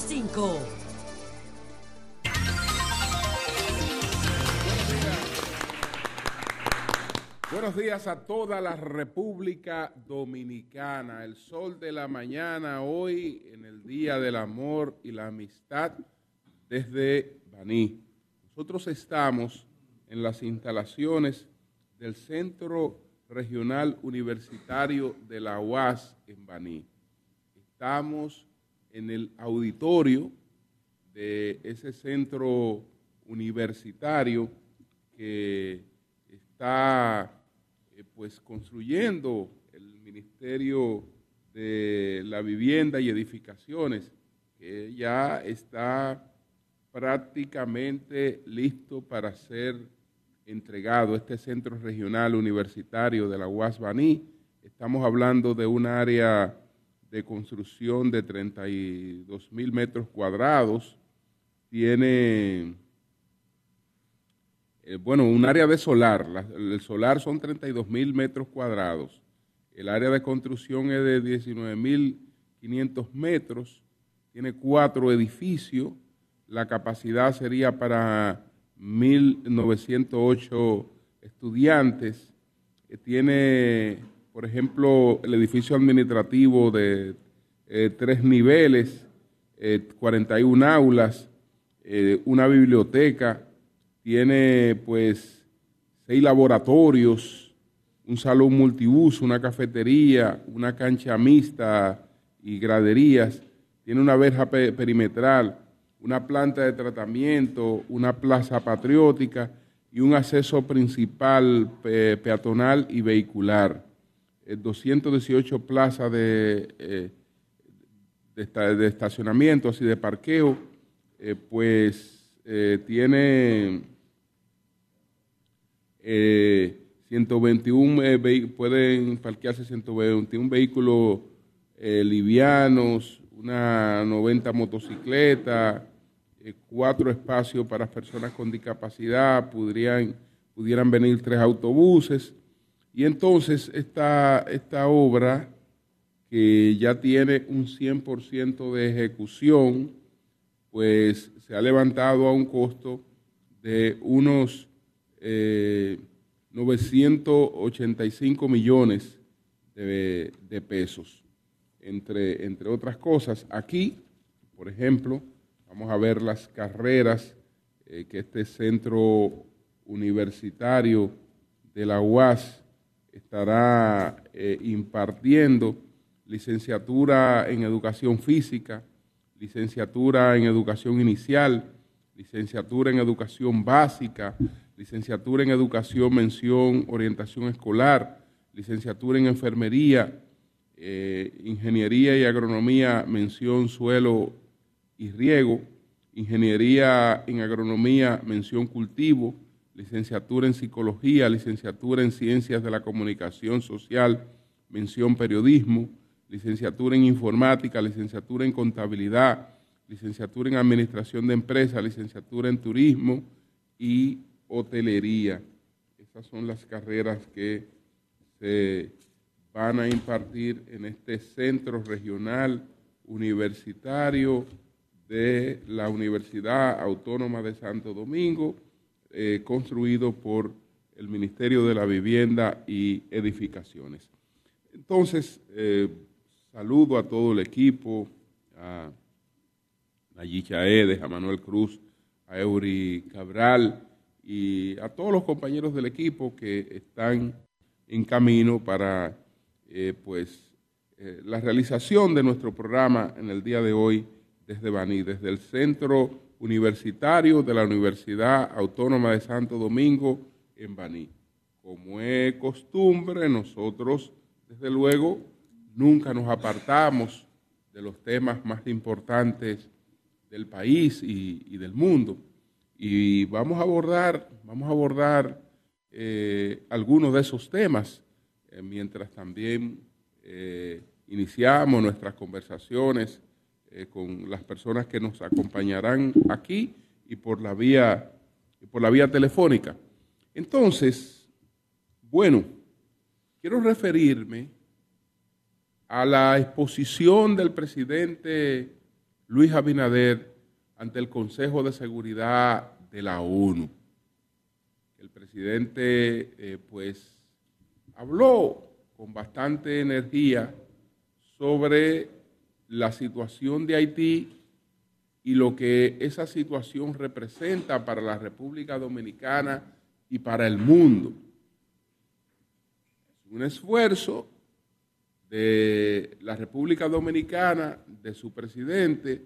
105. Buenos días a toda la República Dominicana. El sol de la mañana hoy en el Día del Amor y la Amistad desde Baní. Nosotros estamos en las instalaciones del Centro Regional Universitario de la UAS en Baní. Estamos en el auditorio de ese centro universitario que está eh, pues construyendo el Ministerio de la Vivienda y Edificaciones, que ya está prácticamente listo para ser entregado este centro regional universitario de la UAS Baní. Estamos hablando de un área de construcción de 32 mil metros cuadrados. Tiene, eh, bueno, un área de solar. el solar son 32 mil metros cuadrados. El área de construcción es de 19 mil 500 metros. Tiene cuatro edificios. La capacidad sería para 1.908 estudiantes. Eh, tiene por ejemplo, el edificio administrativo de eh, tres niveles, 41 eh, aulas, eh, una biblioteca, tiene pues seis laboratorios, un salón multiuso, una cafetería, una cancha mixta y graderías, tiene una verja perimetral, una planta de tratamiento, una plaza patriótica y un acceso principal peatonal y vehicular. 218 eh, plazas de, eh, de, estacionamiento, así de parqueo, eh, pues tiene 121, pueden parquearse 121 vehículos livianos, una 90 motocicletas, cuatro espacios para personas con discapacidad, pudieran venir tres autobuses y entonces esta, esta obra, que ya tiene un 100% de ejecución, pues se ha levantado a un costo de unos 985 eh, millones de, pesos. Entre, entre otras cosas, aquí, por ejemplo, vamos a ver las carreras eh, que este centro universitario de la UAS estará eh, impartiendo licenciatura en educación física, licenciatura en educación inicial, licenciatura en educación básica, licenciatura en educación, mención, orientación escolar, licenciatura en enfermería, eh, ingeniería y agronomía, mención suelo y riego, ingeniería en agronomía, mención cultivo, licenciatura en psicología, licenciatura en ciencias de la comunicación social, mención periodismo, licenciatura en informática, licenciatura en contabilidad, licenciatura en administración de empresas, licenciatura en turismo y hotelería. Esas son las carreras que se van a impartir en este centro regional universitario de la Universidad Autónoma de Santo Domingo eh, construido por el Ministerio de la Vivienda y Edificaciones. Entonces, eh, saludo a todo el equipo, a Nayi Chaedes, a Manuel Cruz, a Eury Cabral y a todos los compañeros del equipo que están en camino para eh, pues, la realización de nuestro programa en el día de hoy desde Baní, desde el Centro universitario de la Universidad Autónoma de Santo Domingo en Baní. Como es costumbre, nosotros, desde luego, nunca nos apartamos de los temas más importantes del país y, del mundo. Y vamos a abordar, vamos a abordar eh, algunos de esos temas, eh, mientras también eh, iniciamos nuestras conversaciones eh, con las personas que nos acompañarán aquí y por la vía, por la vía telefónica. Entonces, bueno, quiero referirme a la exposición del presidente Luis Abinader ante el Consejo de Seguridad de la ONU. El presidente, eh, pues, habló con bastante energía sobre la situación de Haití y lo que esa situación representa para la República Dominicana y para el mundo. Es un esfuerzo de la República Dominicana, de su presidente,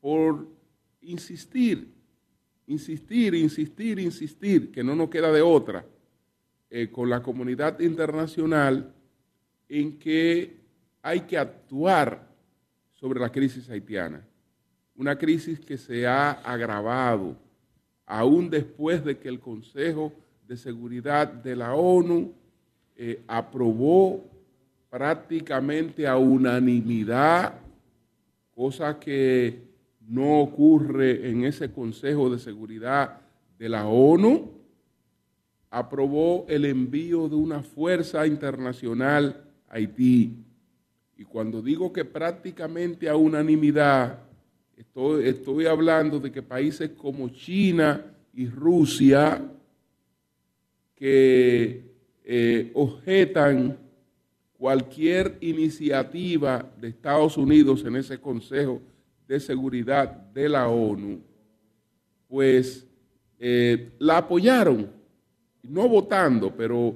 por insistir, insistir, insistir, insistir, que no nos queda de otra, eh, con la comunidad internacional en que hay que actuar sobre la crisis haitiana. Una crisis que se ha agravado aún después de que el Consejo de Seguridad de la ONU eh, aprobó prácticamente a unanimidad, cosa que no ocurre en ese Consejo de Seguridad de la ONU, aprobó el envío de una fuerza internacional a Haití. Y cuando digo que prácticamente a unanimidad, estoy, hablando de que países como China y Rusia, que eh, objetan cualquier iniciativa de Estados Unidos en ese Consejo de Seguridad de la ONU, pues eh, la apoyaron, no votando, pero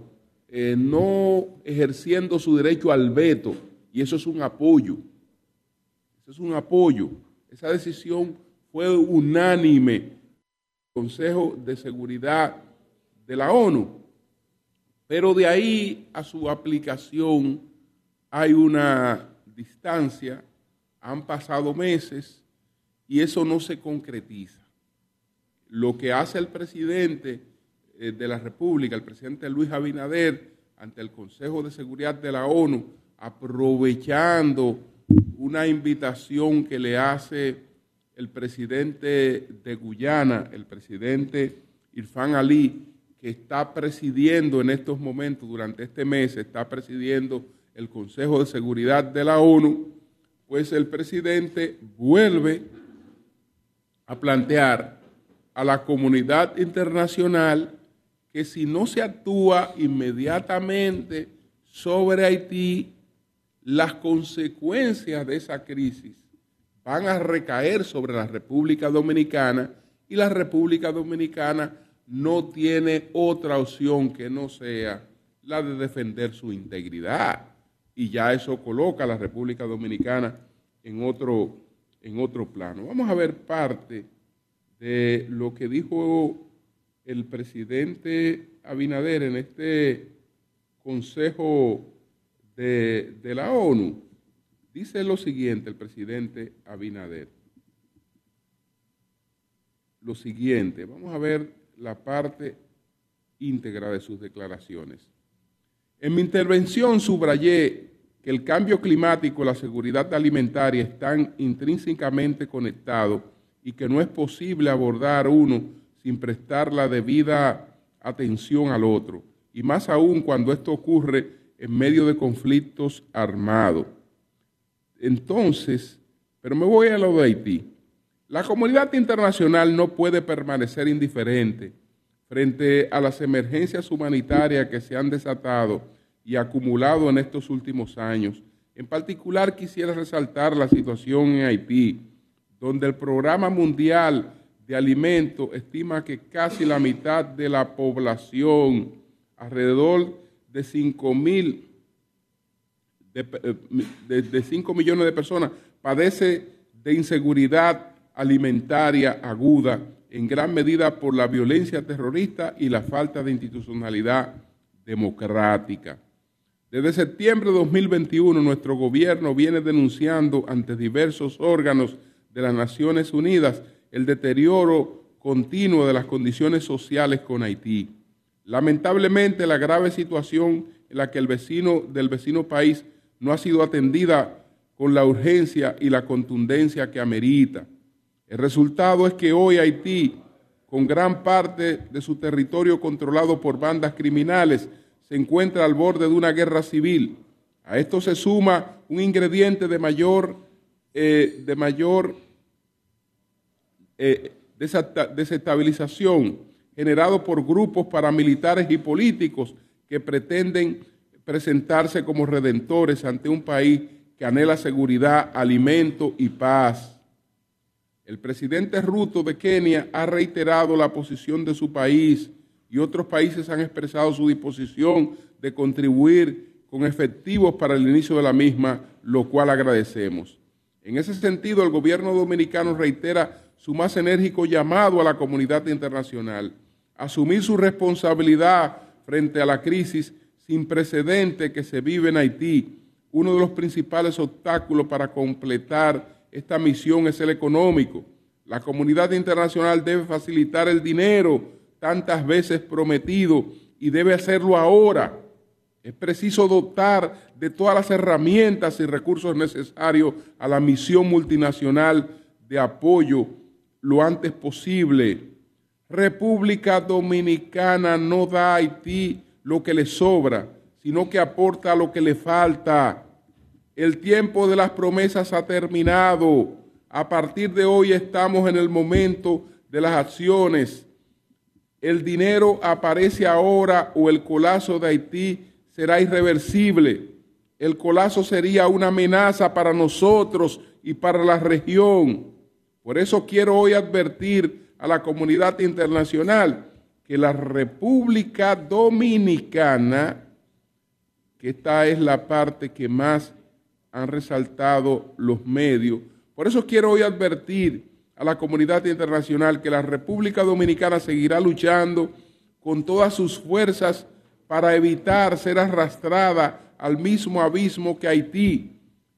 eh, no ejerciendo su derecho al veto, y eso es un apoyo, eso es un apoyo. Esa decisión fue unánime, Consejo de Seguridad de la ONU. Pero de ahí a su aplicación hay una distancia, han pasado meses y eso no se concretiza. Lo que hace el presidente eh, de la República, el presidente Luis Abinader, ante el Consejo de Seguridad de la ONU, aprovechando una invitación que le hace el presidente de Guyana, el presidente Irfan Ali, que está presidiendo en estos momentos, durante este mes, está presidiendo el Consejo de Seguridad de la ONU, pues el presidente vuelve a plantear a la comunidad internacional que si no se actúa inmediatamente sobre Haití, las consecuencias de esa crisis van a recaer sobre la República Dominicana y la República Dominicana no tiene otra opción que no sea la de defender su integridad. Y ya eso coloca a la República Dominicana en otro, en otro plano. Vamos a ver parte de lo que dijo el presidente Abinader en este Consejo de, la ONU. Dice lo siguiente el presidente Abinader. Lo siguiente, vamos a ver la parte íntegra de sus declaraciones. En mi intervención subrayé que el cambio climático y la seguridad alimentaria están intrínsecamente conectados y que no es posible abordar uno sin prestar la debida atención al otro, y más aún cuando esto ocurre en medio de conflictos armados. Entonces, pero me voy a lo de Haití. La comunidad internacional no puede permanecer indiferente frente a las emergencias humanitarias que se han desatado y acumulado en estos últimos años. En particular quisiera resaltar la situación en Haití, donde el Programa Mundial de Alimentos estima que casi la mitad de la población, alrededor de 5 mil, de, de 5 millones de personas, padece de inseguridad alimentaria aguda, en gran medida por la violencia terrorista y la falta de institucionalidad democrática. Desde septiembre de 2021, nuestro gobierno viene denunciando ante diversos órganos de las Naciones Unidas el deterioro continuo de las condiciones sociales con Haití. Lamentablemente, la grave situación en la que el vecino del vecino país no ha sido atendida con la urgencia y la contundencia que amerita. El resultado es que hoy Haití, con gran parte de su territorio controlado por bandas criminales, se encuentra al borde de una guerra civil. A esto se suma un ingrediente de mayor eh, de mayor eh, desestabilización generado por grupos paramilitares y políticos que pretenden presentarse como redentores ante un país que anhela seguridad, alimento y paz. El presidente Ruto de Kenia ha reiterado la posición de su país y otros países han expresado su disposición de contribuir con efectivos para el inicio de la misma, lo cual agradecemos. En ese sentido, el gobierno dominicano reitera su más enérgico llamado a la comunidad internacional asumir su responsabilidad frente a la crisis sin precedente que se vive en Haití. Uno de los principales obstáculos para completar esta misión es el económico. La comunidad internacional debe facilitar el dinero tantas veces prometido y debe hacerlo ahora. Es preciso dotar de todas las herramientas y recursos necesarios a la misión multinacional de apoyo lo antes posible. República Dominicana no da a Haití lo que le sobra, sino que aporta lo que le falta. El tiempo de las promesas ha terminado. A partir de hoy estamos en el momento de las acciones. El dinero aparece ahora o el colapso de Haití será irreversible. El colapso sería una amenaza para nosotros y para la región. Por eso quiero hoy advertir a la comunidad internacional que la República Dominicana, que esta es la parte que más han resaltado los medios, por eso quiero hoy advertir a la comunidad internacional que la República Dominicana seguirá luchando con todas sus fuerzas para evitar ser arrastrada al mismo abismo que Haití.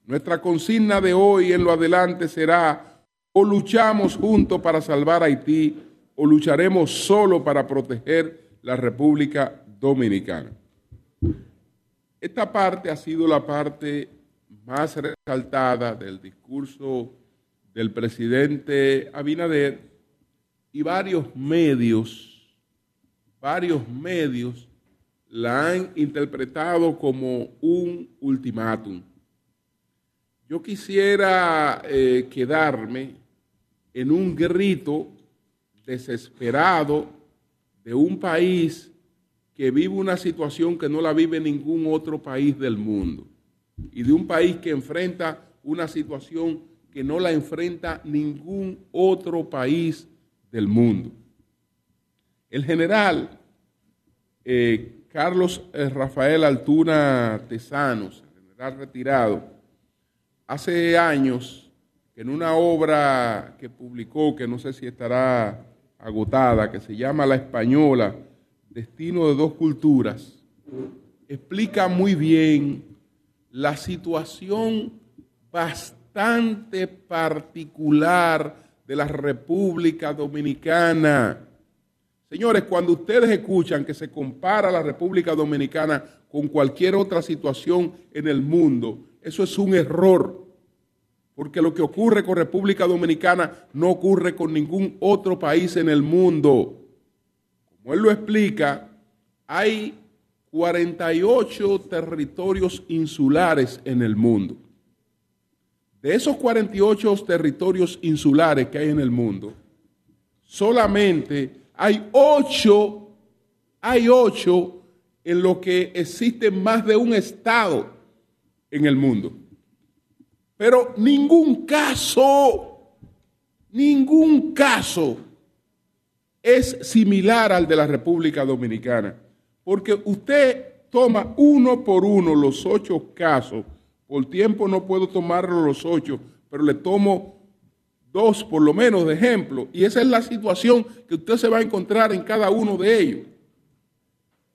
Nuestra consigna de hoy en lo adelante será o luchamos juntos para salvar Haití o lucharemos solo para proteger la República Dominicana. Esta parte ha sido la parte más resaltada del discurso del presidente Abinader y varios medios, varios medios la han interpretado como un ultimátum. Yo quisiera eh, quedarme en un grito desesperado de un país que vive una situación que no la vive ningún otro país del mundo y de un país que enfrenta una situación que no la enfrenta ningún otro país del mundo. El general eh, Carlos eh, Rafael Altuna Tesanos, general retirado, hace años, en una obra que publicó, que no sé si estará agotada, que se llama La Española, Destino de dos Culturas, explica muy bien la situación bastante particular de la República Dominicana Señores, cuando ustedes escuchan que se compara la República Dominicana con cualquier otra situación en el mundo, eso es un error. Porque lo que ocurre con República Dominicana no ocurre con ningún otro país en el mundo. Como él lo explica, hay 48 territorios insulares en el mundo. De esos 48 territorios insulares que hay en el mundo, solamente hay ocho, hay ocho en lo que existe más de un estado en el mundo. Pero ningún caso, ningún caso es similar al de la República Dominicana. Porque usted toma uno por uno los ocho casos. Por tiempo no puedo tomarlo los ocho, pero le tomo dos por lo menos de ejemplo, y esa es la situación que usted se va a encontrar en cada uno de ellos.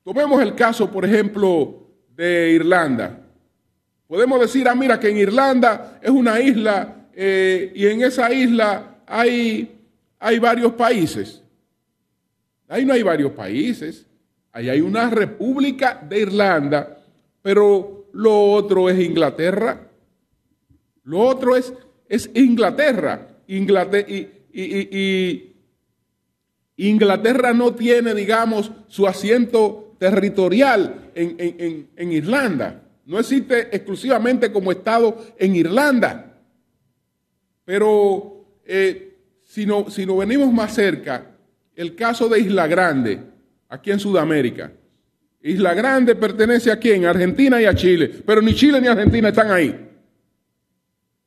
Tomemos el caso, por ejemplo, de Irlanda. Podemos decir, ah, mira, que en Irlanda es una isla eh, y en esa isla hay, hay varios países. Ahí no hay varios países, ahí hay una república de Irlanda, pero lo otro es Inglaterra. Lo otro es, es Inglaterra. Inglaterra, y, Inglaterra no tiene, digamos, su asiento territorial en, Irlanda. No existe exclusivamente como Estado en Irlanda. Pero eh, si, no, si nos venimos más cerca, el caso de Isla Grande, aquí en Sudamérica. Isla Grande pertenece a quién? A Argentina y a Chile. Pero ni Chile ni Argentina están ahí.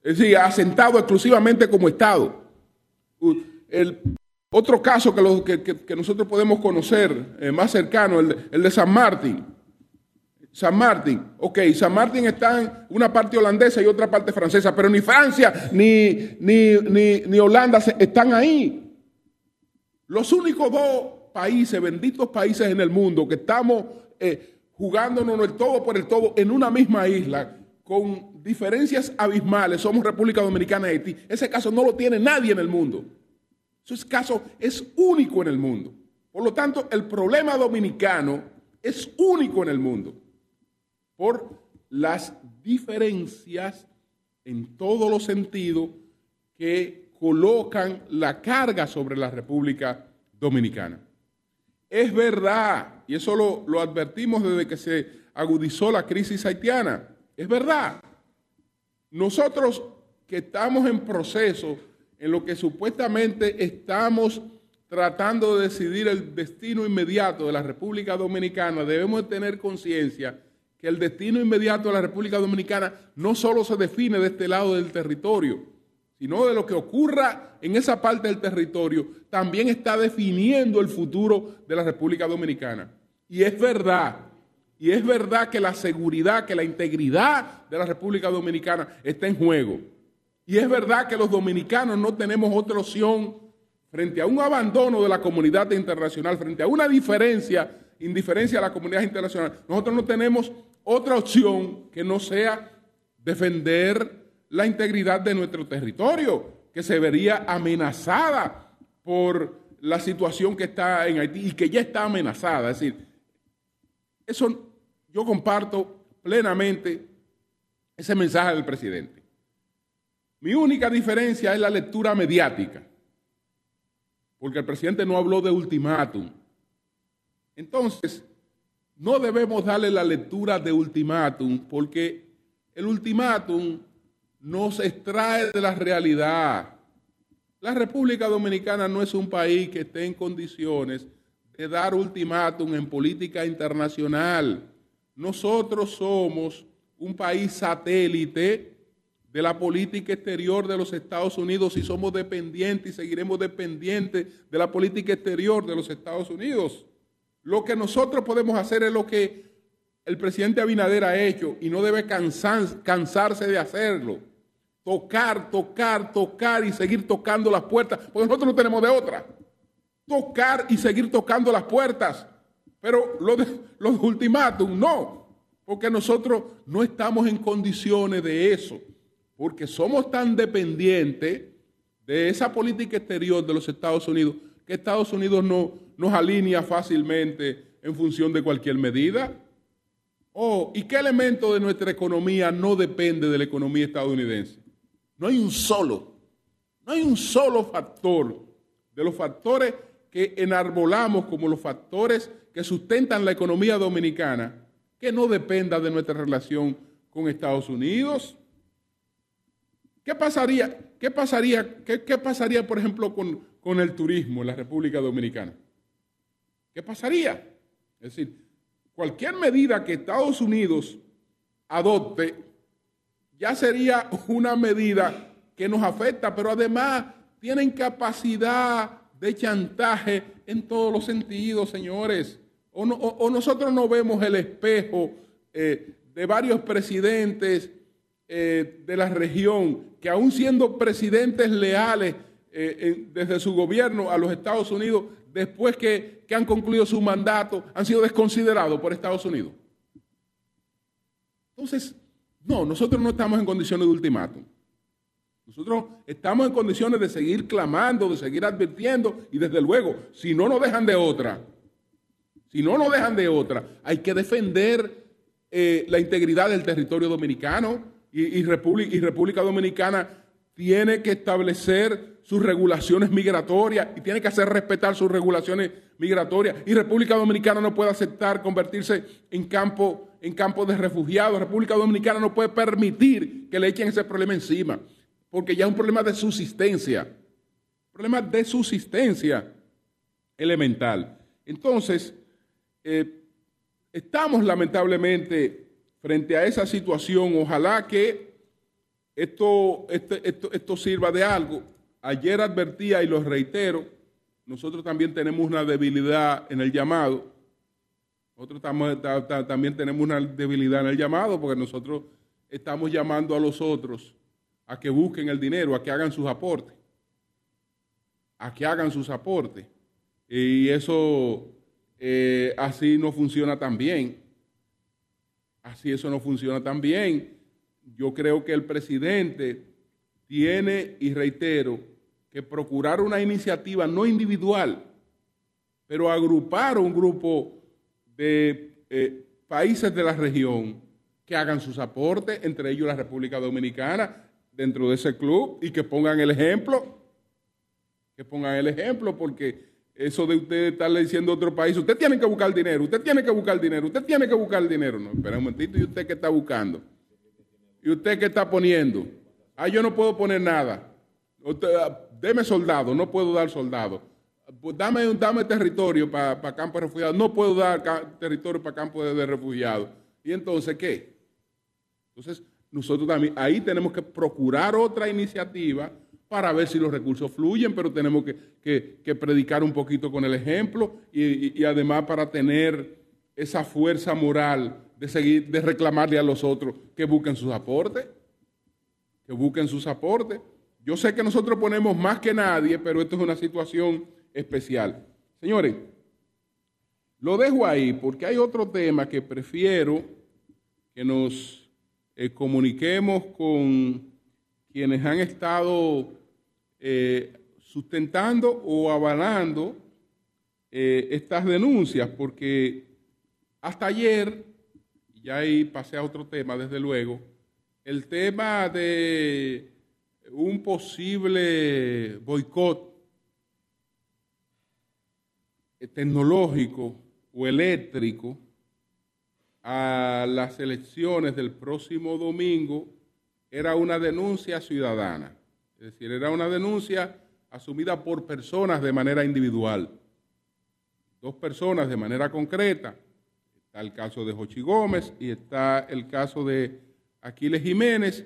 Es decir, asentado exclusivamente como Estado. El otro caso que, que, nosotros podemos conocer eh, más cercano, el, el de San Martín. San Martín, ok, San Martín está en una parte holandesa y otra parte francesa, pero ni Francia ni, ni, ni, Holanda están ahí. Los únicos dos países, benditos países en el mundo, que estamos eh, jugándonos el todo por el todo en una misma isla, con diferencias abismales, somos República Dominicana y Haití. Ese caso no lo tiene nadie en el mundo. Ese caso es único en el mundo. Por lo tanto, el problema dominicano es único en el mundo por las diferencias en todos los sentidos que colocan la carga sobre la República Dominicana. Es verdad, y eso lo, lo advertimos desde que se agudizó la crisis haitiana, es verdad. Nosotros que estamos en proceso, en lo que supuestamente estamos tratando de decidir el destino inmediato de la República Dominicana, debemos tener conciencia que el destino inmediato de la República Dominicana no solo se define de este lado del territorio, sino de lo que ocurra en esa parte del territorio, también está definiendo el futuro de la República Dominicana. Y es verdad, y es verdad que la seguridad, que la integridad de la República Dominicana está en juego. Y es verdad que los dominicanos no tenemos otra opción frente a un abandono de la comunidad internacional, frente a una diferencia, indiferencia a la comunidad internacional. Nosotros no tenemos otra opción que no sea defender la integridad de nuestro territorio, que se vería amenazada por la situación que está en Haití y que ya está amenazada. Es decir, eso yo comparto plenamente ese mensaje del presidente. Mi única diferencia es la lectura mediática, porque el presidente no habló de ultimátum. Entonces, no debemos darle la lectura de ultimátum porque el ultimátum nos extrae de la realidad. La República Dominicana no es un país que esté en condiciones de dar ultimátum en política internacional. Nosotros somos un país satélite de la política exterior de los Estados Unidos y somos dependientes y seguiremos dependientes de la política exterior de los Estados Unidos. Lo que nosotros podemos hacer es lo que el presidente Abinader ha hecho y no debe cansarse de hacerlo. Tocar, tocar, tocar y seguir tocando las puertas, porque nosotros no tenemos de otra. Tocar y seguir tocando las puertas. Pero los, los ultimátum no, porque nosotros no estamos en condiciones de eso, porque somos tan dependientes de esa política exterior de los Estados Unidos que Estados Unidos no, nos alinea fácilmente en función de cualquier medida? ¿y qué elemento de nuestra economía no depende de la economía estadounidense? No hay un solo, no hay un solo factor de los factores que enarbolamos como los factores que sustentan la economía dominicana que no dependa de nuestra relación con Estados Unidos. ¿Qué pasaría, qué pasaría, qué pasaría por ejemplo, con, con el turismo en la República Dominicana? ¿Qué pasaría? Es decir, cualquier medida que Estados Unidos adopte ya sería una medida que nos afecta, pero además tienen capacidad de chantaje en todos los sentidos, señores. O, nosotros no vemos el espejo eh, de varios presidentes eh, de la región que aún siendo presidentes leales eh, desde su gobierno a los Estados Unidos, después que, han concluido su mandato, han sido desconsiderados por Estados Unidos. Entonces, no, nosotros no estamos en condiciones de ultimátum. Nosotros estamos en condiciones de seguir clamando, de seguir advirtiendo y desde luego, si no nos dejan de otra, si no nos dejan de otra, hay que defender eh, la integridad del territorio dominicano y República Dominicana tiene que establecer sus regulaciones migratorias y tiene que hacer respetar sus regulaciones migratorias. Y República Dominicana no puede aceptar convertirse en campo, en campo de refugiados. República Dominicana no puede permitir que le echen ese problema encima. porque ya es un problema de subsistencia, problema de subsistencia elemental. Entonces, eh, estamos lamentablemente frente a esa situación, ojalá que esto, este, esto, esto sirva de algo. Ayer advertía y lo reitero, nosotros también tenemos una debilidad en el llamado. Nosotros también tenemos una debilidad en el llamado porque nosotros estamos llamando a los otros a que busquen el dinero, a que hagan sus aportes, a que hagan sus aportes. Y eso eh, así no funciona tan bien. Así eso no funciona tan bien. Yo creo que el presidente tiene, y reitero, que procurar una iniciativa no individual, pero agrupar un grupo de eh, países de la región que hagan sus aportes, entre ellos la República Dominicana, dentro de ese club y que pongan el ejemplo, que pongan el ejemplo, porque eso de usted estarle diciendo a otro país, usted tiene que buscar dinero, usted tiene que buscar dinero, usted tiene que buscar dinero. No, espera un momentito, ¿y usted qué está buscando? ¿Y usted qué está poniendo? Ah, yo no puedo poner nada. Deme soldado, no puedo dar soldado. Pues dame, dame territorio para pa campo de refugiados, no puedo dar territorio para campo de, de refugiados. ¿Y entonces qué? Entonces, nosotros también ahí tenemos que procurar otra iniciativa para ver si los recursos fluyen, pero tenemos que, predicar un poquito con el ejemplo y, además para tener esa fuerza moral de seguir, de reclamarle a los otros que busquen sus aportes, que busquen sus aportes. Yo sé que nosotros ponemos más que nadie, pero esto es una situación especial. Señores, lo dejo ahí porque hay otro tema que prefiero que nos eh, comuniquemos con quienes han estado eh, sustentando o avalando eh, estas denuncias, porque hasta ayer, ya ahí pasé a otro tema, desde luego, el tema de un posible boicot tecnológico o eléctrico a las elecciones del próximo domingo era una denuncia ciudadana, es decir, era una denuncia asumida por personas de manera individual, dos personas de manera concreta. Está el caso de Jochi Gómez y está el caso de Aquiles Jiménez,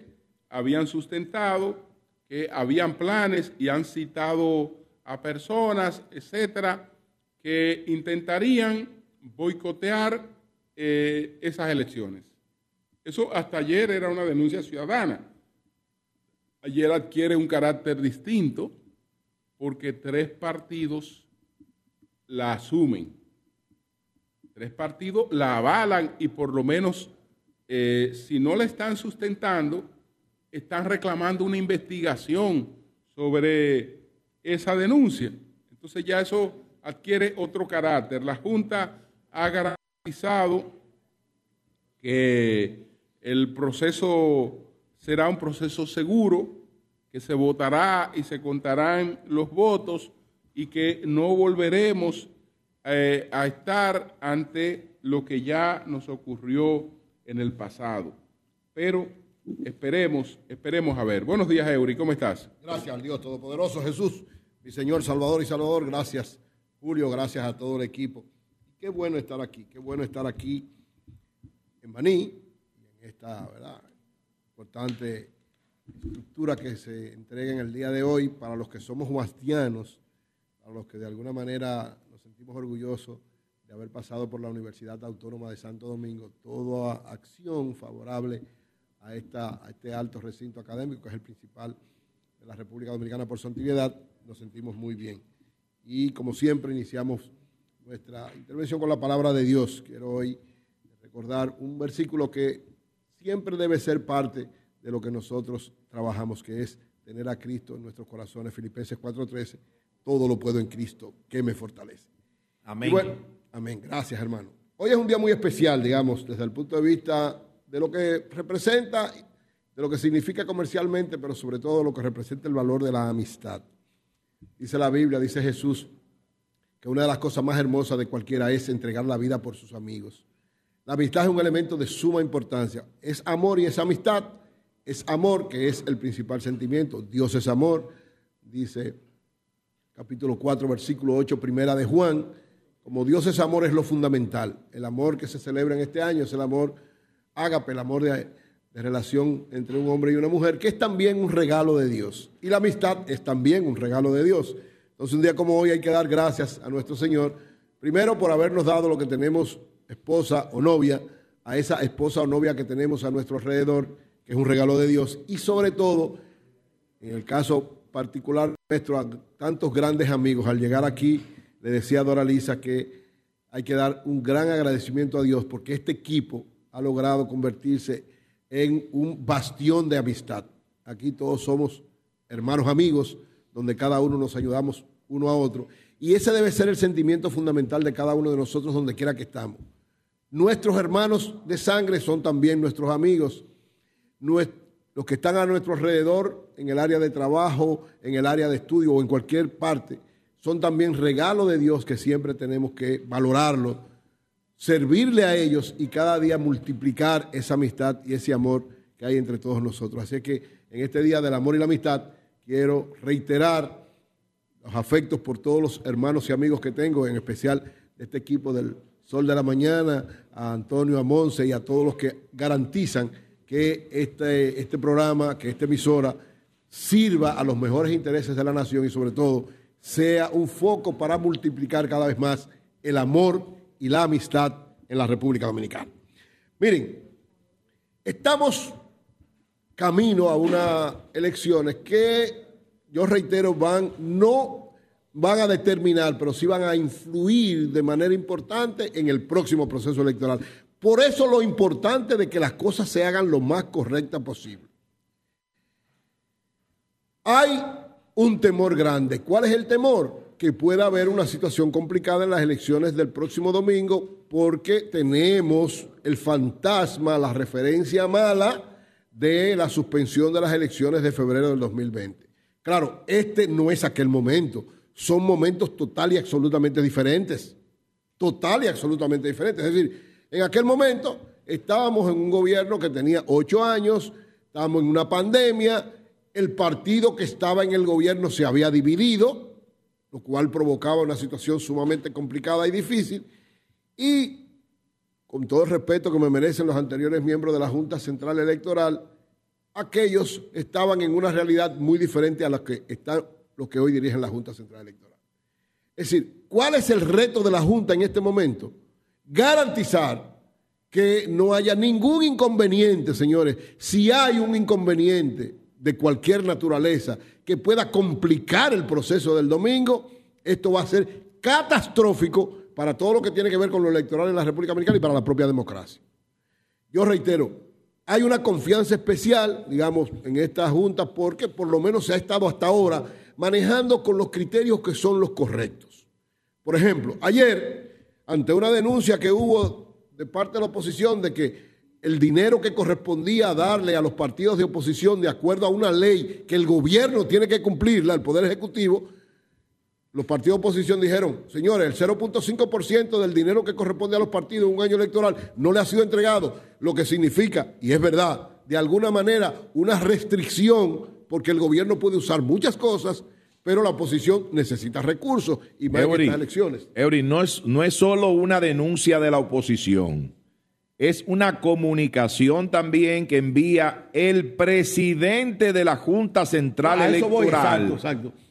habían sustentado habían planes y han citado a personas, etcétera, que intentarían boicotear eh, esas elecciones. Eso hasta ayer era una denuncia ciudadana. Ayer adquiere un carácter distinto porque tres partidos la asumen. Tres partidos la avalan y por lo menos, eh, si no la están sustentando, están reclamando una investigación sobre esa denuncia. Entonces ya eso adquiere otro carácter. La Junta ha que el proceso será un proceso seguro, que se votará y se contarán los votos y que no volveremos eh, a estar ante lo que ya nos ocurrió en el pasado. Pero esperemos, esperemos a ver. Buenos días, Eury, ¿cómo estás? Gracias al Dios Todopoderoso, Jesús, mi Señor Salvador y Salvador. Gracias, Julio, gracias a todo el equipo. Qué bueno estar aquí, qué bueno estar aquí en Baní, en esta ¿verdad? importante estructura que se entrega en el día de hoy para los que somos huastianos, para los que de alguna manera nos sentimos orgullosos de haber pasado por la Universidad Autónoma de Santo Domingo, toda acción favorable a, esta, a este alto recinto académico, que es el principal de la República Dominicana por su antigüedad, nos sentimos muy bien. Y como siempre iniciamos nuestra intervención con la palabra de Dios. Quiero hoy recordar un versículo que siempre debe ser parte de lo que nosotros trabajamos, que es tener a Cristo en nuestros corazones. Filipenses 4:13, todo lo puedo en Cristo, que me fortalece. Amén. amén. Gracias, hermano. Hoy es un día muy especial, digamos, desde el punto de vista de lo que representa, de lo que significa comercialmente, pero sobre todo de lo que representa el valor de la amistad. Dice la Biblia, dice Jesús, que una de las cosas más hermosas de cualquiera es entregar la vida por sus amigos. La amistad es un elemento de suma importancia. Es amor y es amistad es amor, que es el principal sentimiento. Dios es amor, dice capítulo 4, versículo 8, primera de Juan. Como Dios es amor es lo fundamental. El amor que se celebra en este año es el amor ágape, el amor de, relación entre un hombre y una mujer, que es también un regalo de Dios. Y la amistad es también un regalo de Dios. Entonces un día como hoy hay que dar gracias a nuestro Señor, primero por habernos dado lo que tenemos, esposa o novia, a esa esposa o novia que tenemos a nuestro alrededor, que es un regalo de Dios, y sobre todo, en el caso particular nuestro, a tantos grandes amigos, al llegar aquí, le decía a Dora Lisa que hay que dar un gran agradecimiento a Dios porque este equipo ha logrado convertirse en un bastión de amistad. Aquí todos somos hermanos amigos, donde cada uno nos ayudamos uno a otro. Y ese debe ser el sentimiento fundamental de cada uno de nosotros donde quiera que estamos. Nuestros hermanos de sangre son también nuestros amigos. Los que están a nuestro alrededor, en el área de trabajo, en el área de estudio o en cualquier parte, son también regalo de Dios que siempre tenemos que valorarlo, servirle a ellos y cada día multiplicar esa amistad y ese amor que hay entre todos nosotros. Así que en este día del amor y la amistad quiero reiterar los afectos por todos los hermanos y amigos que tengo, en especial este equipo del Sol de la Mañana, a Antonio Amonce y a todos los que garantizan que este, este programa, que esta emisora sirva a los mejores intereses de la nación y sobre todo sea un foco para multiplicar cada vez más el amor y la amistad en la República Dominicana. Miren, estamos camino a unas elecciones que yo reitero van no van a determinar, pero sí van a influir de manera importante en el próximo proceso electoral. Por eso lo importante de que las cosas se hagan lo más correcta posible. Hay un temor grande. ¿Cuál es el temor? Que pueda haber una situación complicada en las elecciones del próximo domingo porque tenemos el fantasma, la referencia mala de la suspensión de las elecciones de febrero del 2020. Claro, este no es aquel momento son momentos total y absolutamente diferentes. Total y absolutamente diferentes. Es decir, en aquel momento estábamos en un gobierno que tenía ocho años, estábamos en una pandemia, el partido que estaba en el gobierno se había dividido, lo cual provocaba una situación sumamente complicada y difícil. Y con todo el respeto que me merecen los anteriores miembros de la Junta Central Electoral, aquellos estaban en una realidad muy diferente a la que están los que hoy dirigen la Junta Central Electoral. Es decir, ¿cuál es el reto de la Junta en este momento? Garantizar que no haya ningún inconveniente, señores. Si hay un inconveniente de cualquier naturaleza que pueda complicar el proceso del domingo, esto va a ser catastrófico para todo lo que tiene que ver con lo electoral en la República Dominicana y para la propia democracia. Yo reitero, hay una confianza especial, digamos, en esta Junta porque por lo menos se ha estado hasta ahora manejando con los criterios que son los correctos. Por ejemplo, ayer, ante una denuncia que hubo de parte de la oposición de que el dinero que correspondía darle a los partidos de oposición de acuerdo a una ley que el gobierno tiene que cumplirla, el Poder Ejecutivo, los partidos de oposición dijeron, señores, el 0.5% del dinero que corresponde a los partidos en un año electoral no le ha sido entregado, lo que significa, y es verdad, de alguna manera una restricción porque el gobierno puede usar muchas cosas, pero la oposición necesita recursos y más en estas elecciones. Eury, no es, no es solo una denuncia de la oposición, es una comunicación también que envía el presidente de la Junta Central Electoral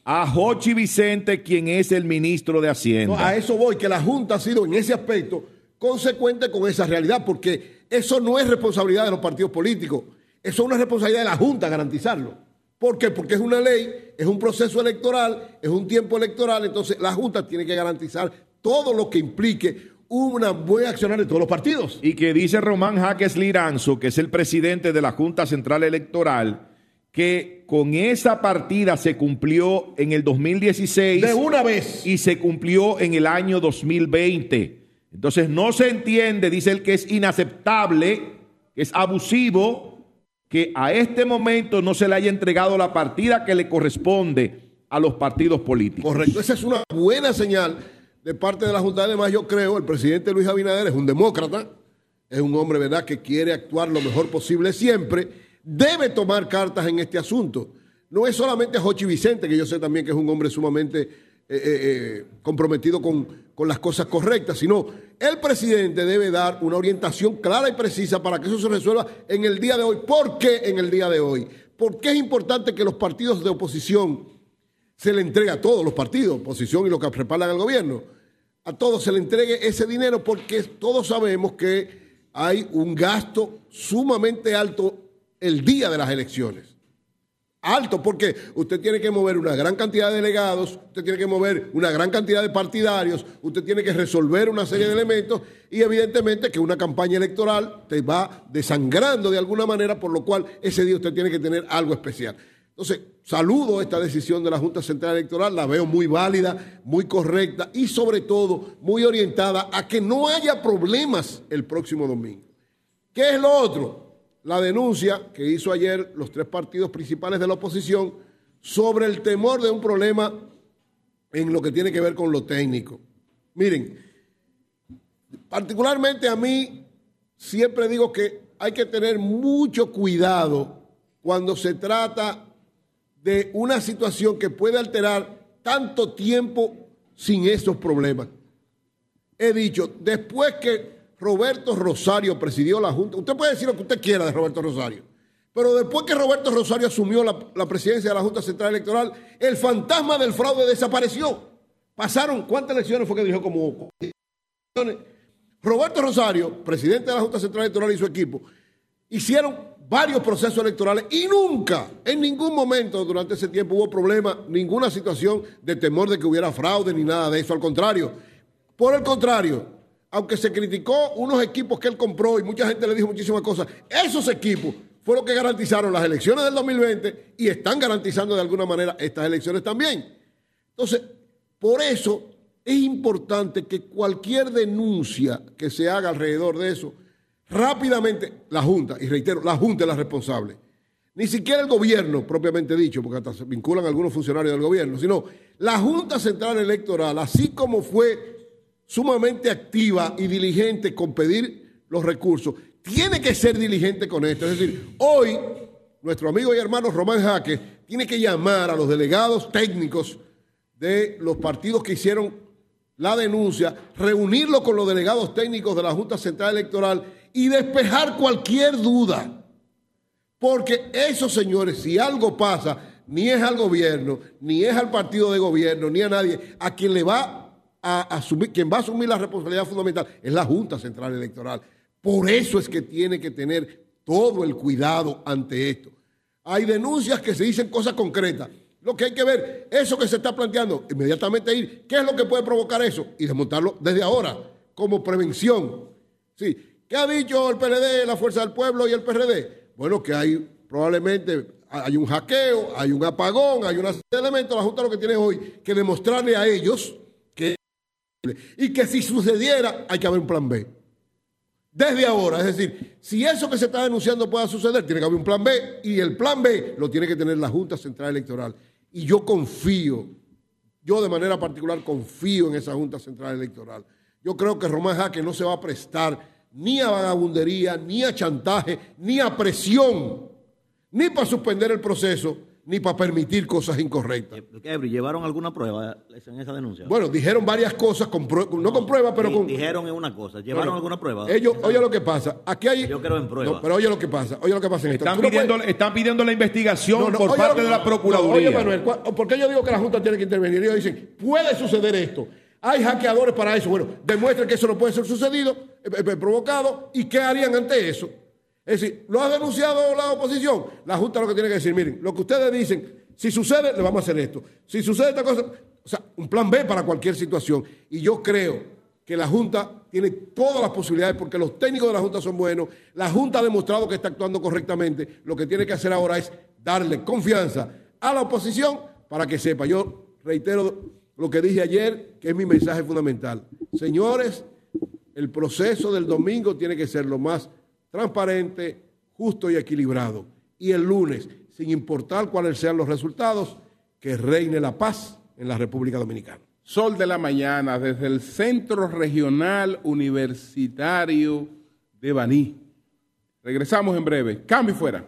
a Jochi Vicente, quien es el ministro de Hacienda. a eso voy, que la Junta ha sido en ese aspecto consecuente con esa realidad, porque eso no es responsabilidad de los partidos políticos, eso es una responsabilidad de la Junta garantizarlo. ¿Por qué? Porque es una ley, es un proceso electoral, es un tiempo electoral, entonces la Junta tiene que garantizar todo lo que implique una buena accionar de todos los partidos. Y que dice Román Jaques Liranzo, que es el presidente de la Junta Central Electoral, que con esa partida se cumplió en el 2016. De una vez. Y se cumplió en el año 2020. Entonces no se entiende, dice él, que es inaceptable, que es abusivo que a este momento no se le haya entregado la partida que le corresponde a los partidos políticos. Correcto, esa es una buena señal de parte de la Junta. Además, yo creo, el presidente Luis Abinader es un demócrata, es un hombre, ¿verdad?, que quiere actuar lo mejor posible siempre. debe tomar cartas en este asunto. No es solamente Jochi Vicente, que yo sé también que es un hombre sumamente eh, eh, eh, comprometido con, con las cosas correctas, sino el presidente debe dar una orientación clara y precisa para que eso se resuelva en el día de hoy. ¿Por qué en el día de hoy? Porque es importante que los partidos de oposición se le entregue a todos los partidos, oposición y los que respaldan al gobierno, a todos se le entregue ese dinero porque todos sabemos que hay un gasto sumamente alto el día de las elecciones. Alto, porque usted tiene que mover una gran cantidad de delegados, usted tiene que mover una gran cantidad de partidarios, usted tiene que resolver una serie de elementos y evidentemente que una campaña electoral te va desangrando de alguna manera, por lo cual ese día usted tiene que tener algo especial. Entonces, saludo esta decisión de la Junta Central Electoral, la veo muy válida, muy correcta y sobre todo muy orientada a que no haya problemas el próximo domingo. ¿Qué es lo otro? la denuncia que hizo ayer los tres partidos principales de la oposición sobre el temor de un problema en lo que tiene que ver con lo técnico. Miren, particularmente a mí siempre digo que hay que tener mucho cuidado cuando se trata de una situación que puede alterar tanto tiempo sin esos problemas. He dicho, después que Roberto Rosario presidió la Junta. Usted puede decir lo que usted quiera de Roberto Rosario, pero después que Roberto Rosario asumió la, presidencia de la Junta Central Electoral, el fantasma del fraude desapareció. Pasaron, ¿cuántas elecciones fue que dijo? Como Roberto Rosario, presidente de la Junta Central Electoral y su equipo, hicieron varios procesos electorales y nunca, en ningún momento durante ese tiempo hubo problema, ninguna situación de temor de que hubiera fraude ni nada de eso. Al contrario, por el contrario, aunque se criticó unos equipos que él compró y mucha gente le dijo muchísimas cosas, esos equipos fueron los que garantizaron las elecciones del 2020 y están garantizando de alguna manera estas elecciones también. Entonces, por eso es importante que cualquier denuncia que se haga alrededor de eso, rápidamente la Junta, y reitero, la Junta es la responsable, ni siquiera el gobierno propiamente dicho, porque hasta se vinculan algunos funcionarios del gobierno, sino la Junta Central Electoral, así como fue sumamente activa y diligente con pedir los recursos, tiene que ser diligente con esto. Es decir, hoy nuestro amigo y hermano Román Jaque tiene que llamar a los delegados técnicos de los partidos que hicieron la denuncia, reunirlo con los delegados técnicos de la Junta Central Electoral y despejar cualquier duda. Porque esos señores, si algo pasa, ni es al gobierno, ni es al partido de gobierno, ni a nadie, a quien le va a asumir, quien va a asumir la responsabilidad fundamental es la Junta Central Electoral. Por eso es que tiene que tener todo el cuidado ante esto. Hay denuncias que se dicen cosas concretas. Lo que hay que ver, eso que se está planteando, inmediatamente ir, ¿qué es lo que puede provocar eso? Y desmontarlo desde ahora, como prevención. Sí. ¿Qué ha dicho el PLD, la Fuerza del Pueblo y el PRD? Bueno, que hay probablemente hay un hackeo, hay un apagón, hay de elementos. La Junta lo que tiene hoy que demostrarle a ellos y que si sucediera, hay que haber un plan B. Desde ahora, es decir, si eso que se está denunciando pueda suceder, tiene que haber un plan B y el plan B lo tiene que tener la Junta Central Electoral. Y yo confío, yo de manera particular confío en esa Junta Central Electoral. Yo creo que Román Jaque no se va a prestar ni a vagabundería, ni a chantaje, ni a presión, ni para suspender el proceso, ni para permitir cosas incorrectas. Eh, ¿Llevaron alguna prueba en esa denuncia? Bueno, dijeron varias cosas, no, con prueba, pero con... Dijeron en una cosa, ¿llevaron alguna prueba? Ellos, oye lo que pasa, aquí hay... Yo creo en prueba. pero oye lo que pasa, oye lo que pasa en esto. Están, pidiendo, están pidiendo la investigación por parte de la Procuraduría. oye, Manuel, ¿por qué yo digo que la Junta tiene que intervenir? Ellos dicen, puede suceder esto. Hay hackeadores para eso. Bueno, demuestren que eso no puede ser sucedido, eh, eh, provocado, y qué harían ante eso. Es decir, ¿lo ha denunciado la oposición? La Junta lo que tiene que decir, miren, lo que ustedes dicen si sucede, le vamos a hacer esto. Si sucede esta cosa, o sea, un plan B para cualquier situación. Y yo creo que la Junta tiene todas las posibilidades porque los técnicos de la Junta son buenos. La Junta ha demostrado que está actuando correctamente. Lo que tiene que hacer ahora es darle confianza a la oposición para que sepa. Yo reitero lo que dije ayer, que es mi mensaje fundamental. Señores, el proceso del domingo tiene que ser lo más transparente, justo y equilibrado. Y el lunes, sin importar cuáles sean los resultados, que reine la paz en la República Dominicana. Sol de la mañana desde el Centro Regional Universitario de Baní. Regresamos en breve. Cambio fuera.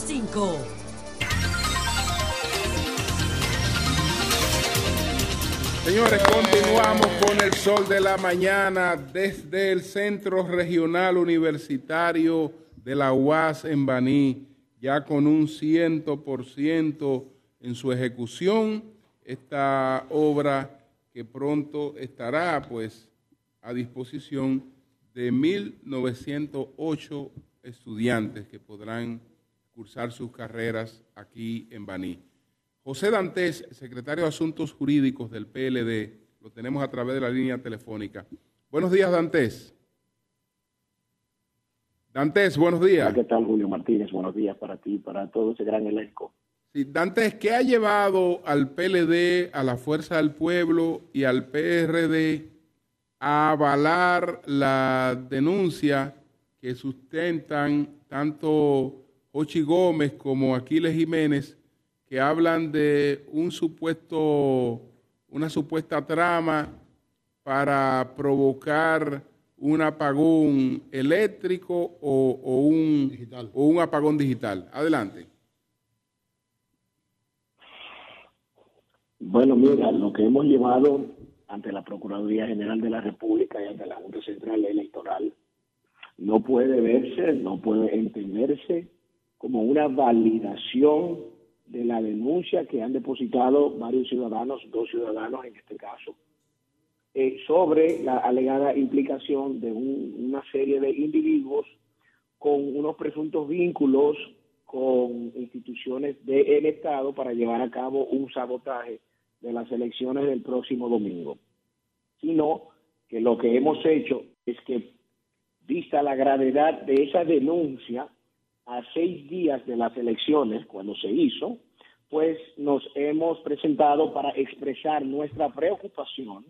106.5. Señores, continuamos con el sol de la mañana desde el Centro Regional Universitario de la UAS en Baní, ya con un ciento por ciento en su ejecución. Esta obra que pronto estará pues a disposición de 1.908 estudiantes que podrán cursar sus carreras aquí en Baní. José Dantes, secretario de Asuntos Jurídicos del PLD, lo tenemos a través de la línea telefónica. Buenos días, Dantes. Dantes, buenos días. ¿Qué tal, Julio Martínez? Buenos días para ti y para todo ese gran elenco. Sí, Dantes, ¿qué ha llevado al PLD, a la Fuerza del Pueblo y al PRD a avalar la denuncia que sustentan tanto Ochi Gómez como Aquiles Jiménez, que hablan de un supuesto, una supuesta trama para provocar un apagón eléctrico o, un, o un apagón digital. Adelante. Bueno, mira, lo que hemos llevado ante la Procuraduría General de la República y ante la Junta Central Electoral no puede verse, no puede entenderse como una validación de la denuncia que han depositado varios ciudadanos, dos ciudadanos en este caso, eh, sobre la alegada implicación de una serie de individuos con unos presuntos vínculos con instituciones del Estado para llevar a cabo un sabotaje de las elecciones del próximo domingo, sino que lo que hemos hecho es que, vista la gravedad de esa denuncia, a seis días de las elecciones, cuando se hizo, pues nos hemos presentado para expresar nuestra preocupación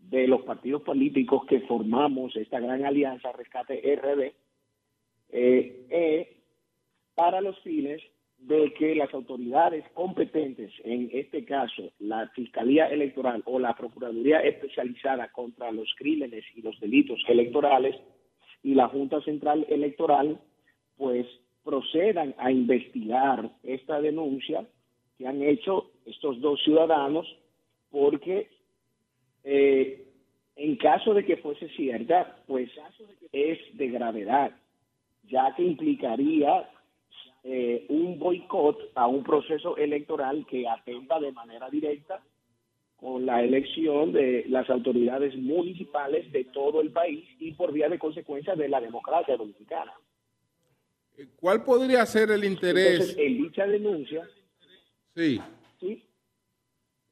de los partidos políticos que formamos esta gran alianza Rescate RD eh, eh, para los fines de que las autoridades competentes, en este caso la Fiscalía Electoral o la Procuraduría Especializada contra los Crímenes y los Delitos Electorales y la Junta Central Electoral, pues procedan a investigar esta denuncia que han hecho estos dos ciudadanos, porque eh, en caso de que fuese cierta, pues es de gravedad, ya que implicaría eh, un boicot a un proceso electoral que atenta de manera directa con la elección de las autoridades municipales de todo el país y por vía de consecuencia de la democracia dominicana. Eh, ¿Cuál podría ser el interés? Entonces, en dicha denuncia. Sí. Sí.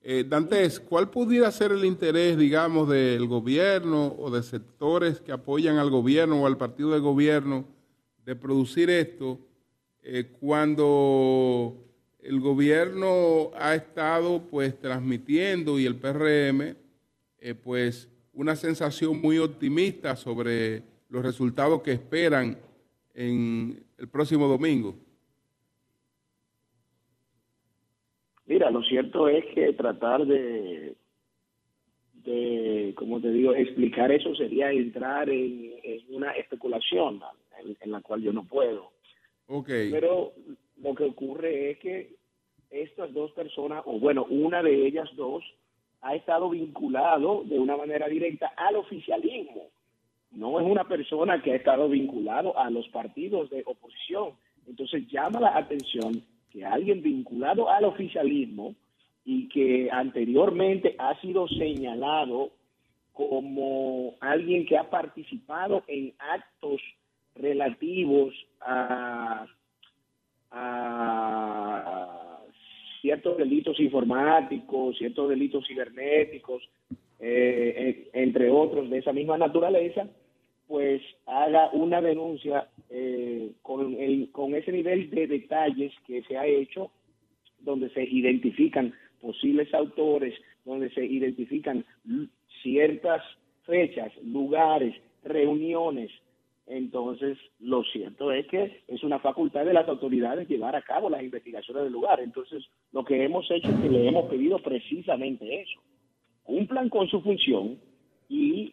Eh, Dantes, ¿cuál pudiera ser el interés, digamos, del gobierno o de sectores que apoyan al gobierno o al partido de gobierno de producir esto? Eh, cuando el gobierno ha estado pues transmitiendo y el PRM eh, pues una sensación muy optimista sobre los resultados que esperan en el próximo domingo. Mira, lo cierto es que tratar de, de como te digo, explicar eso sería entrar en, una especulación en la cual yo no puedo. Pero lo que ocurre es que estas dos personas, o bueno, una de ellas dos, ha estado vinculado de una manera directa al oficialismo. No es una persona que ha estado vinculado a los partidos de oposición. Entonces llama la atención que alguien vinculado al oficialismo y que anteriormente ha sido señalado como alguien que ha participado en actos relativos a, ciertos delitos informáticos, ciertos delitos cibernéticos, eh, entre otros de esa misma naturaleza, pues haga una denuncia eh, con, el, con ese nivel de detalles que se ha hecho, donde se identifican posibles autores, donde se identifican ciertas fechas, lugares, reuniones, entonces, lo cierto es que es una facultad de las autoridades llevar a cabo las investigaciones del lugar. Entonces, lo que hemos hecho es que le hemos pedido precisamente eso. Cumplan con su función y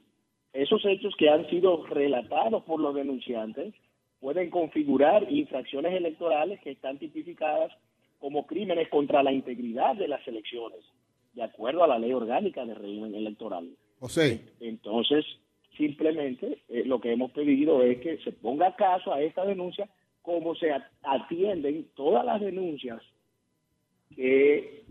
esos hechos que han sido relatados por los denunciantes, pueden configurar infracciones electorales que están tipificadas como crímenes contra la integridad de las elecciones, de acuerdo a la ley orgánica de régimen electoral. José. Entonces, simplemente eh, lo que hemos pedido es que se ponga caso a esta denuncia como se atienden todas las denuncias que,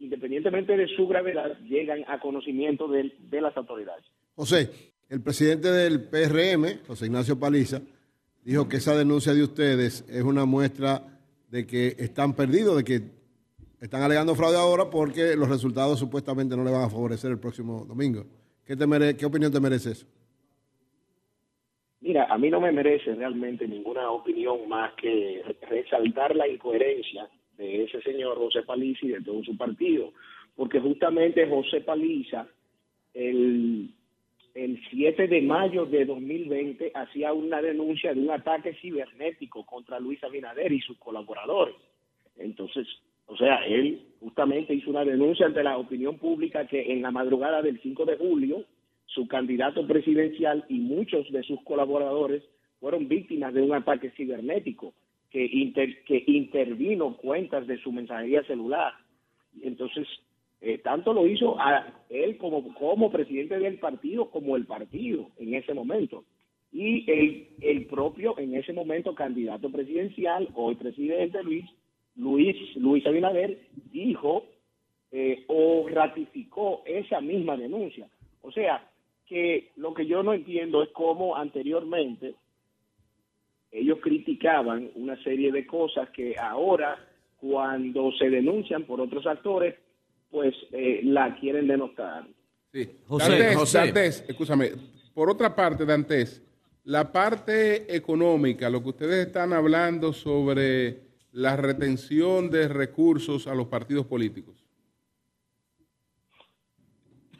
independientemente de su gravedad, llegan a conocimiento de, de las autoridades. José, el presidente del PRM, José Ignacio Paliza, dijo que esa denuncia de ustedes es una muestra de que están perdidos, de que están alegando fraude ahora porque los resultados supuestamente no le van a favorecer el próximo domingo. ¿Qué, ¿Qué opinión te merece eso? Mira, a mí no me merece realmente ninguna opinión más que resaltar la incoherencia de ese señor José Paliza y de todo su partido, porque justamente José Paliza, el el 7 de mayo de 2020 hacía una denuncia de un ataque cibernético contra Luis Abinader y sus colaboradores. Entonces, o sea, él justamente hizo una denuncia ante la opinión pública que en la madrugada del 5 de julio su candidato presidencial y muchos de sus colaboradores fueron víctimas de un ataque cibernético que, que intervino cuentas de su mensajería celular. Entonces, eh, tanto lo hizo a él como, como presidente del partido, como el partido en ese momento. Y el, el propio, en ese momento, candidato presidencial, hoy presidente Luis, Luis, Luis Abinader, dijo eh, o ratificó esa misma denuncia. O sea, que lo que yo no entiendo es cómo anteriormente ellos criticaban una serie de cosas que ahora, cuando se denuncian por otros actores, pues eh, la quieren denotar. Sí. José, José. escúchame, por otra parte, Dantes, la parte económica, lo que ustedes están hablando sobre la retención de recursos a los partidos políticos.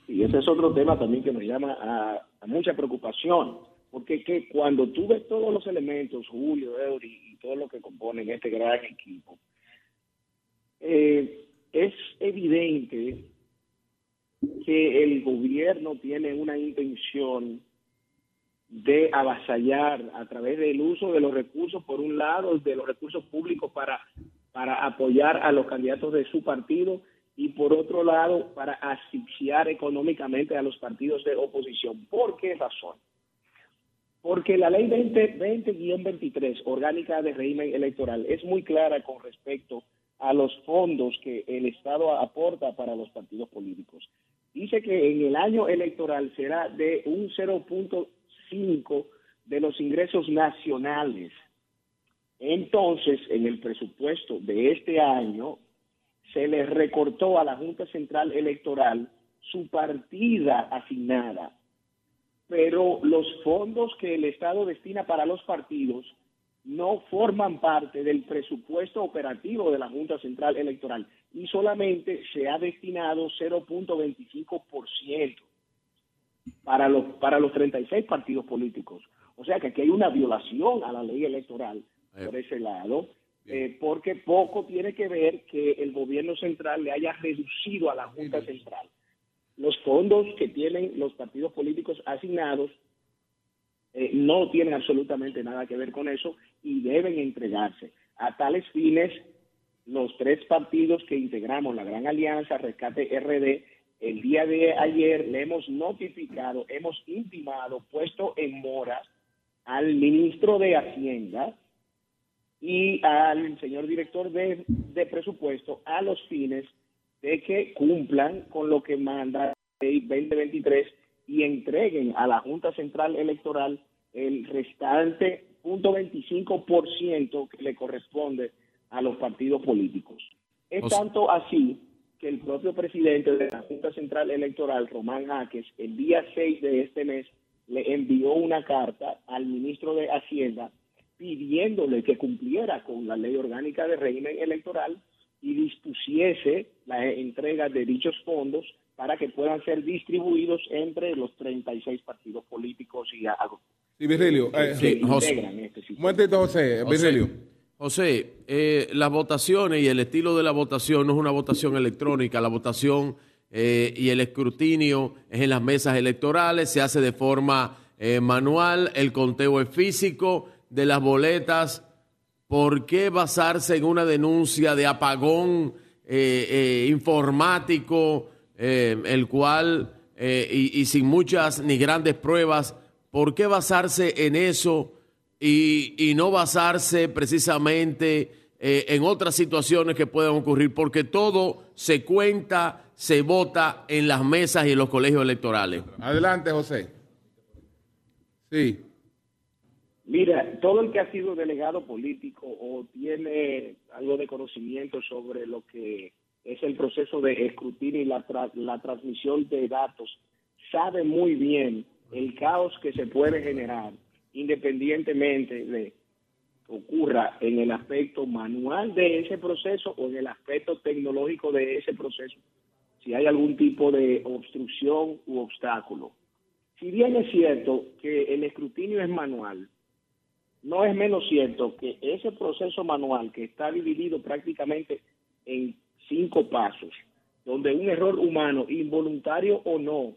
Y ese es otro tema también que nos llama a, mucha preocupación, porque que cuando tú ves todos los elementos, Julio, Eury y todo lo que componen este gran equipo, eh, es evidente que el gobierno tiene una intención de avasallar a través del uso de los recursos, por un lado, de los recursos públicos para, para apoyar a los candidatos de su partido y por otro lado, para asfixiar económicamente a los partidos de oposición. ¿Por qué razón? Porque la ley 20-23, orgánica de régimen electoral, es muy clara con respecto a los fondos que el Estado aporta para los partidos políticos. Dice que en el año electoral será de un 0.5 de los ingresos nacionales. Entonces, en el presupuesto de este año, se le recortó a la Junta Central Electoral su partida asignada, pero los fondos que el Estado destina para los partidos no forman parte del presupuesto operativo de la Junta Central Electoral y solamente se ha destinado 0.25% para los, para los 36 partidos políticos. O sea que aquí hay una violación a la ley electoral por ese lado, eh, porque poco tiene que ver que el gobierno central le haya reducido a la Junta Central los fondos que tienen los partidos políticos asignados eh, no tienen absolutamente nada que ver con eso y deben entregarse. A tales fines, los tres partidos que integramos la Gran Alianza Rescate RD, el día de ayer le hemos notificado, hemos intimado, puesto en mora al ministro de Hacienda y al señor director de, presupuesto a los fines de que cumplan con lo que manda el 2023 y entreguen a la Junta Central Electoral el restante 25% que le corresponde a los partidos políticos. Es tanto así que el propio presidente de la Junta Central Electoral, Román Jaques, el día 6 de este mes le envió una carta al ministro de Hacienda pidiéndole que cumpliera con la ley orgánica de régimen electoral y dispusiese la entrega de dichos fondos para que puedan ser distribuidos entre los 36 partidos políticos y Sí, Virgilio. Eh, sí, José. Este José. Virgilio. José, eh, las votaciones y el estilo de la votación no es una votación electrónica, la votación eh, y el escrutinio es en las mesas electorales, se hace de forma manual, el conteo es físico, de las boletas, ¿por qué basarse en una denuncia de apagón eh, eh, informático, eh, el cual, y, y, sin muchas ni grandes pruebas, ¿por qué basarse en eso y, y no basarse precisamente en otras situaciones que puedan ocurrir? Porque todo se cuenta, se vota en las mesas y en los colegios electorales. Adelante, José. Sí. Mira, todo el que ha sido delegado político o tiene algo de conocimiento sobre lo que es el proceso de escrutinio y la, la transmisión de datos sabe muy bien el caos que se puede generar independientemente de que ocurra en el aspecto manual de ese proceso o en el aspecto tecnológico de ese proceso, si hay algún tipo de obstrucción u obstáculo. Si bien es cierto que el escrutinio es manual, no es menos cierto que ese proceso manual que está dividido prácticamente en cinco pasos, donde un error humano, involuntario o no,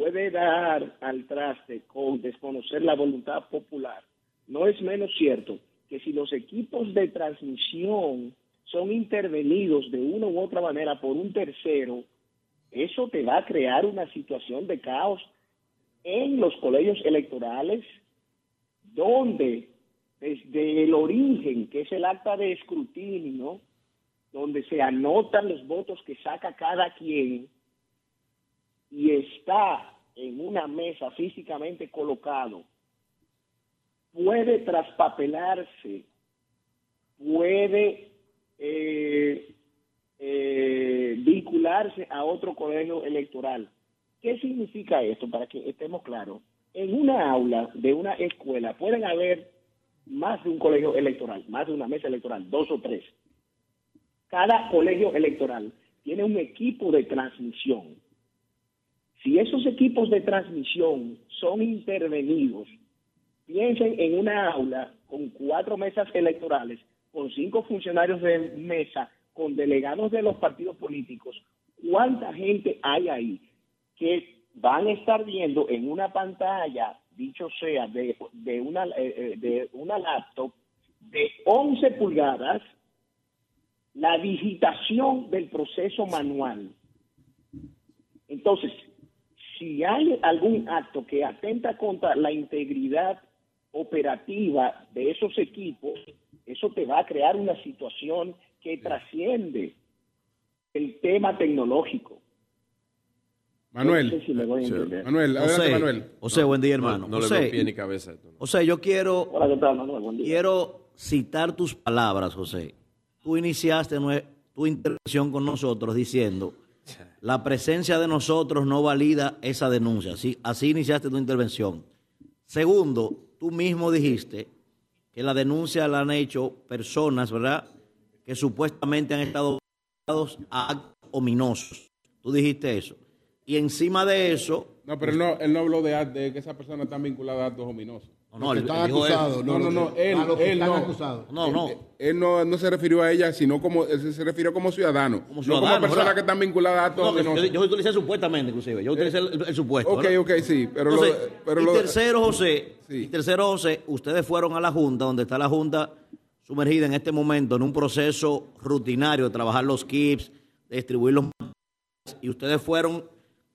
puede dar al traste con desconocer la voluntad popular, no es menos cierto que si los equipos de transmisión son intervenidos de una u otra manera por un tercero, eso te va a crear una situación de caos en los colegios electorales, donde desde el origen, que es el acta de escrutinio, donde se anotan los votos que saca cada quien y está en una mesa físicamente colocado, puede traspapelarse, puede eh, eh, vincularse a otro colegio electoral. ¿Qué significa esto? Para que estemos claros. En una aula de una escuela pueden haber más de un colegio electoral, más de una mesa electoral, dos o tres. Cada colegio electoral tiene un equipo de transmisión. Si esos equipos de transmisión son intervenidos, piensen en una aula con cuatro mesas electorales, con cinco funcionarios de mesa, con delegados de los partidos políticos, ¿cuánta gente hay ahí que van a estar viendo en una pantalla dicho sea, de, de, una, eh, eh, de una laptop de 11 pulgadas, la digitación del proceso manual. Entonces, si hay algún acto que atenta contra la integridad operativa de esos equipos, eso te va a crear una situación que trasciende el tema tecnológico. Manuel. Manuel, adelante, Manuel. José, buen día, hermano. No, le veo pie ni cabeza. José, yo quiero, quiero citar tus palabras, José. Tú iniciaste tu intervención con nosotros diciendo, la presencia de nosotros no valida esa denuncia. Así, así iniciaste tu intervención. Segundo, tú mismo dijiste que la denuncia la han hecho personas, ¿verdad?, que supuestamente han estado a actos ominosos. Tú dijiste eso. Y encima de eso. No, pero él no, él no habló de, de que esa persona está vinculada a actos ominosos. No, no, están acusados. No, no, no, él, él no. Acusados. No, no. Él, no, no se refirió a ella, sino como, él se refirió como ciudadano. Como ciudadano. No como persona que están vinculadas a actos ominosos. Yo, yo, utilicé supuestamente, inclusive. Yo utilicé el, supuesto. Ok, ok, sí. Pero Entonces, lo, pero y lo, tercero, José, sí. y tercero, José, ustedes fueron a la Junta, donde está la Junta sumergida en este momento en un proceso rutinario de trabajar los KIPs, de distribuir los y ustedes fueron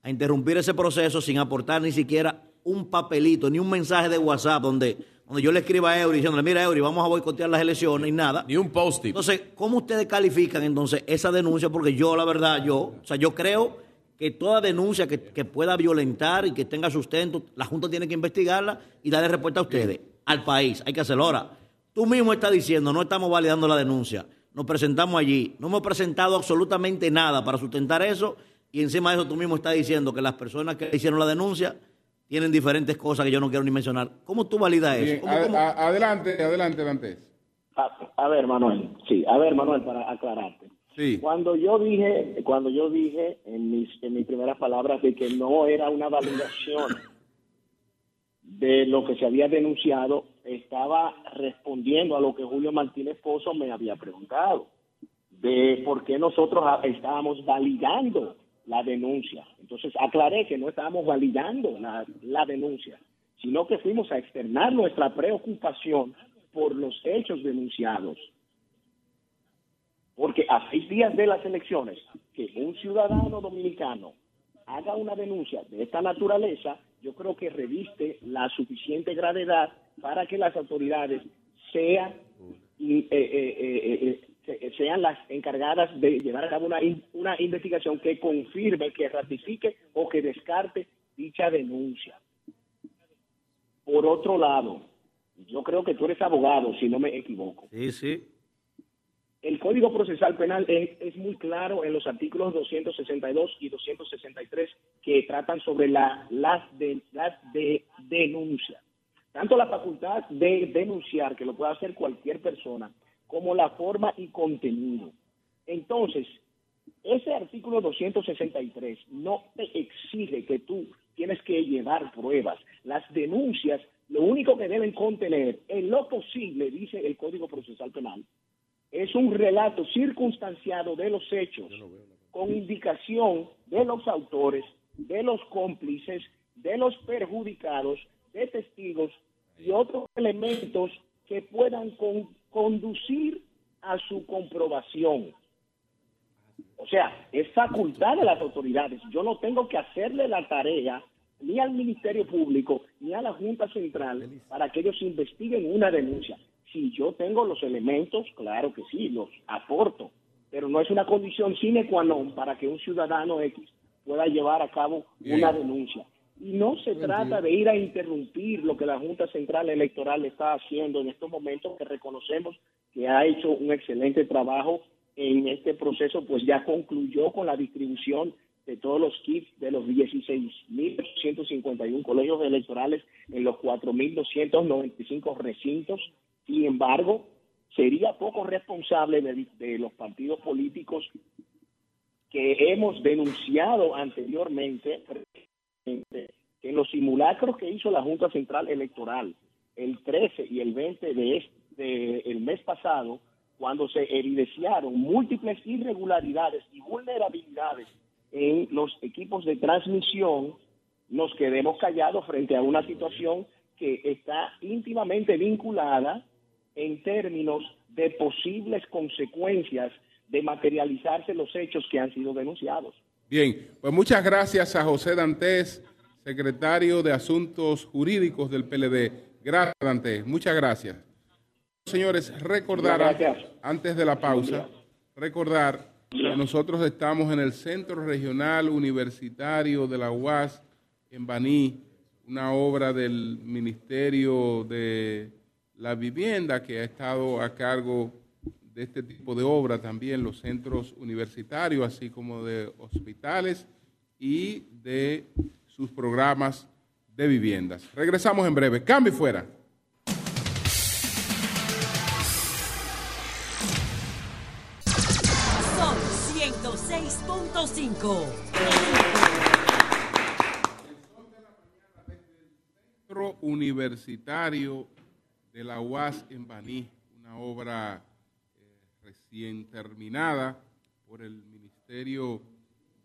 a interrumpir ese proceso sin aportar ni siquiera un papelito, ni un mensaje de WhatsApp donde, donde yo le escriba a Eury diciéndole, mira Eury, vamos a boicotear las elecciones y nada. Ni un post-it. Entonces, ¿cómo ustedes califican entonces esa denuncia? Porque yo, la verdad, yo, o sea, yo creo que toda denuncia que, que pueda violentar y que tenga sustento, la Junta tiene que investigarla y darle respuesta a ustedes, al país. Hay que hacerlo. Ahora, tú mismo estás diciendo, no estamos validando la denuncia. Nos presentamos allí. No hemos presentado absolutamente nada para sustentar eso y encima de eso tú mismo estás diciendo que las personas que hicieron la denuncia tienen diferentes cosas que yo no quiero ni mencionar. ¿Cómo tú validas eso? ¿Cómo, cómo? adelante, adelante, Dante. A, a, ver, Manuel, sí, a ver, Manuel, para aclararte. Sí. Cuando yo dije, cuando yo dije en mis, en mis primeras palabras de que no era una validación de lo que se había denunciado, estaba respondiendo a lo que Julio Martínez Pozo me había preguntado, de por qué nosotros estábamos validando la denuncia. Entonces aclaré que no estábamos validando la, denuncia, sino que fuimos a externar nuestra preocupación por los hechos denunciados. Porque a seis días de las elecciones, que un ciudadano dominicano haga una denuncia de esta naturaleza, yo creo que reviste la suficiente gravedad para que las autoridades sean, eh, eh, eh, sean las encargadas de llevar a cabo una, una investigación que confirme, que ratifique o que descarte dicha denuncia. Por otro lado, yo creo que tú eres abogado, si no me equivoco. Sí, sí. El Código Procesal Penal es, muy claro en los artículos 262 y 263 que tratan sobre la, las, de, las de denuncia. Tanto la facultad de denunciar, que lo puede hacer cualquier persona, como la forma y contenido. Entonces, ese artículo 263 no te exige que tú tienes que llevar pruebas. Las denuncias, lo único que deben contener, en lo posible, dice el Código Procesal Penal, es un relato circunstanciado de los hechos, con indicación de los autores, de los cómplices, de los perjudicados, de testigos y otros elementos que puedan conducir a su comprobación. O sea, es facultad de las autoridades. Yo no tengo que hacerle la tarea ni al Ministerio Público ni a la Junta Central para que ellos investiguen una denuncia. Si yo tengo los elementos, claro que sí, los aporto, pero no es una condición sine qua non para que un ciudadano X pueda llevar a cabo una denuncia. Y no se trata de ir a interrumpir lo que la Junta Central Electoral está haciendo en estos momentos, que reconocemos que ha hecho un excelente trabajo en este proceso, pues ya concluyó con la distribución de todos los kits de los 16.851 colegios electorales en los 4.295 recintos. Sin embargo, sería poco responsable de, los partidos políticos que hemos denunciado anteriormente que los simulacros que hizo la Junta Central Electoral el 13 y el 20 de este, el mes pasado, cuando se evidenciaron múltiples irregularidades y vulnerabilidades en los equipos de transmisión, nos quedemos callados frente a una situación que está íntimamente vinculada en términos de posibles consecuencias de materializarse los hechos que han sido denunciados. Bien, pues muchas gracias a José Dantes, secretario de Asuntos Jurídicos del PLD. Gracias, Dantes. Muchas gracias. Señores, recordar, antes de la pausa, recordar que nosotros estamos en el Centro Regional Universitario de la UAS, en Baní, una obra del Ministerio de la Vivienda que ha estado a cargo de este tipo de obra también, los centros universitarios, así como de hospitales y de sus programas de viviendas. Regresamos en breve. Cambio fuera. Centro Universitario de la UAS en Baní, una obra recién terminada por el Ministerio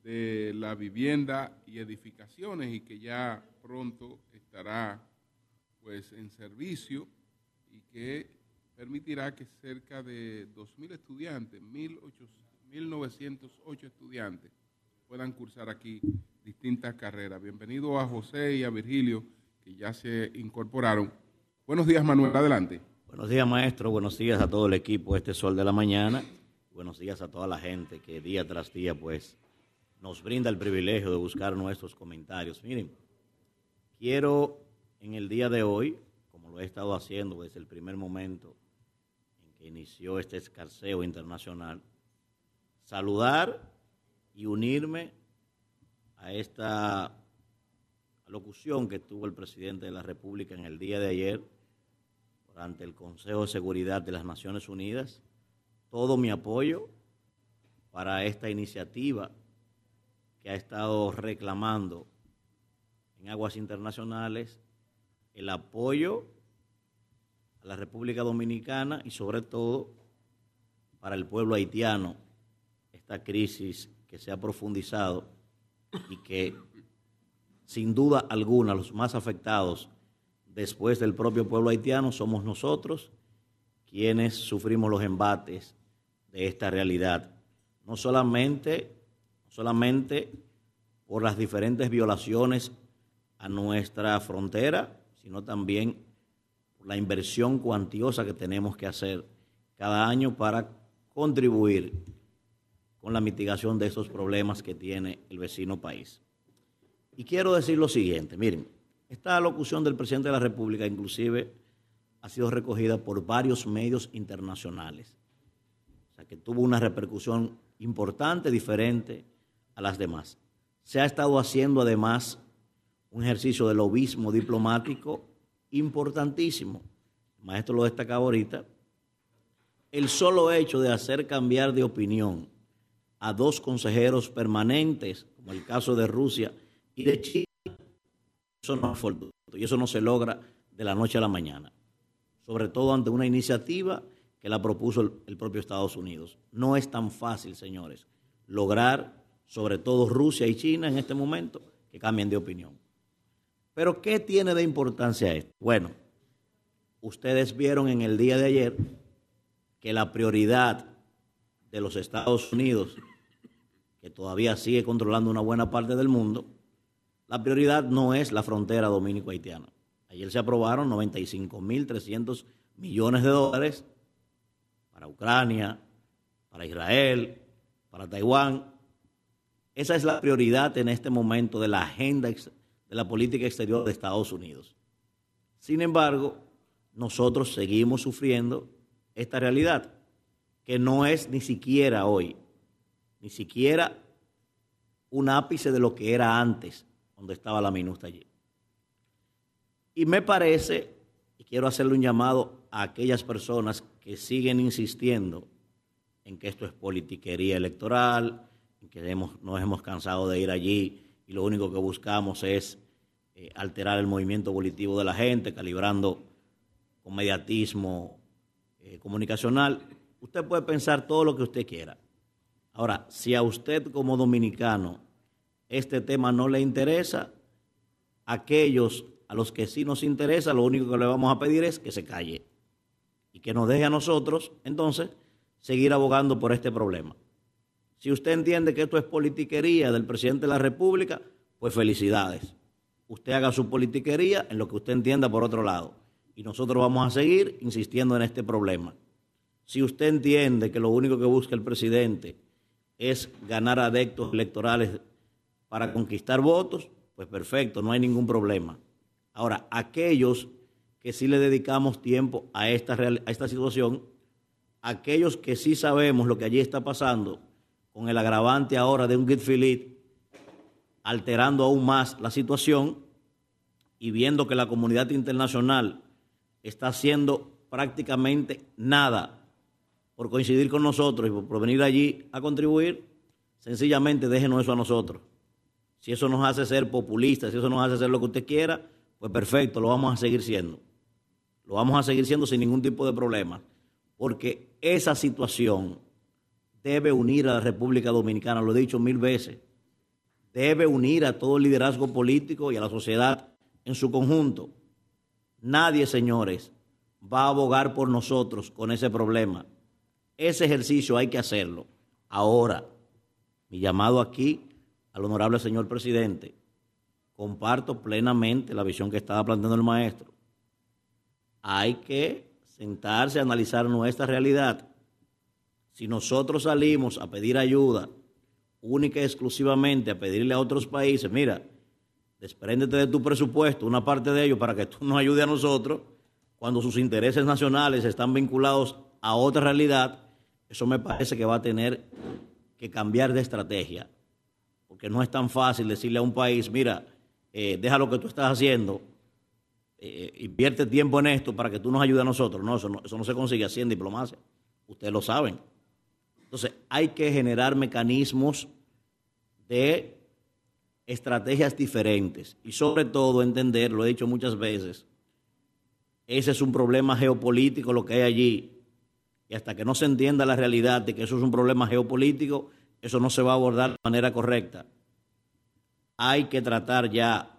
de la Vivienda y Edificaciones y que ya pronto estará pues en servicio y que permitirá que cerca de 2.000 estudiantes, 1.908 estudiantes, puedan cursar aquí distintas carreras. Bienvenido a José y a Virgilio, que ya se incorporaron. Buenos días, Manuel. Adelante. Buenos días, maestro. Buenos días a todo el equipo Este Sol de la Mañana. Buenos días a toda la gente que día tras día, pues, nos brinda el privilegio de buscar nuestros comentarios. Miren, quiero en el día de hoy, como lo he estado haciendo desde el primer momento en que inició este escarceo internacional, saludar y unirme a esta locución que tuvo el presidente de la República en el día de ayer durante el Consejo de Seguridad de las Naciones Unidas. Todo mi apoyo para esta iniciativa que ha estado reclamando en aguas internacionales el apoyo a la República Dominicana y sobre todo para el pueblo haitiano, esta crisis que se ha profundizado y que sin duda alguna los más afectados después del propio pueblo haitiano, somos nosotros quienes sufrimos los embates de esta realidad. No solamente, solamente por las diferentes violaciones a nuestra frontera, sino también por la inversión cuantiosa que tenemos que hacer cada año para contribuir con la mitigación de estos problemas que tiene el vecino país. Y quiero decir lo siguiente, miren, esta locución del presidente de la República inclusive ha sido recogida por varios medios internacionales, o sea que tuvo una repercusión importante, diferente a las demás. Se ha estado haciendo además un ejercicio de lobismo diplomático importantísimo. El maestro lo destacaba ahorita. El solo hecho de hacer cambiar de opinión a dos consejeros permanentes, como el caso de Rusia y de China, eso no es y eso no se logra de la noche a la mañana, sobre todo ante una iniciativa que la propuso el, propio Estados Unidos. No es tan fácil, señores, lograr, sobre todo Rusia y China en este momento, que cambien de opinión. Pero ¿qué tiene de importancia esto? Bueno, ustedes vieron en el día de ayer que la prioridad de los Estados Unidos, que todavía sigue controlando una buena parte del mundo, la prioridad no es la frontera dominico-haitiana. Ayer se aprobaron 95.300 millones de dólares para Ucrania, para Israel, para Taiwán. Esa es la prioridad en este momento de la agenda de la política exterior de Estados Unidos. Sin embargo, nosotros seguimos sufriendo esta realidad, que no es ni siquiera hoy, ni siquiera un ápice de lo que era antes, donde estaba la minuta allí. Y me parece, y quiero hacerle un llamado a aquellas personas que siguen insistiendo en que esto es politiquería electoral, en que hemos, nos hemos cansado de ir allí y lo único que buscamos es eh, alterar el movimiento volitivo de la gente, calibrando con mediatismo eh, comunicacional. Usted puede pensar todo lo que usted quiera. Ahora, si a usted como dominicano este tema no le interesa, aquellos a los que sí nos interesa, lo único que le vamos a pedir es que se calle y que nos deje a nosotros, entonces, seguir abogando por este problema. Si usted entiende que esto es politiquería del presidente de la República, pues felicidades. Usted haga su politiquería en lo que usted entienda por otro lado. Y nosotros vamos a seguir insistiendo en este problema. Si usted entiende que lo único que busca el presidente es ganar adeptos electorales para conquistar votos, pues perfecto, no hay ningún problema. Ahora, aquellos que sí le dedicamos tiempo a esta, a esta situación, aquellos que sí sabemos lo que allí está pasando, con el agravante ahora de un Gitfilit alterando aún más la situación y viendo que la comunidad internacional está haciendo prácticamente nada por coincidir con nosotros y por venir allí a contribuir, sencillamente déjenos eso a nosotros. Si eso nos hace ser populistas, si eso nos hace ser lo que usted quiera, pues perfecto, lo vamos a seguir siendo. Lo vamos a seguir siendo sin ningún tipo de problema, porque esa situación debe unir a la República Dominicana, lo he dicho mil veces, debe unir a todo el liderazgo político y a la sociedad en su conjunto. Nadie, señores, va a abogar por nosotros con ese problema. Ese ejercicio hay que hacerlo. Ahora, mi llamado aquí al honorable señor presidente, comparto plenamente la visión que estaba planteando el maestro. Hay que sentarse a analizar nuestra realidad. Si nosotros salimos a pedir ayuda única y exclusivamente a pedirle a otros países, mira, despréndete de tu presupuesto, una parte de ello, para que tú nos ayude a nosotros, cuando sus intereses nacionales están vinculados a otra realidad, eso me parece que va a tener que cambiar de estrategia, porque no es tan fácil decirle a un país, mira, eh, deja lo que tú estás haciendo, eh, invierte tiempo en esto para que tú nos ayudes a nosotros. No eso, no, eso no se consigue así en diplomacia, ustedes lo saben. Entonces, hay que generar mecanismos de estrategias diferentes y sobre todo entender, lo he dicho muchas veces, ese es un problema geopolítico lo que hay allí. Y hasta que no se entienda la realidad de que eso es un problema geopolítico, eso no se va a abordar de manera correcta. Hay que tratar ya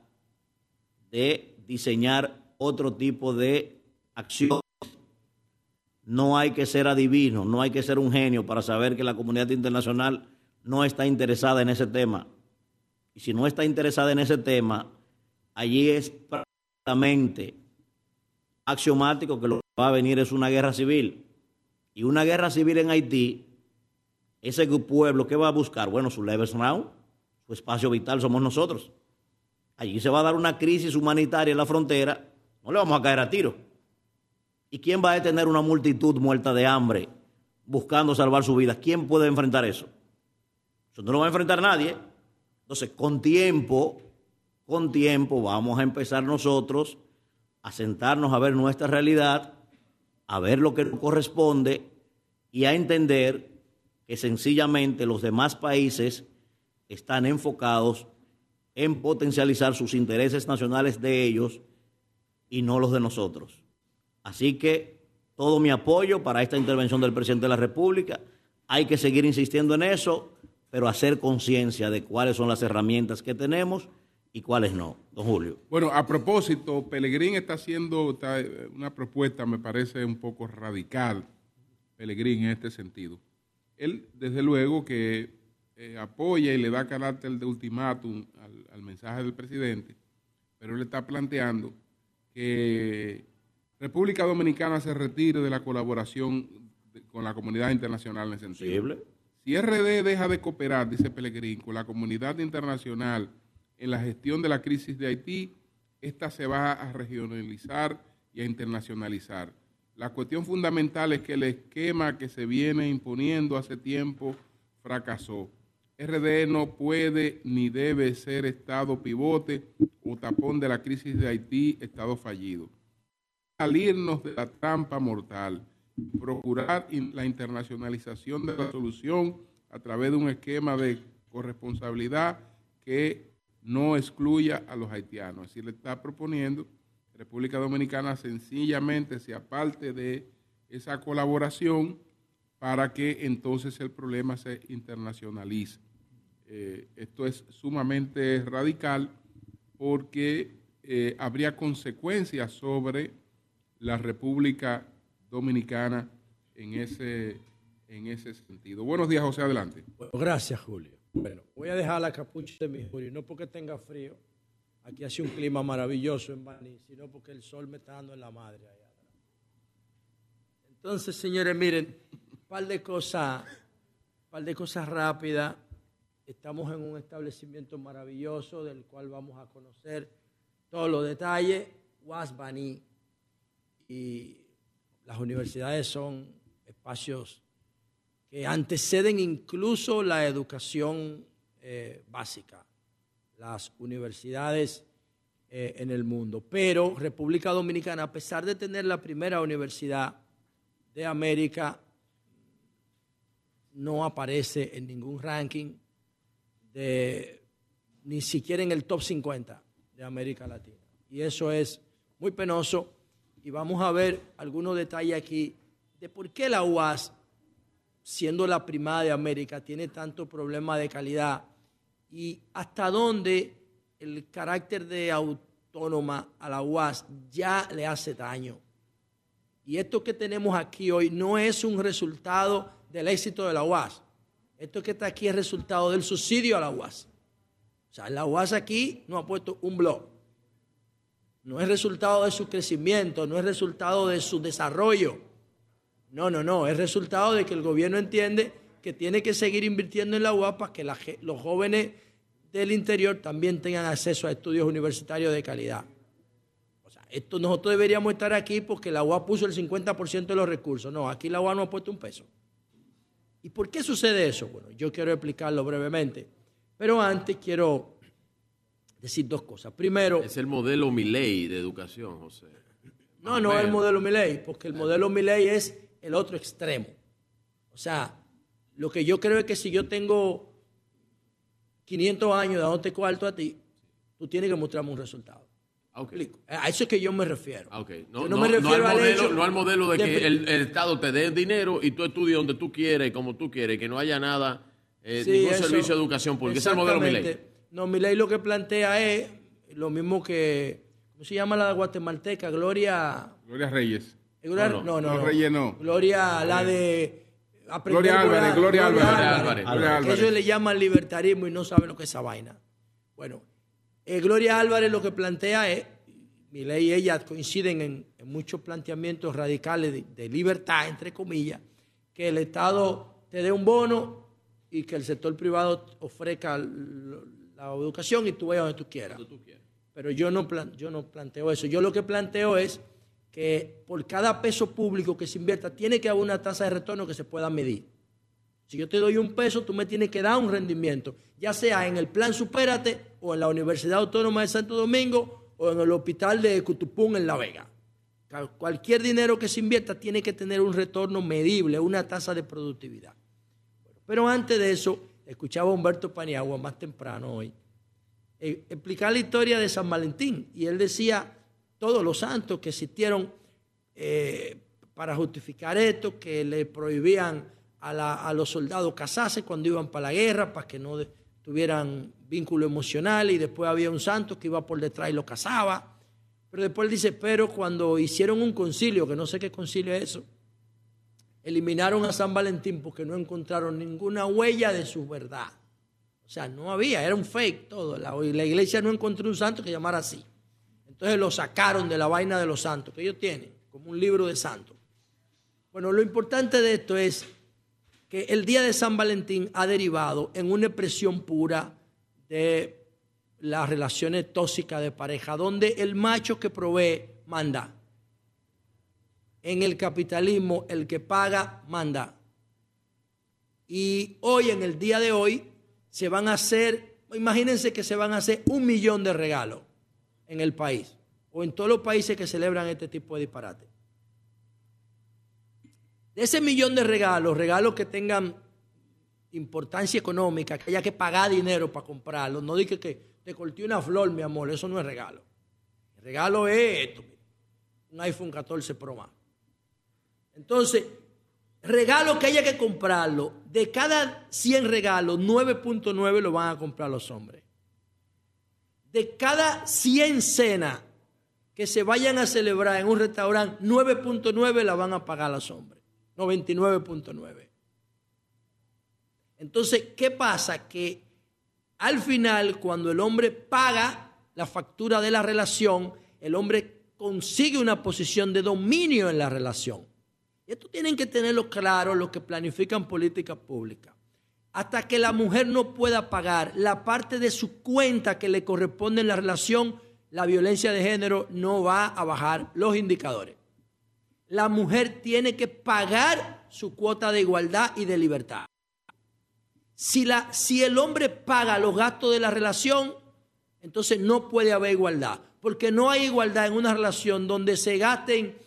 de diseñar otro tipo de acción. No hay que ser adivino, no hay que ser un genio para saber que la comunidad internacional no está interesada en ese tema. Y si no está interesada en ese tema, allí es prácticamente axiomático que lo que va a venir es una guerra civil. Y una guerra civil en Haití, ese pueblo, ¿qué va a buscar? Bueno, su round, su espacio vital somos nosotros. Allí se va a dar una crisis humanitaria en la frontera, no le vamos a caer a tiro. ¿Y quién va a detener una multitud muerta de hambre buscando salvar su vida? ¿Quién puede enfrentar eso? Eso no lo va a enfrentar nadie. Entonces, con tiempo, con tiempo vamos a empezar nosotros a sentarnos a ver nuestra realidad, a ver lo que corresponde y a entender que sencillamente los demás países están enfocados en potencializar sus intereses nacionales de ellos y no los de nosotros. Así que todo mi apoyo para esta intervención del presidente de la República. Hay que seguir insistiendo en eso pero hacer conciencia de cuáles son las herramientas que tenemos y cuáles no. Don Julio. Bueno, a propósito, Pelegrín está haciendo una propuesta, me parece un poco radical, Pelegrín en este sentido. Él, desde luego, que eh, apoya y le da carácter de ultimátum al, mensaje del presidente, pero él está planteando que República Dominicana se retire de la colaboración con la comunidad internacional en ese sentido. Si RD deja de cooperar, dice Pellegrín, con la comunidad internacional en la gestión de la crisis de Haití, esta se va a regionalizar y a internacionalizar. La cuestión fundamental es que el esquema que se viene imponiendo hace tiempo fracasó. RD no puede ni debe ser Estado pivote o tapón de la crisis de Haití, Estado fallido. Salirnos de la trampa mortal procurar la internacionalización de la solución a través de un esquema de corresponsabilidad que no excluya a los haitianos. Así le está proponiendo República Dominicana sencillamente se aparte de esa colaboración para que entonces el problema se internacionalice. Eh, esto es sumamente radical porque eh, habría consecuencias sobre la República dominicana en ese, en ese sentido. Buenos días, José, adelante. gracias, Julio. Bueno, voy a dejar la capucha de mi Julio, no porque tenga frío, aquí hace un clima maravilloso en Baní, sino porque el sol me está dando en la madre allá. Entonces, señores, miren, un par de cosas, par de cosas rápidas. Estamos en un establecimiento maravilloso del cual vamos a conocer todos los detalles. Baní Y las universidades son espacios que anteceden incluso la educación eh, básica, las universidades eh, en el mundo. Pero República Dominicana, a pesar de tener la primera universidad de América, no aparece en ningún ranking de ni siquiera en el top 50 de América Latina. Y eso es muy penoso y vamos a ver algunos detalles aquí de por qué la UAS, siendo la primada de América, tiene tanto problema de calidad y hasta dónde el carácter de autónoma a la UAS ya le hace daño. Y esto que tenemos aquí hoy no es un resultado del éxito de la UAS. Esto que está aquí es resultado del subsidio a la UAS. O sea, la UAS aquí no ha puesto un blog. No es resultado de su crecimiento, no es resultado de su desarrollo. No, no, no, es resultado de que el gobierno entiende que tiene que seguir invirtiendo en la UAP para que los jóvenes del interior también tengan acceso a estudios universitarios de calidad. O sea, esto nosotros deberíamos estar aquí porque la UAP puso el 50% de los recursos. No, aquí la UAP no ha puesto un peso. ¿Y por qué sucede eso? Bueno, yo quiero explicarlo brevemente. Pero antes quiero decir dos cosas. Primero... Es el modelo Milei de educación, José. No, no es el modelo Milei, porque el modelo Milei es el otro extremo. O sea, lo que yo creo es que si yo tengo 500 años dándote cuarto a ti, tú tienes que mostrarme un resultado. A eso es que yo me refiero. No, me refiero al, modelo, no al modelo de, que el, Estado te dé dinero y tú estudies donde tú quieres y como tú quieres, que no haya nada, eh, ningún servicio de educación pública. Ese es el modelo Milei. No, mi ley lo que plantea es lo mismo que, ¿cómo se llama la guatemalteca? Gloria... Gloria Reyes. Gloria, no, no, no, Reyes no. Gloria, la de... Gloria Álvarez, Gloria Álvarez. Gloria Álvarez. Ellos le llaman libertarismo y no saben lo que es esa vaina. Bueno, eh, Gloria Álvarez lo que plantea es, mi ley y ella coinciden en, muchos planteamientos radicales de, libertad, entre comillas, que el Estado te dé un bono y que el sector privado ofrezca la educación y tú vayas donde tú quieras. Pero yo no, yo no planteo eso. Yo lo que planteo es que por cada peso público que se invierta tiene que haber una tasa de retorno que se pueda medir. Si yo te doy un peso, tú me tienes que dar un rendimiento, ya sea en el plan Supérate o en la Universidad Autónoma de Santo Domingo o en el hospital de Cutupún en La Vega. Cualquier dinero que se invierta tiene que tener un retorno medible, una tasa de productividad. Pero antes de eso, escuchaba a Humberto Paniagua más temprano hoy eh, explicar la historia de San Valentín y él decía todos los santos que existieron eh, para justificar esto, que le prohibían a, los soldados casarse cuando iban para la guerra, para que no tuvieran vínculo emocional, y después había un santo que iba por detrás y lo casaba. Pero después él dice, pero cuando hicieron un concilio, que no sé qué concilio es eso, eliminaron a San Valentín porque no encontraron ninguna huella de su verdad. O sea, no había, era un fake todo. La, la iglesia no encontró un santo que llamara así. Entonces lo sacaron de la vaina de los santos, que ellos tienen, como un libro de santos. Bueno, lo importante de esto es que el día de San Valentín ha derivado en una expresión pura de las relaciones tóxicas de pareja, donde el macho que provee manda. En el capitalismo, el que paga manda. Y hoy, en el día de hoy, se van a hacer, imagínense que se van a hacer un millón de regalos en el país o en todos los países que celebran este tipo de disparate. De ese millón de regalos, regalos que tengan importancia económica, que haya que pagar dinero para comprarlos, no diga que te corté una flor, mi amor, eso no es regalo. El regalo es esto, un iPhone 14 Pro Max. Entonces, regalo que haya que comprarlo, de cada 100 regalos, 9.9 lo van a comprar los hombres de cada 100 cenas que se vayan a celebrar en un restaurante, 9.9 la van a pagar los hombres. 99.9. Entonces, ¿qué pasa? Que al final, cuando el hombre paga la factura de la relación, el hombre consigue una posición de dominio en la relación. Esto tienen que tenerlo claro los que planifican política pública hasta que la mujer no pueda pagar la parte de su cuenta que le corresponde en la relación, la violencia de género no va a bajar los indicadores. La mujer tiene que pagar su cuota de igualdad y de libertad. Si, la, si el hombre paga los gastos de la relación, entonces no puede haber igualdad, porque no hay igualdad en una relación donde se gasten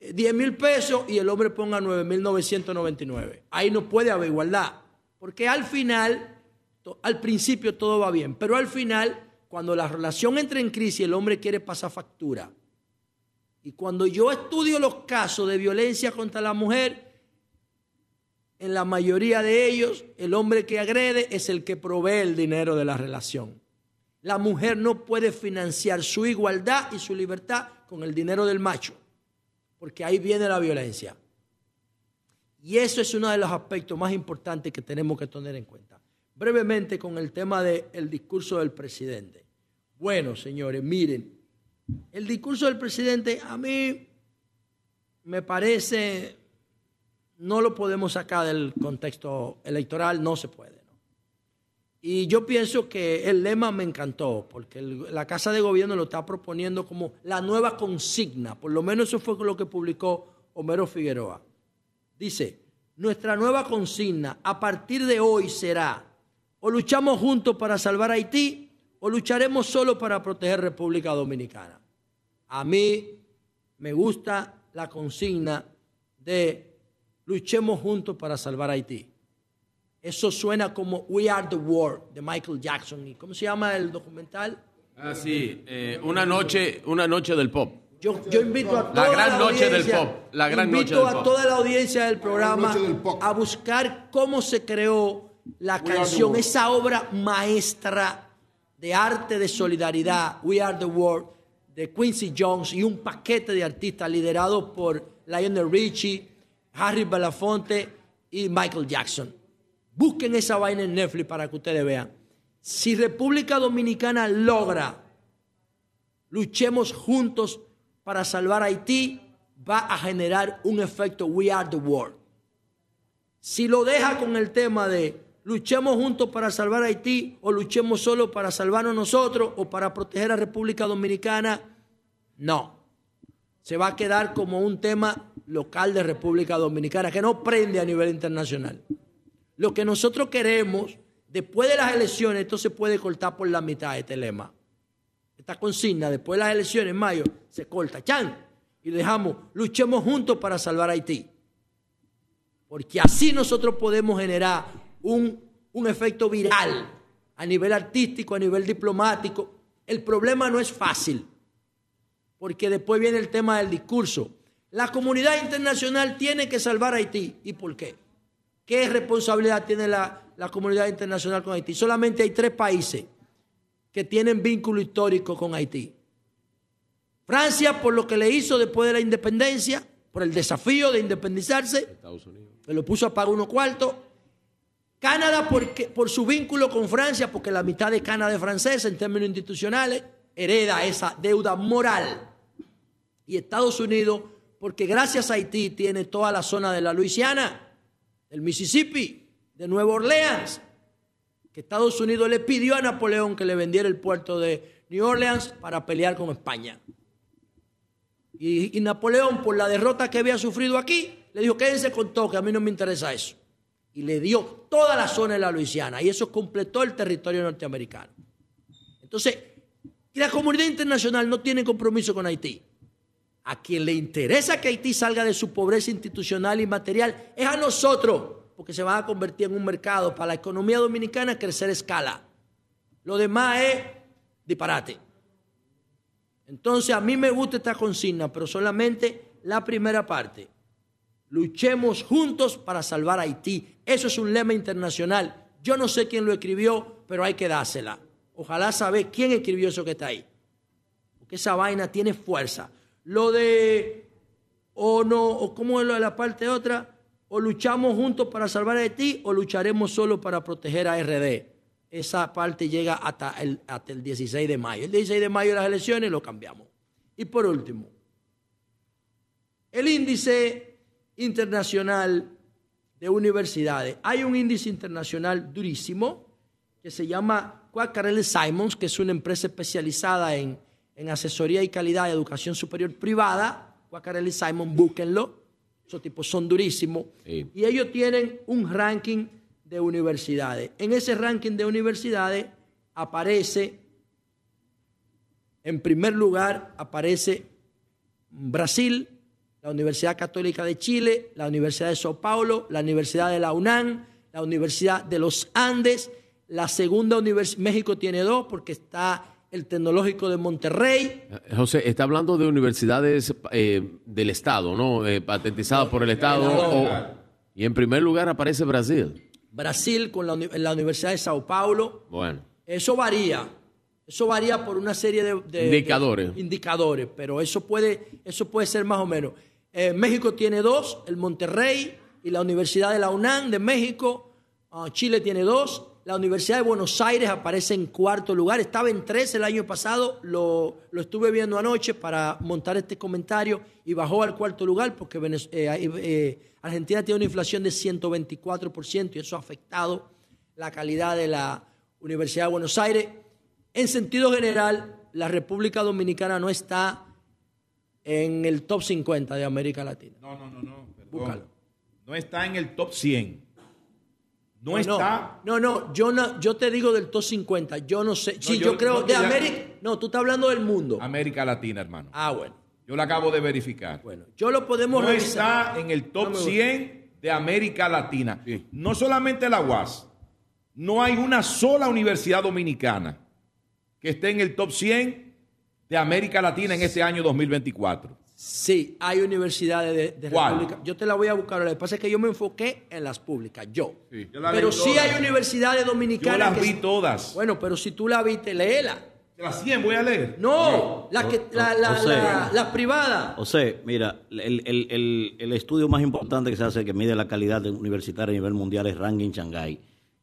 10 mil pesos y el hombre ponga 9 mil 999. Ahí no puede haber igualdad. Porque al final, al principio todo va bien, pero al final, cuando la relación entra en crisis, el hombre quiere pasar factura. Y cuando yo estudio los casos de violencia contra la mujer, en la mayoría de ellos, el hombre que agrede es el que provee el dinero de la relación. La mujer no puede financiar su igualdad y su libertad con el dinero del macho, porque ahí viene la violencia. Y eso es uno de los aspectos más importantes que tenemos que tener en cuenta. Brevemente con el tema del discurso del presidente. Bueno, señores, miren, el discurso del presidente a mí me parece, no lo podemos sacar del contexto electoral, no se puede. Y yo pienso que el lema me encantó, porque la Casa de Gobierno lo está proponiendo como la nueva consigna, por lo menos eso fue lo que publicó Homero Figueroa. Dice, nuestra nueva consigna a partir de hoy será, o luchamos juntos para salvar Haití, o lucharemos solo para proteger República Dominicana. A mí me gusta la consigna de luchemos juntos para salvar Haití. Eso suena como We Are the World de Michael Jackson. ¿Y cómo se llama el documental? Ah, sí, eh, una noche, una noche del pop. Yo, invito a toda la gran noche del pop. La gran invito a toda la audiencia del programa a buscar cómo se creó la canción, esa obra maestra de arte de solidaridad, We Are the World, de Quincy Jones y un paquete de artistas liderados por Lionel Richie, Harry Belafonte y Michael Jackson. Busquen esa vaina en Netflix para que ustedes vean. Si República Dominicana logra, luchemos juntos para salvar Haití, va a generar un efecto We Are the World. Si lo deja con el tema de luchemos juntos para salvar Haití o luchemos solo para salvarnos nosotros o para proteger a República Dominicana, no. Se va a quedar como un tema local de República Dominicana que no prende a nivel internacional. Lo que nosotros queremos, después de las elecciones, esto se puede cortar por la mitad, este lema. Esta consigna, después de las elecciones en mayo, se corta. ¡Chan! Y dejamos, luchemos juntos para salvar Haití. Porque así nosotros podemos generar un, un efecto viral a nivel artístico, a nivel diplomático. El problema no es fácil, porque después viene el tema del discurso. La comunidad internacional tiene que salvar a Haití. ¿Y por qué? ¿Qué responsabilidad tiene la, la comunidad internacional con Haití? Solamente hay tres países que tienen vínculo histórico con Haití. Francia por lo que le hizo después de la independencia, por el desafío de independizarse, Estados Unidos. que lo puso a pagar unos cuartos. Canadá porque, por su vínculo con Francia, porque la mitad de Canadá es francesa en términos institucionales, hereda esa deuda moral. Y Estados Unidos porque gracias a Haití tiene toda la zona de la Luisiana, del Mississippi, de Nueva Orleans, que Estados Unidos le pidió a Napoleón que le vendiera el puerto de New Orleans para pelear con España. Y, y, Napoleón, por la derrota que había sufrido aquí, le dijo, quédense con todo, que a mí no me interesa eso. Y le dio toda la zona de la Luisiana, y eso completó el territorio norteamericano. Entonces, la comunidad internacional no tiene compromiso con Haití. A quien le interesa que Haití salga de su pobreza institucional y material es a nosotros, porque se va a convertir en un mercado para la economía dominicana crecer a escala. Lo demás es disparate. Entonces a mí me gusta esta consigna, pero solamente la primera parte. Luchemos juntos para salvar a Haití. Eso es un lema internacional. Yo no sé quién lo escribió, pero hay que dársela. Ojalá saber quién escribió eso que está ahí. Porque esa vaina tiene fuerza. Lo de, o no, o cómo es lo de la parte otra, o luchamos juntos para salvar a Haití, o lucharemos solo para proteger a RD esa parte llega hasta el, hasta el 16 de mayo. El 16 de mayo de las elecciones lo cambiamos. Y por último, el índice internacional de universidades. Hay un índice internacional durísimo que se llama Quaccarelli Simons, que es una empresa especializada en, en asesoría y calidad de educación superior privada. Quaccarelli Simons, búsquenlo. Esos tipos son durísimos. Sí. Y ellos tienen un ranking de universidades. En ese ranking de universidades aparece, en primer lugar, aparece Brasil, la Universidad Católica de Chile, la Universidad de Sao Paulo, la Universidad de la UNAM, la Universidad de los Andes, la segunda universidad, México tiene dos porque está el Tecnológico de Monterrey. José, está hablando de universidades eh, del Estado, ¿no? Eh, patentizadas por el Estado. O, y en primer lugar aparece Brasil. Brasil con la, la, Universidad de Sao Paulo. Bueno. Eso varía. Eso varía por una serie de, de indicadores. De indicadores, pero eso puede, eso puede ser más o menos. Eh, México tiene dos, el Monterrey y la Universidad de la UNAM de México. Uh, Chile tiene dos. La Universidad de Buenos Aires aparece en cuarto lugar. Estaba en tres el año pasado. Lo, lo estuve viendo anoche para montar este comentario y bajó al cuarto lugar porque eh, eh, Argentina tiene una inflación de 124% y eso ha afectado la calidad de la Universidad de Buenos Aires. En sentido general, la República Dominicana no está en el top 50 de América Latina. No, no, no, no. Búscalo. No está en el top 100. No, no está. No, no, yo no, yo te digo del top 50. Yo no sé. Sí, yo, yo, creo no, de América. No, tú estás hablando del mundo. América Latina, hermano. Ah, bueno. Yo lo acabo de verificar. Bueno, yo lo podemos no revisar. está en el top 100 de América Latina. Sí. No solamente la UAS. No hay una sola universidad dominicana que esté en el top 100 de América Latina en este año 2024. Sí, hay universidades de, de República. Yo te la voy a buscar. Lo que pasa es que yo me enfoqué en las públicas, yo. Sí, yo pero sí hay universidades dominicanas. Yo las que vi todas. Bueno, pero si tú la viste, léela. las 100 voy a leer. No, la, que, la, la, la, la privada. O sea, mira, el, el, el, el, estudio más importante que se hace, que mide la calidad universitaria a nivel mundial, es Ranking Shanghai,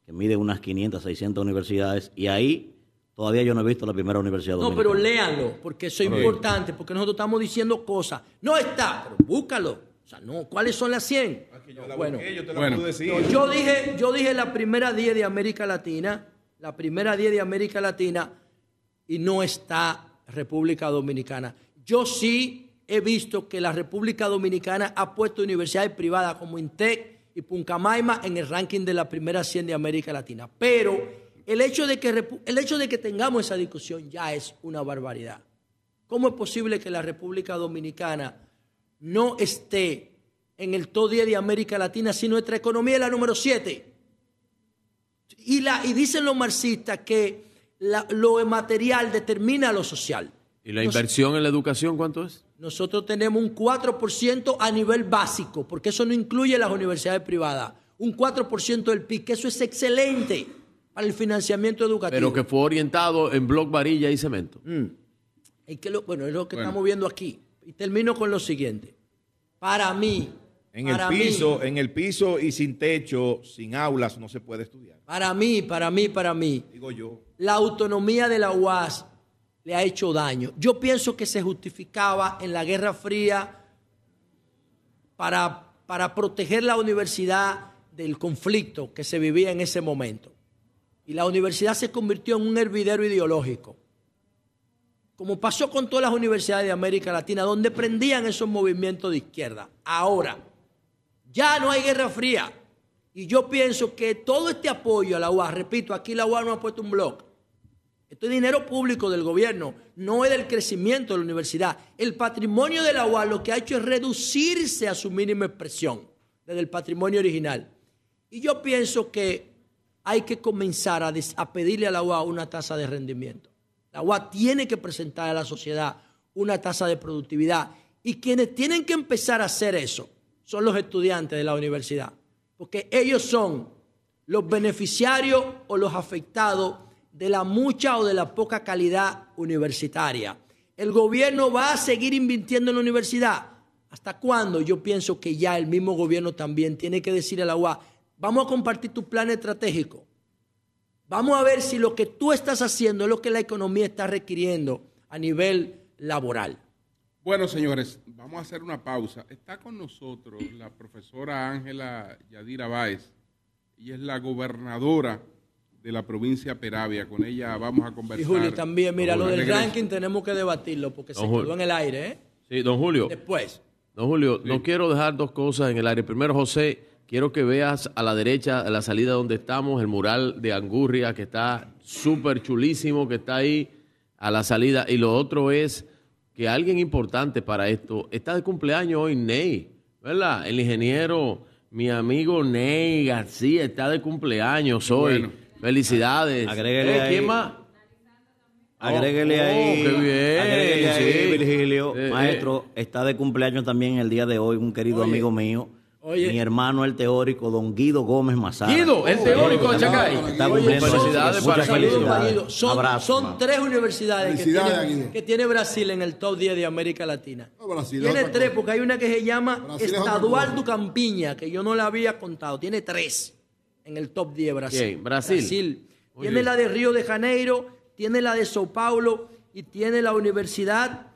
que mide unas 500, 600 universidades, y ahí todavía yo no he visto la primera universidad No, pero léanlo, porque eso es importante, porque nosotros estamos diciendo cosas. No está, pero búscalo. O sea, no, ¿cuáles son las 100? yo bueno, yo te bueno. decir. yo dije, yo dije la primera 10 de América Latina, la primera 10 de América Latina y no está República Dominicana. Yo sí he visto que la República Dominicana ha puesto universidades privadas como INTEC y Puncamaima en el ranking de la primera 100 de América Latina. Pero el hecho de que, el hecho de que tengamos esa discusión ya es una barbaridad. ¿Cómo es posible que la República Dominicana no esté en el top 10 de América Latina si nuestra economía es la número 7? Y, la, y dicen los marxistas que lo material determina lo social. ¿Y la inversión en la educación cuánto es? Nosotros tenemos un 4% a nivel básico, porque eso no incluye las universidades privadas. Un 4% del PIB, que eso es excelente para el financiamiento educativo. Pero que fue orientado en bloc, varilla y cemento. Mm. que bueno, es lo que estamos viendo aquí. Y termino con lo siguiente. Para mí, en el piso, en el piso y sin techo, sin aulas, no se puede estudiar. Para mí, para mí, para mí. Digo yo. La autonomía de la UAS le ha hecho daño. Yo pienso que se justificaba en la Guerra Fría para, para proteger la universidad del conflicto que se vivía en ese momento. Y la universidad se convirtió en un hervidero ideológico. Como pasó con todas las universidades de América Latina, donde prendían esos movimientos de izquierda. Ahora, ya no hay Guerra Fría. Y yo pienso que todo este apoyo a la UAS, repito, aquí la UAS no ha puesto un blog. Esto es dinero público del gobierno, no es del crecimiento de la universidad. El patrimonio de la UAS lo que ha hecho es reducirse a su mínima expresión desde el patrimonio original. Y yo pienso que hay que comenzar a, pedirle a la UAS una tasa de rendimiento. La UAS tiene que presentar a la sociedad una tasa de productividad. Y quienes tienen que empezar a hacer eso son los estudiantes de la universidad porque ellos son los beneficiarios o los afectados de la mucha o de la poca calidad universitaria. El gobierno va a seguir invirtiendo en la universidad. ¿Hasta cuándo? Yo pienso que ya el mismo gobierno también tiene que decir a la UA, vamos a compartir tu plan estratégico. Vamos a ver si lo que tú estás haciendo es lo que la economía está requiriendo a nivel laboral. Bueno, señores, vamos a hacer una pausa. Está con nosotros la profesora Ángela Yadira Báez. Ella es la gobernadora de la provincia Peravia. Con ella vamos a conversar. Y Julio, también, mira, lo del ranking tenemos que debatirlo porque se quedó en el aire, ¿eh? Sí, don Julio. Después. Don Julio, no quiero dejar dos cosas en el aire. Primero, José, quiero que veas a la derecha, a la salida donde estamos, el mural de Angurria, que está súper chulísimo, que está ahí a la salida. Y lo otro es que alguien importante para esto está de cumpleaños hoy, Ney, ¿verdad? El ingeniero, mi amigo Ney García está de cumpleaños hoy. Felicidades. Agréguele eh, ahí. ¿Quién más? Agréguele Oh, ahí. qué bien, Agréguele ahí, sí. Virgilio. Eh, Maestro, está de cumpleaños también el día de hoy un querido amigo mío. Oye. Mi hermano, el teórico, don Guido Gómez Mazara. Guido, el teórico de Chacay. Está Oye, cumpliendo felicidades muchas. Son, Abrazo, son hermano. tres universidades que tiene, Guido. que tiene Brasil en el top 10 de América Latina. No, Brasil tiene otra tres, porque hay una que se llama Brasil es otra Estadual cosa. do Campiña, que yo no la había contado. Tiene tres en el top 10 Brasil. ¿Quién? Brasil. Muy Tiene la de Río de Janeiro, tiene la de Sao Paulo y tiene la Universidad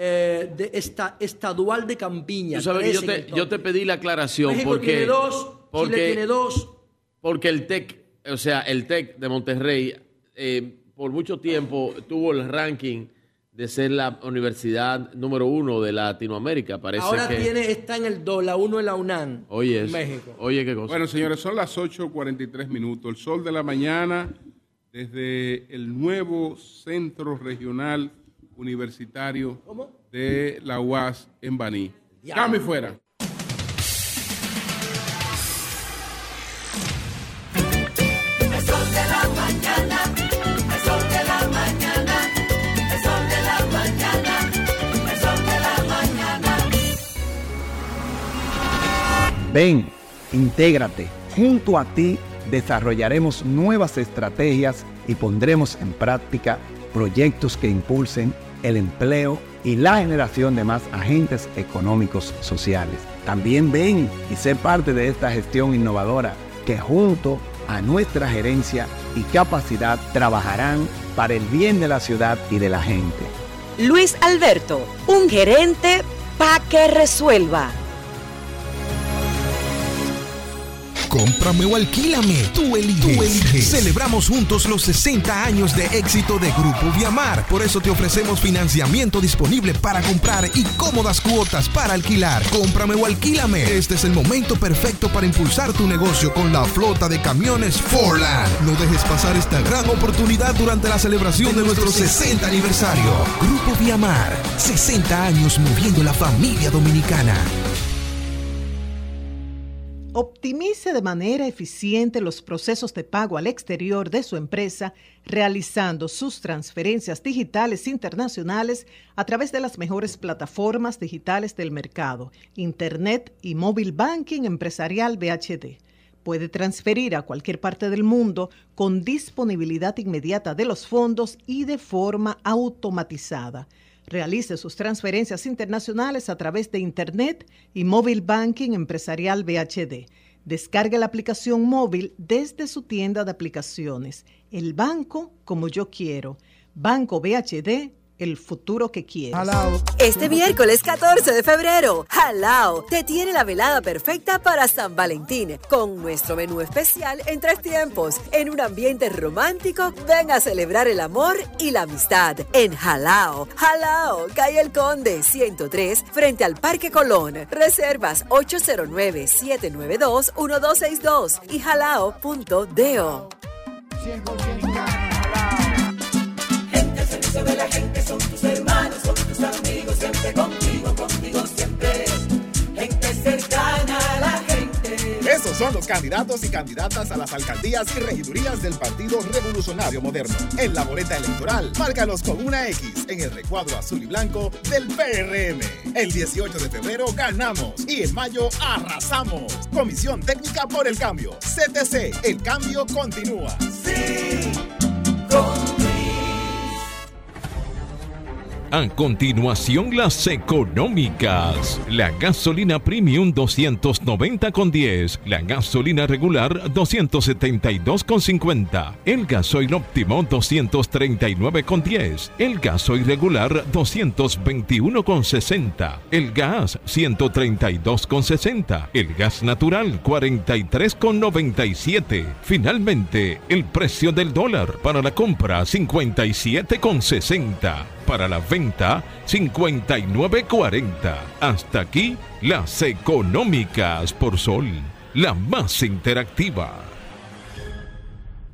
eh, de esta, Estadual de Campiña. Tú sabes que tres yo te, top. yo te pedí la aclaración México porque, tiene dos, porque, Chile tiene dos. porque el TEC, o sea, el TEC de Monterrey, eh, por mucho tiempo tuvo el ranking de ser la universidad número uno de Latinoamérica. Parece Ahora que... tiene, está en el 2, la 1 en la UNAM, Oye, en. México. Oye, qué cosa. Bueno, señores, son las 8.43 minutos. El sol de la mañana desde el nuevo Centro Regional Universitario ¿Cómo? de la UAS en Baní. Y fuera. Ven, intégrate. Junto a ti desarrollaremos nuevas estrategias y pondremos en práctica proyectos que impulsen el empleo y la generación de más agentes económicos sociales. También ven y sé parte de esta gestión innovadora que junto a nuestra gerencia y capacidad trabajarán para el bien de la ciudad y de la gente. Luis Alberto, un gerente pa' que resuelva. Cómprame o alquílame. Tú eliges. Celebramos juntos los 60 años de éxito de Grupo Viamar. Por eso te ofrecemos financiamiento disponible para comprar y cómodas cuotas para alquilar. Cómprame o alquílame. Este es el momento perfecto para impulsar tu negocio con la flota de camiones Forland. No dejes pasar esta gran oportunidad durante la celebración de nuestro 60 aniversario. Grupo Viamar. 60 años moviendo la familia dominicana. Optimice de manera eficiente los procesos de pago al exterior de su empresa, realizando sus transferencias digitales internacionales a través de las mejores plataformas digitales del mercado, Internet y Móvil Banking Empresarial BHD. Puede transferir a cualquier parte del mundo con disponibilidad inmediata de los fondos y de forma automatizada. Realice sus transferencias internacionales a través de Internet y Móvil Banking Empresarial BHD. Descargue la aplicación móvil desde su tienda de aplicaciones. El banco como yo quiero. Banco BHD el futuro que quieres. Jalao. Este miércoles 14 de febrero, Jalao te tiene la velada perfecta para San Valentín con nuestro menú especial en tres tiempos. En un ambiente romántico, ven a celebrar el amor y la amistad en Jalao. Jalao, calle El Conde 103, frente al Parque Colón. Reservas 809-792-1262 y jalao.deo. 100% Esos son los candidatos y candidatas a las alcaldías y regidurías del Partido Revolucionario Moderno. En la boleta electoral, márcalos con una X en el recuadro azul y blanco del PRM. El 18 de febrero ganamos y en mayo arrasamos. Comisión Técnica por el Cambio. CTC, el cambio continúa. Sí, A continuación, las económicas. La gasolina premium 290 con 10. La gasolina regular 272 con 50. El gasoil óptimo 239 con 10. El gasoil regular 221 con 60. El gas 132 con 60. El gas natural 43 con 97. Finalmente, el precio del dólar para la compra 57 con 60 para la venta 59.40. Hasta aquí las económicas por Sol, la más interactiva.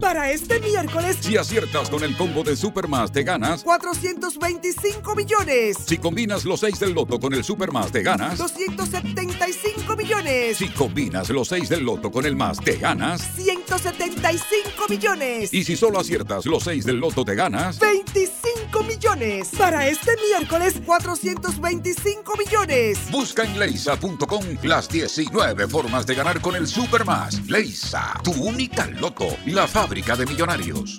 Para este miércoles, Si aciertas con el combo de Supermas, te ganas. 425 millones. Si combinas los 6 del loto con el Supermas, te ganas. 275 millones. Si combinas los 6 del loto con el más, te ganas. 175 millones. Y si solo aciertas los 6 del loto, te ganas. 25 millones. Para este miércoles, 425 millones. Busca en leisa.com las 19 formas de ganar con el Supermas. Leisa, tu única loto, la fábrica de millonarios.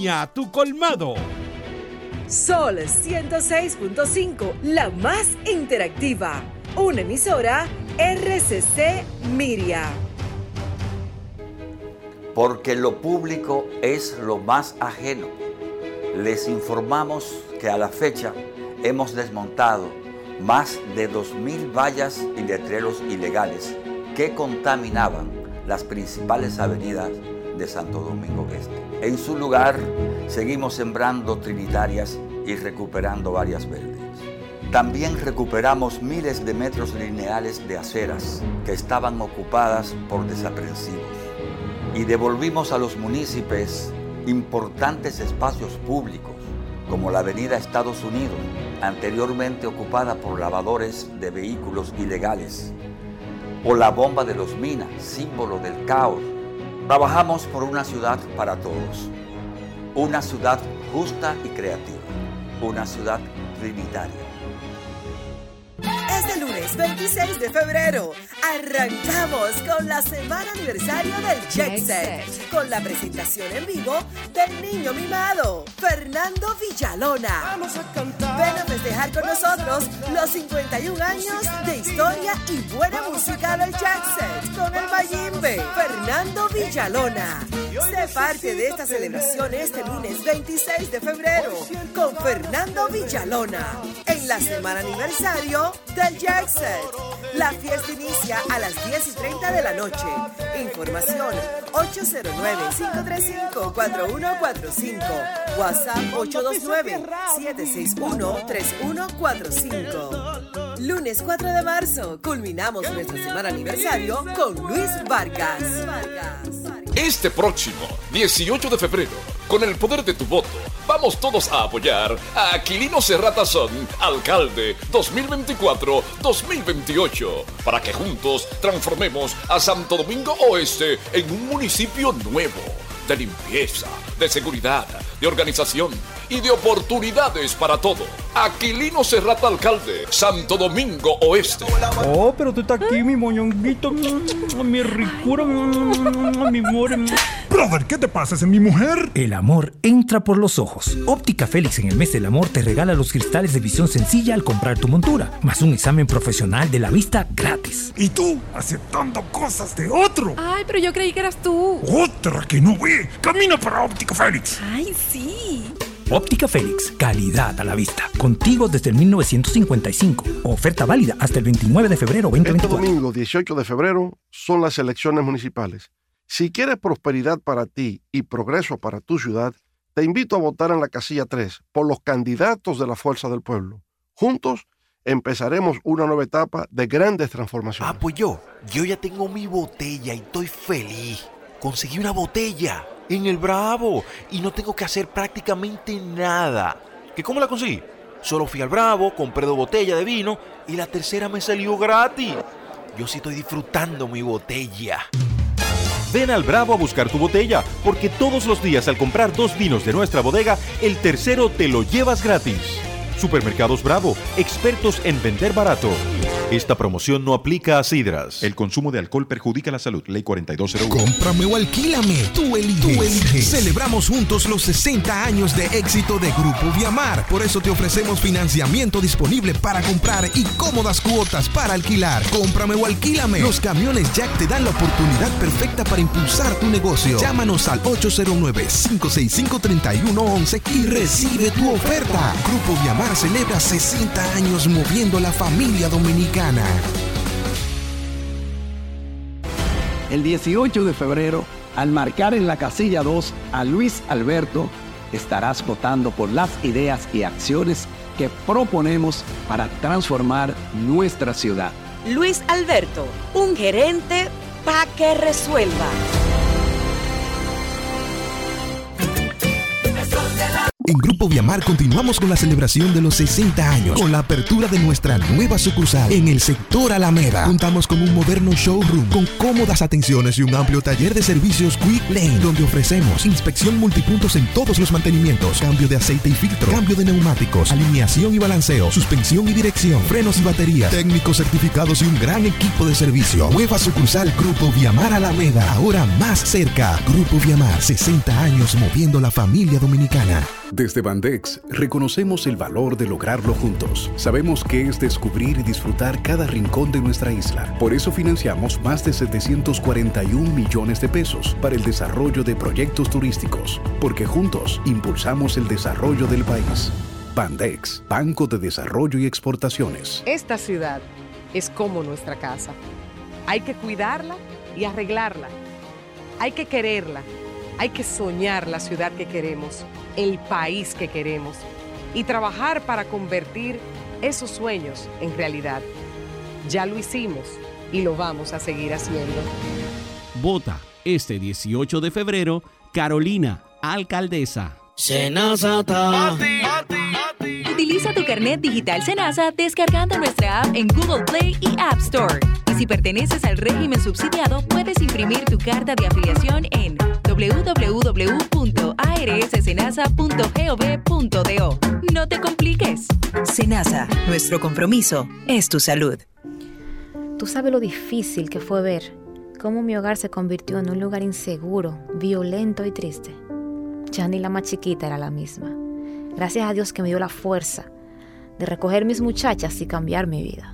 tu colmado. Sol 106.5, la más interactiva. Una emisora RCC Miria. porque lo público es lo más ajeno. Les informamos que a la fecha hemos desmontado más de 2.000 vallas y letreros ilegales que contaminaban las principales avenidas de Santo Domingo Este. En su lugar, seguimos sembrando trinitarias y recuperando varias verdes. También recuperamos miles de metros lineales de aceras que estaban ocupadas por desaprensivos y devolvimos a los municipios importantes espacios públicos como la avenida Estados Unidos, anteriormente ocupada por lavadores de vehículos ilegales, o la bomba de los minas, símbolo del caos. Trabajamos por una ciudad para todos, una ciudad justa y creativa, una ciudad trinitaria. Lunes 26 de febrero. Arrancamos con la semana aniversario del Jet Set. Con la presentación en vivo del niño mimado Fernando Villalona. Vamos a cantar. Ven a festejar con nosotros los 51 años de historia y buena música del Jet Set con el Mayimbe Fernando Villalona. Sé parte de esta celebración este lunes 26 de febrero con Fernando Villalona en la semana aniversario del Jet La fiesta inicia a las 10 y 30 de la noche. Información 809-535-4145. WhatsApp 829-761-3145. Lunes 4 de marzo, culminamos nuestra semana aniversario con Luis Vargas. Este próximo 18 de febrero, con el poder de tu voto, vamos todos a apoyar a Aquilino Serrata Son, alcalde 2024-2028, para que juntos transformemos a Santo Domingo Oeste en un municipio nuevo, de limpieza, de seguridad, de organización y de oportunidades para todo. Aquilino Serrata Alcalde, Santo Domingo Oeste. Oh, pero tú estás aquí, mi moñonguito, mi ricura, mi amor. Brother, ¿qué te pasa? ¿Es mi mujer? El amor entra por los ojos. Óptica Félix en el mes del amor te regala los cristales de visión sencilla al comprar tu montura, más un examen profesional de la vista gratis. Y tú, aceptando cosas de otro. Ay, pero yo creí que eras tú. Otra que no ve. Camina para Óptica Félix. Ay, sí. Óptica Félix, calidad a la vista. Contigo desde el 1955. Oferta válida hasta el 29 de febrero Este 2024. domingo 18 de febrero son las elecciones municipales. Si quieres prosperidad para ti y progreso para tu ciudad, te invito a votar en la casilla 3 por los candidatos de la Fuerza del Pueblo. Juntos empezaremos una nueva etapa de grandes transformaciones. Ah, pues yo, yo ya tengo mi botella y estoy feliz. Conseguí una botella en el Bravo y no tengo que hacer prácticamente nada. ¿Que cómo la conseguí? Solo fui al Bravo, compré dos botellas de vino y la tercera me salió gratis. Yo sí estoy disfrutando mi botella. Ven al Bravo a buscar tu botella, porque todos los días al comprar dos vinos de nuestra bodega, el tercero te lo llevas gratis. Supermercados Bravo, expertos en vender barato. Esta promoción no aplica a sidras. El consumo de alcohol perjudica la salud. Ley 4201. Cómprame o alquílame. Tú eliges. Tú eliges. Celebramos juntos los 60 años de éxito de Grupo Viamar. Por eso te ofrecemos financiamiento disponible para comprar y cómodas cuotas para alquilar. Cómprame o alquílame. Los camiones Jack te dan la oportunidad perfecta para impulsar tu negocio. Llámanos al 809-565-3111 y recibe tu oferta. Grupo Viamar celebra 60 años moviendo la familia dominicana. El 18 de febrero, al marcar en la casilla 2 a Luis Alberto, estarás votando por las ideas y acciones que proponemos para transformar nuestra ciudad. Luis Alberto, un gerente pa' que resuelva. En Grupo Viamar continuamos con la celebración de los 60 años, con la apertura de nuestra nueva sucursal en el sector Alameda. Contamos con un moderno showroom con cómodas atenciones y un amplio taller de servicios Quick Lane, donde ofrecemos inspección multipuntos en todos los mantenimientos, cambio de aceite y filtro, cambio de neumáticos, alineación y balanceo, suspensión y dirección, frenos y baterías, técnicos certificados y un gran equipo de servicio. Nueva sucursal Grupo Viamar Alameda, ahora más cerca. Grupo Viamar, 60 años moviendo la familia dominicana. Desde Bandex reconocemos el valor de lograrlo juntos. Sabemos que es descubrir y disfrutar cada rincón de nuestra isla. Por eso financiamos más de 741 millones de pesos para el desarrollo de proyectos turísticos, porque juntos impulsamos el desarrollo del país. Bandex, Banco de Desarrollo y Exportaciones. Esta ciudad es como nuestra casa. Hay que cuidarla y arreglarla. Hay que quererla. Hay que soñar la ciudad que queremos, el país que queremos y trabajar para convertir esos sueños en realidad. Ya lo hicimos y lo vamos a seguir haciendo. Vota este 18 de febrero Carolina, alcaldesa. Senazata. Utiliza tu carnet digital Senasa descargando nuestra app en Google Play y App Store. Y si perteneces al régimen subsidiado, puedes imprimir tu carta de afiliación en www.arssenasa.gov.do. No te compliques. Senasa, nuestro compromiso es tu salud. Tú sabes lo difícil que fue ver cómo mi hogar se convirtió en un lugar inseguro, violento y triste. Ya ni la más chiquita era la misma. Gracias a Dios que me dio la fuerza de recoger mis muchachas y cambiar mi vida.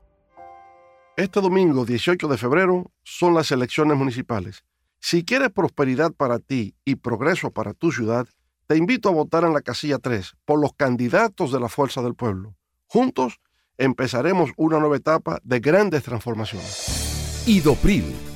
Este domingo 18 de febrero son las elecciones municipales. Si quieres prosperidad para ti y progreso para tu ciudad, te invito a votar en la casilla 3 por los candidatos de la Fuerza del Pueblo. Juntos empezaremos una nueva etapa de grandes transformaciones. Idopril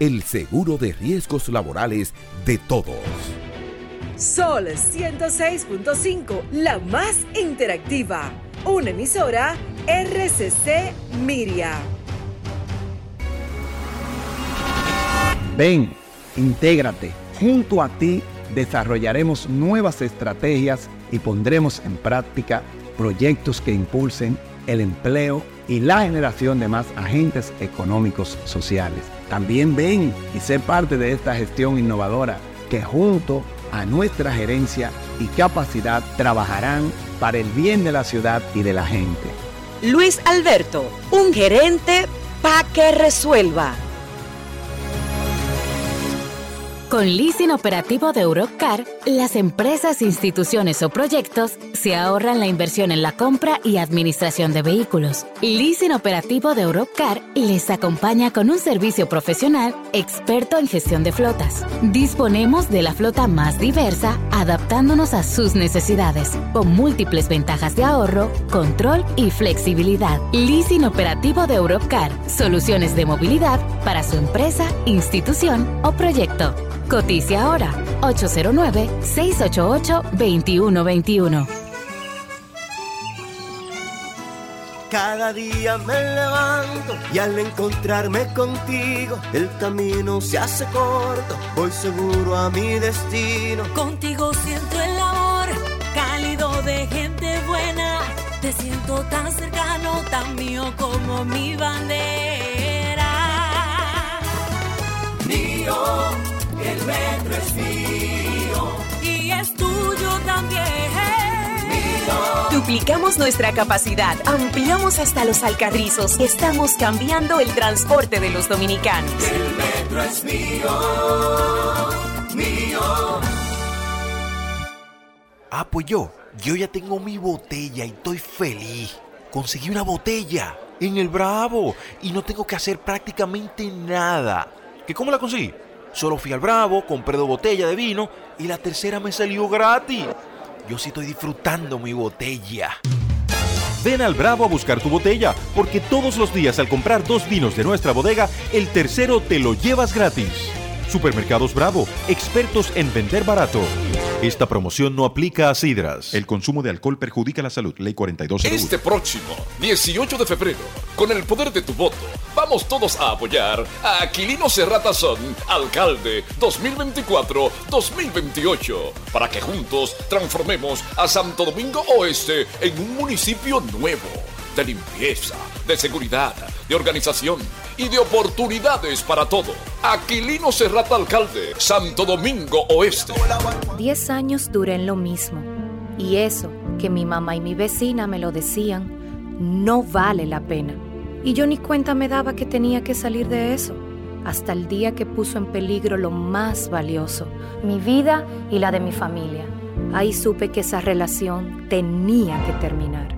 el seguro de riesgos laborales de todos. Sol 106.5, la más interactiva. Una emisora RCC Miria. Ven, intégrate. Junto a ti desarrollaremos nuevas estrategias y pondremos en práctica proyectos que impulsen el empleo y la generación de más agentes económicos sociales. También ven y sé parte de esta gestión innovadora que junto a nuestra gerencia y capacidad trabajarán para el bien de la ciudad y de la gente. Luis Alberto, un gerente para que resuelva. Con leasing operativo de Europcar, las empresas, instituciones o proyectos se ahorran la inversión en la compra y administración de vehículos. Leasing operativo de Europcar les acompaña con un servicio profesional experto en gestión de flotas. Disponemos de la flota más diversa, adaptándonos a sus necesidades, con múltiples ventajas de ahorro, control y flexibilidad. Leasing operativo de Europcar, soluciones de movilidad para su empresa, institución o proyecto. Cotice ahora 809-688-2121. Cada día me levanto y al encontrarme contigo el camino se hace corto, voy seguro a mi destino. Contigo siento el amor cálido de gente buena, te siento tan cercano, tan mío como mi bandera. Mío el metro es mío. Y es tuyo también. Mío. Duplicamos nuestra capacidad, ampliamos hasta los alcarrizos. Estamos cambiando el transporte de los dominicanos. El metro es mío. Mío. Ah, pues yo, yo ya tengo mi botella y estoy feliz. Conseguí una botella en el Bravo y no tengo que hacer prácticamente nada. ¿Que cómo la conseguí? Solo fui al Bravo, compré dos botellas de vino y la tercera me salió gratis. Yo sí estoy disfrutando mi botella. Ven al Bravo a buscar tu botella, porque todos los días al comprar dos vinos de nuestra bodega, el tercero te lo llevas gratis. Supermercados Bravo, expertos en vender barato. Esta promoción no aplica a sidras. El consumo de alcohol perjudica la salud. Ley 4201. Este próximo 18 de febrero, con el poder de tu voto, vamos todos a apoyar a Aquilino Serrata Son, alcalde 2024-2028, para que juntos transformemos a Santo Domingo Oeste en un municipio nuevo de limpieza, de seguridad, de organización y de oportunidades para todo. Aquilino Serrata Alcalde, Santo Domingo Oeste. Diez años duré en lo mismo. Y eso, que mi mamá y mi vecina me lo decían, no vale la pena. Y yo ni cuenta me daba que tenía que salir de eso, hasta el día que puso en peligro lo más valioso, mi vida y la de mi familia. Ahí supe que esa relación tenía que terminar.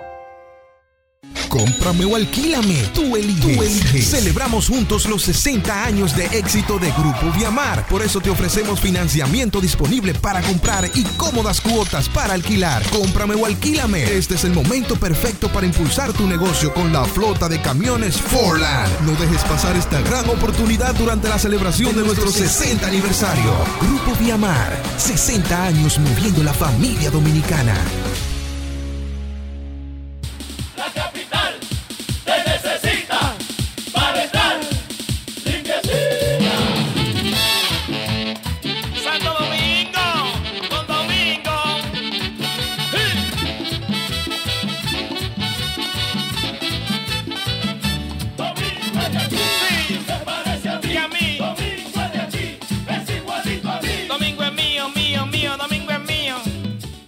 Cómprame o alquílame. Tú eliges. Celebramos juntos los 60 años de éxito de Grupo Viamar. Por eso te ofrecemos financiamiento disponible para comprar y cómodas cuotas para alquilar. Cómprame o alquílame. Este es el momento perfecto para impulsar tu negocio con la flota de camiones Forland. No dejes pasar esta gran oportunidad durante la celebración de nuestro 60 aniversario. Grupo Viamar. 60 años moviendo la familia dominicana.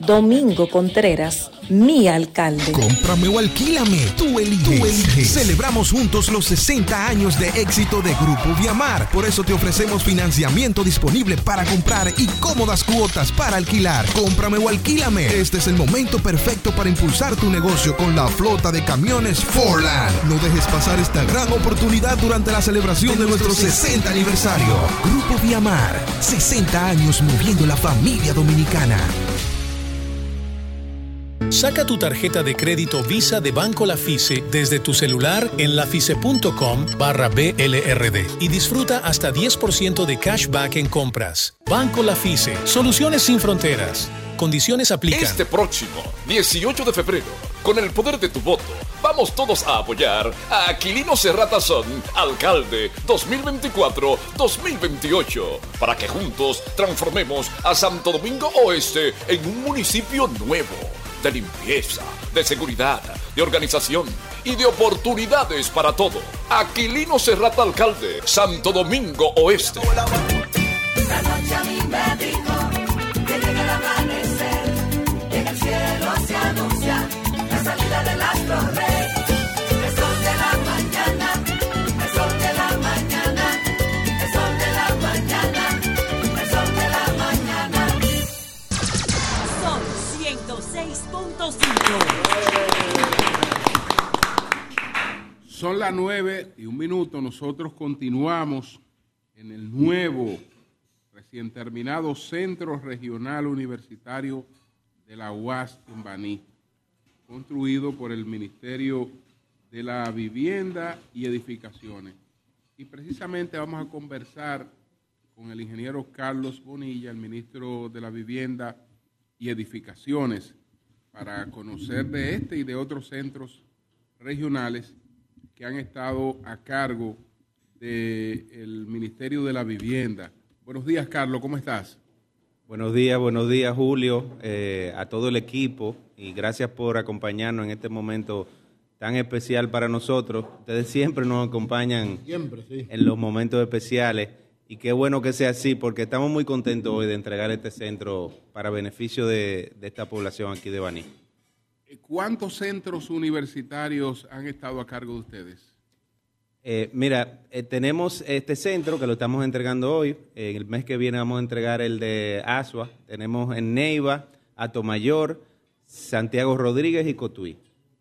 Domingo Contreras, mi alcalde. Cómprame o alquílame. Tú eliges. Celebramos juntos los 60 años de éxito de Grupo Viamar. Por eso te ofrecemos financiamiento disponible para comprar y cómodas cuotas para alquilar. Cómprame o alquílame. Este es el momento perfecto para impulsar tu negocio con la flota de camiones Forland. No dejes pasar esta gran oportunidad durante la celebración de nuestro 60 aniversario. Grupo Viamar. 60 años moviendo la familia dominicana. Saca tu tarjeta de crédito Visa de Banco Lafice desde tu celular en lafice.com barra BLRD y disfruta hasta 10% de cashback en compras. Banco Lafice, soluciones sin fronteras. Condiciones aplican. Este próximo 18 de febrero, con el poder de tu voto, vamos todos a apoyar a Aquilino Serrata Son, alcalde 2024-2028, para que juntos transformemos a Santo Domingo Oeste en un municipio nuevo, de limpieza, de seguridad, de organización y de oportunidades para todo. Aquilino Serrata, alcalde, Santo Domingo Oeste. La noche a mí me Son las nueve y un minuto. Nosotros continuamos en el nuevo, recién terminado Centro Regional Universitario de la UAS en Baní, construido por el Ministerio de la Vivienda y Edificaciones. Y precisamente vamos a conversar con el ingeniero Carlos Bonilla, el ministro de la Vivienda y Edificaciones, para conocer de este y de otros centros regionales que han estado a cargo del Ministerio de la Vivienda. Buenos días, Carlos, ¿cómo estás? Buenos días, buenos días, Julio, eh, a todo el equipo y gracias por acompañarnos en este momento tan especial para nosotros. Ustedes siempre nos acompañan Siempre, sí. en los momentos especiales y qué bueno que sea así porque estamos muy contentos hoy de entregar este centro para beneficio de, de esta población aquí de Baní. ¿Cuántos centros universitarios han estado a cargo de ustedes? Eh, mira, eh, tenemos este centro que lo estamos entregando hoy. En el mes que viene vamos a entregar el de Asua. Tenemos en Neiva, Atomayor, Santiago Rodríguez y Cotuí.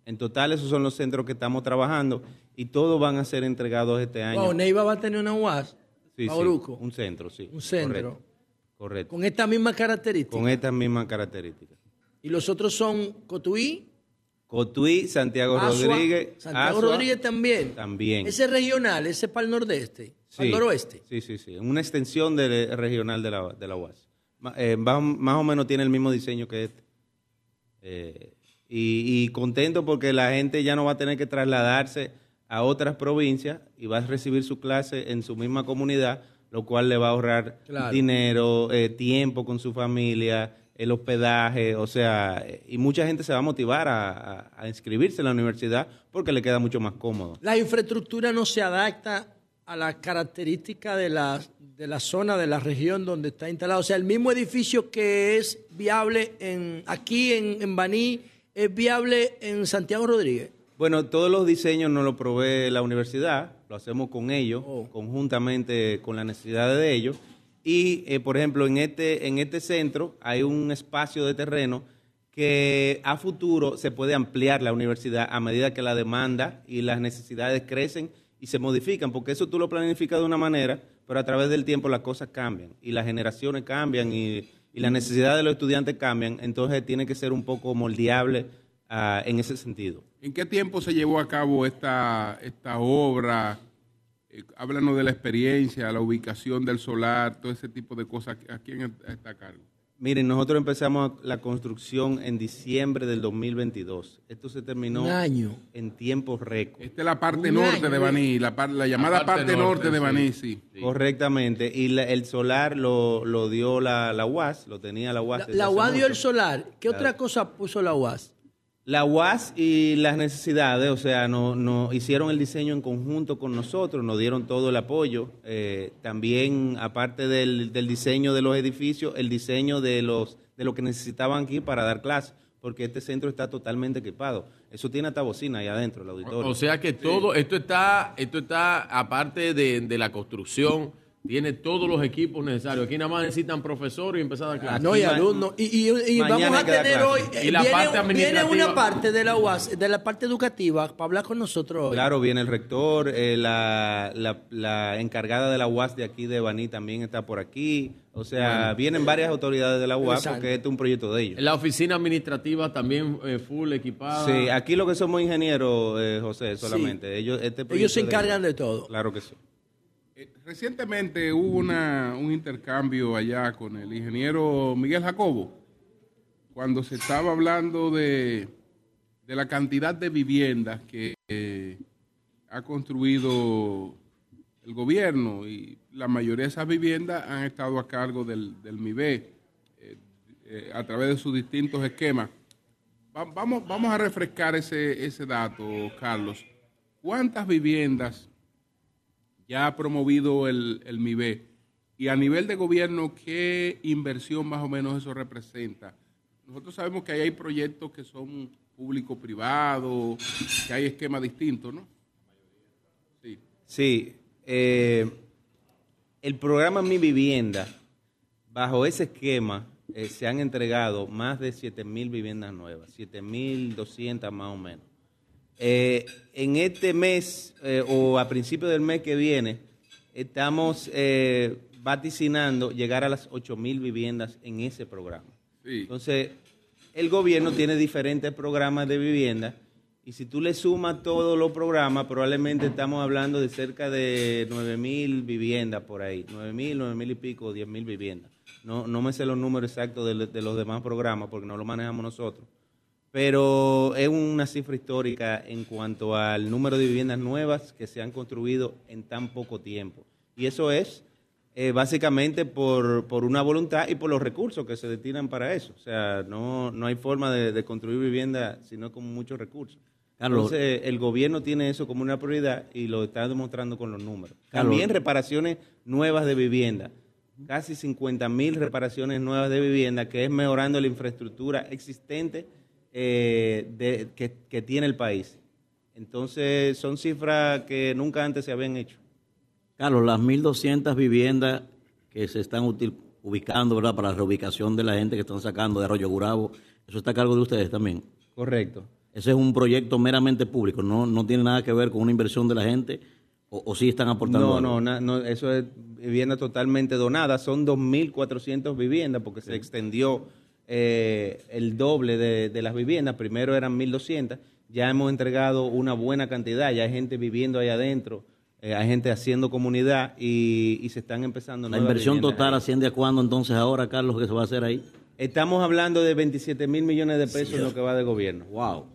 En total esos son los centros que estamos trabajando y todos van a ser entregados este año. Wow, Neiva va a tener una UAS. Sí, sí, un centro, sí. Un centro. Correcto. correcto. Con esta misma característica. Con estas mismas características. Y los otros son Cotuí, Cotuí, Santiago Asua, Rodríguez. Santiago Asua, Rodríguez también. También. Ese regional, ese para el nordeste, para el noroeste. Sí, sí, sí. Una extensión del regional de la, de la UAS. Eh, más o menos tiene el mismo diseño que este. Eh, y, y contento porque la gente ya no va a tener que trasladarse a otras provincias y va a recibir su clase en su misma comunidad lo cual le va a ahorrar Claro. dinero, eh, tiempo con su familia, el hospedaje, o sea, y mucha gente se va a motivar a, a- a inscribirse en la universidad porque le queda mucho más cómodo. La infraestructura no se adapta a las características de la, de la zona, de la región donde está instalado. O sea, el mismo edificio que es viable en, aquí en, en Baní es viable en Santiago Rodríguez. Bueno, todos los diseños nos los provee la universidad, lo hacemos con ellos, conjuntamente con las necesidades de ellos. Y, eh, por ejemplo, en este, en este centro hay un espacio de terreno que a futuro se puede ampliar la universidad a medida que la demanda y las necesidades crecen y se modifican, porque eso tú lo planificas de una manera, pero a través del tiempo las cosas cambian y las generaciones cambian y, y las necesidades de los estudiantes cambian, entonces tiene que ser un poco moldeable ah, en ese sentido. ¿En qué tiempo se llevó a cabo esta, esta obra? Eh, háblanos de la experiencia, la ubicación del solar, todo ese tipo de cosas. ¿A quién está a cargo? Miren, nosotros empezamos la construcción en diciembre del 2022. Esto se terminó Un año. en tiempo récord. Esta es la parte Un norte año. de Baní, la, par- la llamada parte, norte, de Baní, sí. Correctamente. Y la- el solar lo, lo dio la, la UAS, lo tenía la UAS. La, UAS dio mucho. el solar. ¿Qué Claro. otra cosa puso la UAS? La UAS y las necesidades, o sea, no, no hicieron el diseño en conjunto con nosotros, nos dieron todo el apoyo. Eh, también, aparte del, del diseño de los edificios, el diseño de los de lo que necesitaban aquí para dar clases, porque este centro está totalmente equipado. Eso tiene hasta bocina ahí adentro, el auditorio. O sea que todo esto está, esto está aparte de, de la construcción, tiene todos los equipos necesarios. Aquí nada más necesitan profesores y empezar a clases. No, y alumnos. Y, y- y Mañana vamos a tener hoy. eh, Y la viene, parte viene administrativa. una parte de la UAS, de la parte educativa, para hablar con nosotros hoy. Claro, viene el rector, eh, la, la- la encargada de la UAS de aquí de Baní también está por aquí. O sea, Bueno. vienen varias autoridades de la UAS Exacto. porque este es un proyecto de ellos. La oficina administrativa también eh, full equipada. Sí, aquí lo que somos ingenieros, eh, José, solamente. Ellos, este proyecto Ellos se de encargan de todo. Claro que sí. Recientemente hubo un intercambio allá con el ingeniero Miguel Jacobo, cuando se estaba hablando de, la cantidad de viviendas que eh, ha construido el gobierno y la mayoría de esas viviendas han estado a cargo del, del MIBE eh, eh, a través de sus distintos esquemas. Va- vamos, a refrescar ese dato, Carlos. ¿Cuántas viviendas ya ha promovido el, el MIBE? Y a nivel de gobierno, ¿qué inversión más o menos eso representa? Nosotros sabemos que ahí hay proyectos que son público-privado, que hay esquemas distintos, ¿no? Sí. Sí, eh, el programa Mi Vivienda, bajo ese esquema, eh, se han entregado más de 7.000 viviendas nuevas, 7.200 más o menos. Eh, en este mes eh, o a principios del mes que viene, estamos eh, vaticinando llegar a las 8.000 viviendas en ese programa. Entonces, el gobierno tiene diferentes programas de vivienda y si tú le sumas todos los programas, probablemente estamos hablando de cerca de 9.000 viviendas por ahí, 9.000, 9.000 y pico, 10.000 viviendas. No, no me sé los números exactos de, de los demás programas porque no los manejamos nosotros. Pero es una cifra histórica en cuanto al número de viviendas nuevas que se han construido en tan poco tiempo. Y eso es eh, básicamente por, por una voluntad y por los recursos que se destinan para eso. O sea, no, no hay forma de, de construir vivienda sino con muchos recursos. Carlos. Entonces, el gobierno tiene eso como una prioridad y lo está demostrando con los números. Carlos. También reparaciones nuevas de vivienda. Casi 50 mil reparaciones nuevas de vivienda, que es mejorando la infraestructura existente eh, de- que, que tiene el país. Entonces, son cifras que nunca antes se habían hecho. Carlos, las 1.200 viviendas que se están util- ubicando ¿verdad? para la reubicación de la gente que están sacando de Arroyo Gurabo, eso está a cargo de ustedes también. Correcto. Ese es un proyecto meramente público, no, no tiene nada que ver con una inversión de la gente o, o sí están aportando No, algo? no, no, eso es vivienda totalmente donada. Son 2.400 viviendas porque se extendió eh, el doble de, de las viviendas. Primero eran 1.200. Ya hemos entregado una buena cantidad. Ya hay gente viviendo ahí adentro. eh, hay gente haciendo comunidad y, y se están empezando La inversión total ahí. asciende a cuándo entonces ahora, Carlos, que se va a hacer ahí? Estamos hablando de 27 mil millones de pesos en lo que va de gobierno. Wow.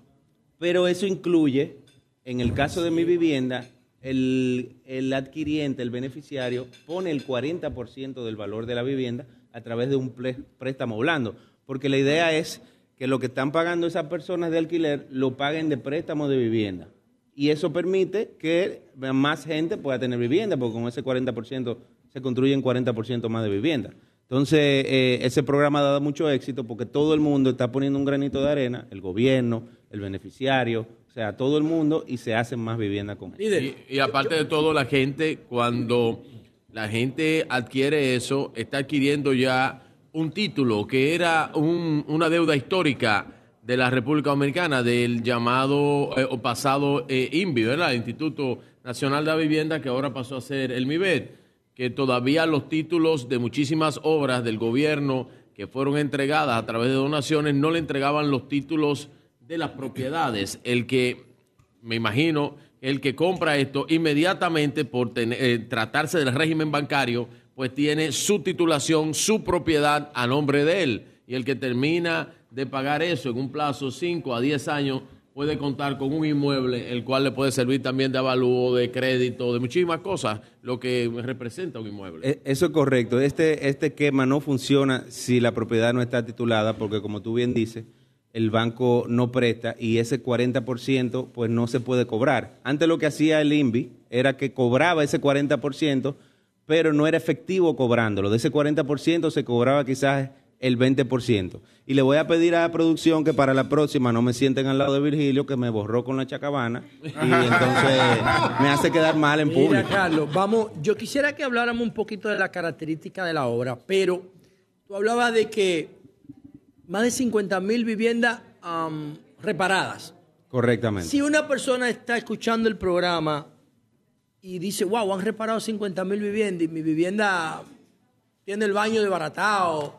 Pero eso incluye, en el caso de mi vivienda, el, el adquiriente, el beneficiario, pone el 40% del valor de la vivienda a través de un préstamo blando. Porque la idea es que lo que están pagando esas personas de alquiler lo paguen de préstamo de vivienda. Y eso permite que más gente pueda tener vivienda, porque con ese 40% se construyen 40% más de vivienda. Entonces, eh, ese programa ha dado mucho éxito porque todo el mundo está poniendo un granito de arena, el gobierno, el beneficiario, o sea, todo el mundo, y se hacen más viviendas con eso. Y, y aparte de todo, la gente, cuando la gente adquiere eso, está adquiriendo ya un título que era un- una deuda histórica de la República Dominicana, del llamado eh, o pasado eh, INVI, ¿verdad? Instituto Nacional de la Vivienda, que ahora pasó a ser el MIBED, que todavía los títulos de muchísimas obras del gobierno que fueron entregadas a través de donaciones no le entregaban los títulos de las propiedades. El que me imagino, el que compra esto inmediatamente por eh, tratarse del régimen bancario, pues tiene su titulación, su propiedad a nombre de él. Y el que termina de pagar eso en un plazo 5 a 10 años puede contar con un inmueble, el cual le puede servir también de avalúo, de crédito, de muchísimas cosas, lo que representa un inmueble. E- Eso es correcto. Este, este quema no funciona si la propiedad no está titulada, porque como tú bien dices, el banco no presta y ese 40% pues no se puede cobrar. Antes lo que hacía el INVI era que cobraba ese 40%, pero no era efectivo cobrándolo. De ese 40% se cobraba quizás el 20%. Y le voy a pedir a la producción que para la próxima no me sienten al lado de Virgilio, que me borró con la chacabana y entonces me hace quedar mal en Mira, público. Carlos, vamos, yo quisiera que habláramos un poquito de la característica de la obra, pero tú hablabas de que más de 50 mil viviendas reparadas. Correctamente. Si una persona está escuchando el programa y dice, wow, han reparado 50 mil viviendas y mi vivienda tiene el baño desbaratado,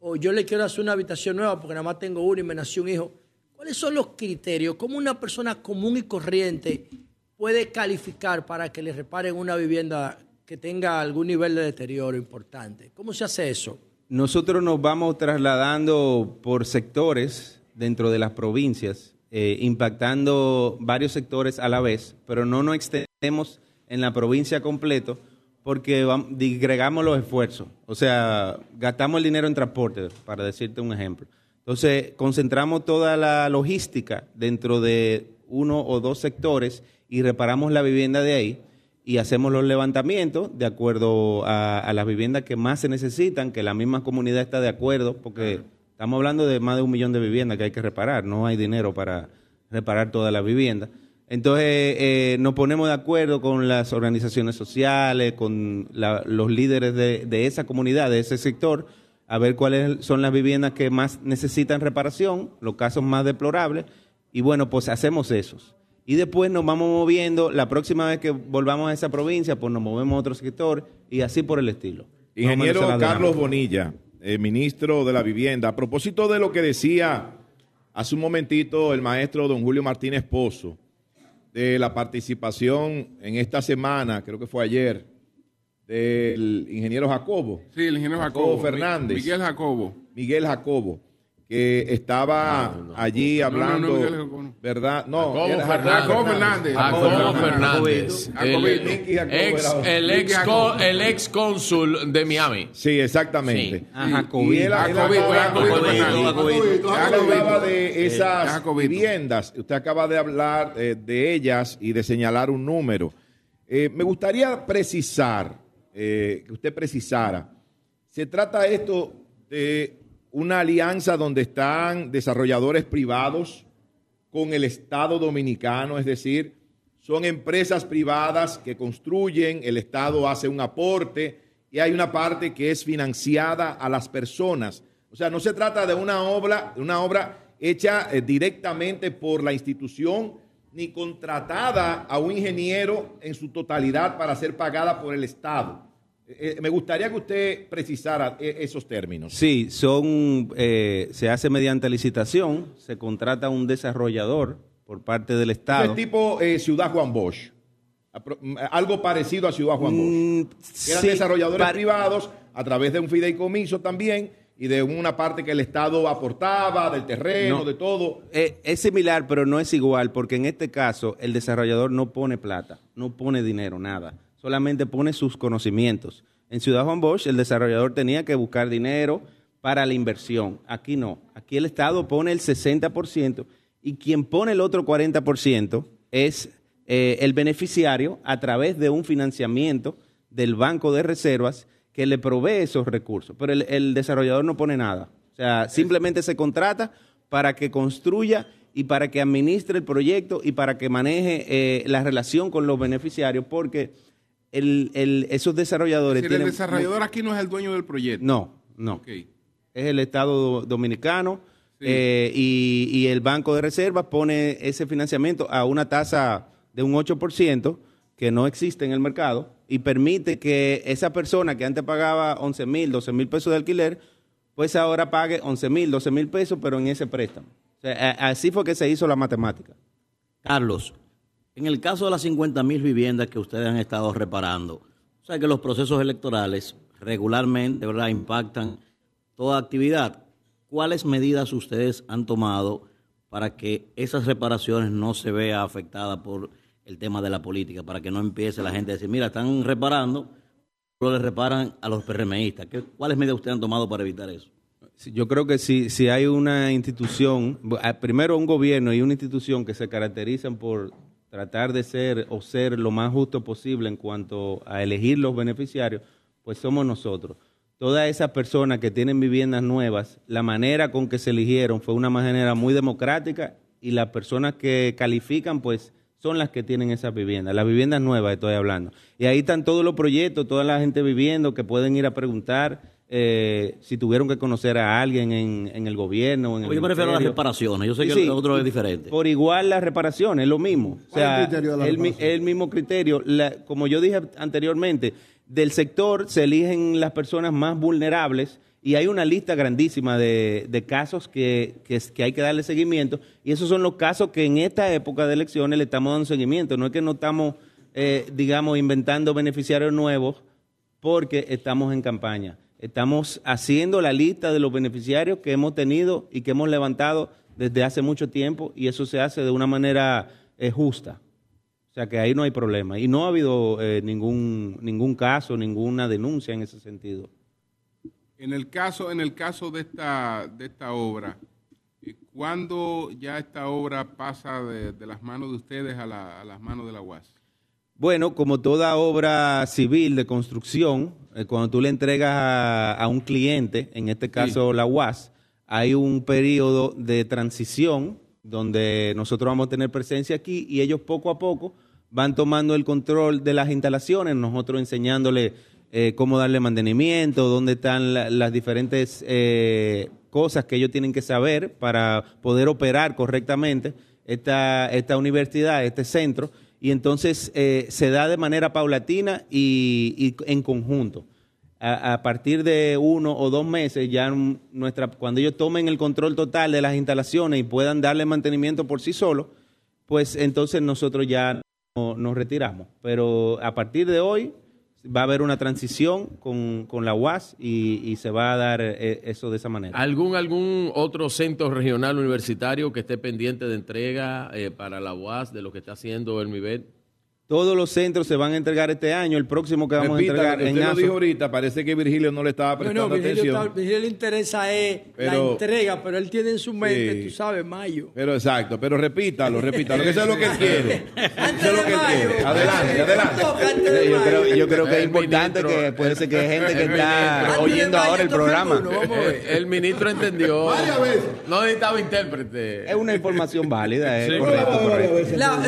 o yo le quiero hacer una habitación nueva porque nada más tengo uno y me nació un hijo, ¿cuáles son los criterios? ¿Cómo una persona común y corriente puede calificar para que le reparen una vivienda que tenga algún nivel de deterioro importante? ¿Cómo se hace eso? Nosotros nos vamos trasladando por sectores dentro de las provincias, eh, impactando varios sectores a la vez, pero no nos extendemos en la provincia completo porque vam- digregamos los esfuerzos. O sea, gastamos el dinero en transporte, para decirte un ejemplo. Entonces, concentramos toda la logística dentro de uno o dos sectores y reparamos la vivienda de ahí y hacemos los levantamientos de acuerdo a, a las viviendas que más se necesitan, que la misma comunidad está de acuerdo, porque estamos hablando de más de un millón de viviendas que hay que reparar, no hay dinero para reparar todas las viviendas. Entonces eh, nos ponemos de acuerdo con las organizaciones sociales, con la- los líderes de, de esa comunidad, de ese sector, a ver cuáles son las viviendas que más necesitan reparación, los casos más deplorables, y bueno, pues hacemos esos. Y después nos vamos moviendo, la próxima vez que volvamos a esa provincia, pues nos movemos a otro sector y así por el estilo. Ingeniero Carlos. Bonilla, eh, ministro de la Vivienda, a propósito de lo que decía hace un momentito el maestro don Julio Martínez Pozo, de la participación en esta semana, creo que fue ayer, del ingeniero Jacobo. Sí, el ingeniero Jacobo. Fernández. Miguel Jacobo. Miguel Jacobo, que estaba allí No, no, no, hablando. ¿verdad? No, Jacobo Fernández. Jacobo Fernández. Jacobo Fernández. Jacobito. El, ex, cónsul de Miami. Sí, exactamente. Sí. Ah, Y- él- hablaba- de esas viviendas, usted acaba de hablar eh, de ellas y de señalar un número. Eh, me gustaría precisar, eh, que usted precisara, se trata esto de una alianza donde están desarrolladores privados con el Estado dominicano, es decir, son empresas privadas que construyen, el Estado hace un aporte y hay una parte que es financiada a las personas. O sea, no se trata de una obra, una obra hecha eh, directamente por la institución ni contratada a un ingeniero en su totalidad para ser pagada por el Estado. Eh, eh, me gustaría que usted precisara eh, esos términos. Sí, son, eh, se hace mediante licitación, se contrata un desarrollador por parte del Estado. es tipo eh, Ciudad Juan Bosch. Mm, Algo parecido a Ciudad Juan Bosch. Que eran sí, desarrolladores privados a través de un fideicomiso también y de una parte que el Estado aportaba, del terreno, No. de todo. Es similar, pero no es igual, porque en este caso el desarrollador no pone plata, no pone dinero, nada. Solamente pone sus conocimientos. En Ciudad Juan Bosch el desarrollador tenía que buscar dinero para la inversión. Aquí no. Aquí el Estado pone el 60% y quien pone el otro 40% es eh, el beneficiario a través de un financiamiento del Banco de Reservas que le provee esos recursos. Pero el, el desarrollador no pone nada. O sea, simplemente se contrata para que construya y para que administre el proyecto y para que maneje eh, la relación con los beneficiarios, porque el- el- esos desarrolladores Es decir, el tienen... desarrollador aquí no es el dueño del proyecto. No, no. Es el Estado dominicano eh, y, y el Banco de Reservas pone ese financiamiento a una tasa de un 8% que no existe en el mercado y permite que esa persona que antes pagaba 11 mil, 12 mil pesos de alquiler, pues ahora pague 11 mil, 12 mil pesos, pero en ese préstamo. O sea, a- así fue que se hizo la matemática. Carlos, en el caso de las 50 mil viviendas que ustedes han estado reparando, o sea que los procesos electorales regularmente ¿verdad? impactan toda actividad. ¿Cuáles medidas ustedes han tomado para que esas reparaciones no se vean afectadas por el tema de la política, para que no empiece la gente a decir, mira, están reparando, pero le reparan a los PRMistas? ¿Qué- ¿Cuáles medidas ustedes han tomado para evitar eso? Yo creo que si, si hay una institución, ah, primero un gobierno y una institución que se caracterizan por tratar de ser o ser lo más justo posible en cuanto a elegir los beneficiarios, pues somos nosotros. Todas esas personas que tienen viviendas nuevas, la manera con que se eligieron fue una manera muy democrática y las personas que califican, pues son las que tienen esas viviendas, las viviendas nuevas estoy hablando. Y ahí están todos los proyectos, toda la gente viviendo que pueden ir a preguntar eh, si tuvieron que conocer a alguien en, en el gobierno. En el Yo me refiero a las reparaciones, yo sé Sí, que sí. el otro es diferente. Por igual las reparaciones, es lo mismo. O ¿Cuál es el sea, criterio de la el, mi- el mismo criterio. La- como yo dije anteriormente, del sector se eligen las personas más vulnerables y hay una lista grandísima de, de casos que, que, que hay que darle seguimiento y esos son los casos que en esta época de elecciones le estamos dando seguimiento. No es que no estamos, eh, digamos, inventando beneficiarios nuevos porque estamos en campaña. Estamos haciendo la lista de los beneficiarios que hemos tenido y que hemos levantado desde hace mucho tiempo y eso se hace de una manera eh, justa. O sea que ahí no hay problema. Y no ha habido eh, ningún, ningún caso, ninguna denuncia en ese sentido. En el caso, en el caso de esta, de esta obra, eh, ¿cuándo ya esta obra pasa de, de las manos de ustedes a, la- a las manos de la UAS? Bueno, como toda obra civil de construcción, cuando tú le entregas a, a un cliente, en este caso la UAS, hay un periodo de transición donde nosotros vamos a tener presencia aquí y ellos poco a poco van tomando el control de las instalaciones, nosotros enseñándole eh, cómo darle mantenimiento, dónde están la- las diferentes eh, cosas que ellos tienen que saber para poder operar correctamente esta, esta universidad, este centro, y entonces eh, se da de manera paulatina y, y en conjunto. A, partir de uno o dos meses, ya nuestra, cuando ellos tomen el control total de las instalaciones y puedan darle mantenimiento por sí solos, pues entonces nosotros ya no- nos retiramos. Pero a partir de hoy va a haber una transición con, con la UAS y, y se va a dar eh, eso de esa manera. ¿Algún, ¿Algún otro centro regional universitario que esté pendiente de entrega eh, para la UAS de lo que está haciendo el MIBET? Todos los centros se van a entregar este año, el próximo que vamos Repita, a entregar lo que en usted lo ASO. dijo ahorita, parece que Virgilio no le estaba No, prestando no, Virgilio, atención. está- Virgilio le interesa es la Pero- entrega, pero él tiene en su mente, Sí. tú sabes, mayo. Pero exacto, pero repítalo, repítalo, que eso es lo que él quiere. Eso es lo que él quiere. Adelante, adelante. Yo creo, yo creo que es importante que puede ser que hay gente que está oyendo ahora el programa. Eh, el ministro entendió. No necesitaba intérprete. Es una información válida. La-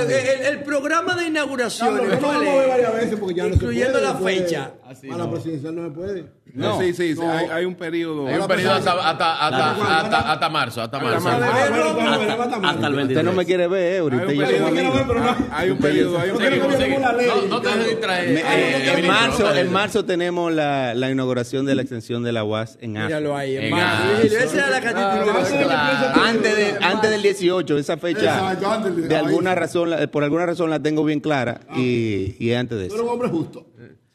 el programa de inauguración, No, no, no, vamos a ver varias veces porque ya no se incluyendo puede, la después fecha. A la presidencial no se puede. No, sí, sí, sí, hay, hay un periodo. Hay un periodo hasta, hasta, hasta, hasta, hasta marzo. Hasta marzo. Hasta el 23. Usted no me quiere ver, eh, ahorita yo soy amigo. Hay un periodo, hay un periodo. No, no te. Me- eh, eh, en, no marzo, en marzo tenemos la, la inauguración de la extensión de la UAS en ASO. Míralo ahí, en En marzo. marzo. Virgilio, Esa era la que a ti te interesa. Antes, de, antes del 18, esa fecha, de- alguna razón, la- por alguna razón la tengo bien clara y, y es antes de eso. un hombre justo.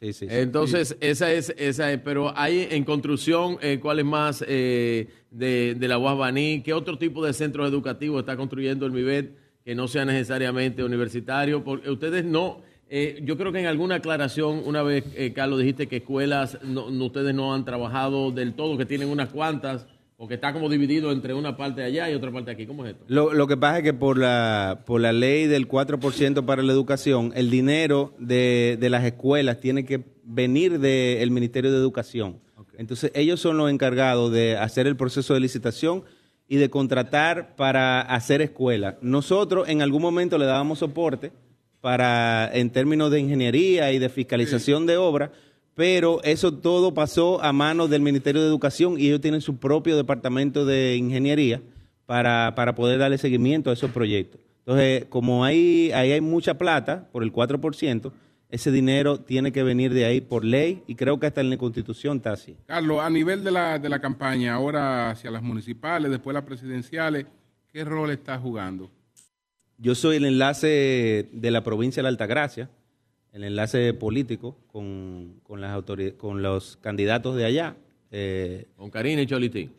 Sí, sí, sí. Entonces, esa es, esa es, pero hay en construcción, eh, ¿cuál es más eh, de, de la Guabaní? ¿Qué otro tipo de centros educativos está construyendo el MIBET que no sea necesariamente universitario? Porque ustedes no, eh, yo creo que en alguna aclaración, una vez, eh, Carlos, dijiste que escuelas, no, no- ustedes no han trabajado del todo, que tienen unas cuantas, porque está como dividido entre una parte allá y otra parte aquí. ¿Cómo es esto? Lo, lo que pasa es que por la, por la ley del 4% para la educación, el dinero de, de las escuelas tiene que venir del Ministerio de Educación. Entonces, ellos son los encargados de hacer el proceso de licitación y de contratar para hacer escuelas. Nosotros en algún momento le dábamos soporte para en términos de ingeniería y de fiscalización de obra, pero eso todo pasó a manos del Ministerio de Educación y ellos tienen su propio departamento de ingeniería para, para poder darle seguimiento a esos proyectos. Entonces, como ahí, ahí hay mucha plata, por el 4%, ese dinero tiene que venir de ahí por ley y creo que hasta en la Constitución está así. Carlos, a nivel de la, de la campaña, ahora hacia las municipales, después las presidenciales, ¿qué rol está jugando? Yo soy el enlace de la provincia de la Altagracia, el enlace político con, con las autoridades, con los candidatos de allá. eh, Con Karina y Cholitín.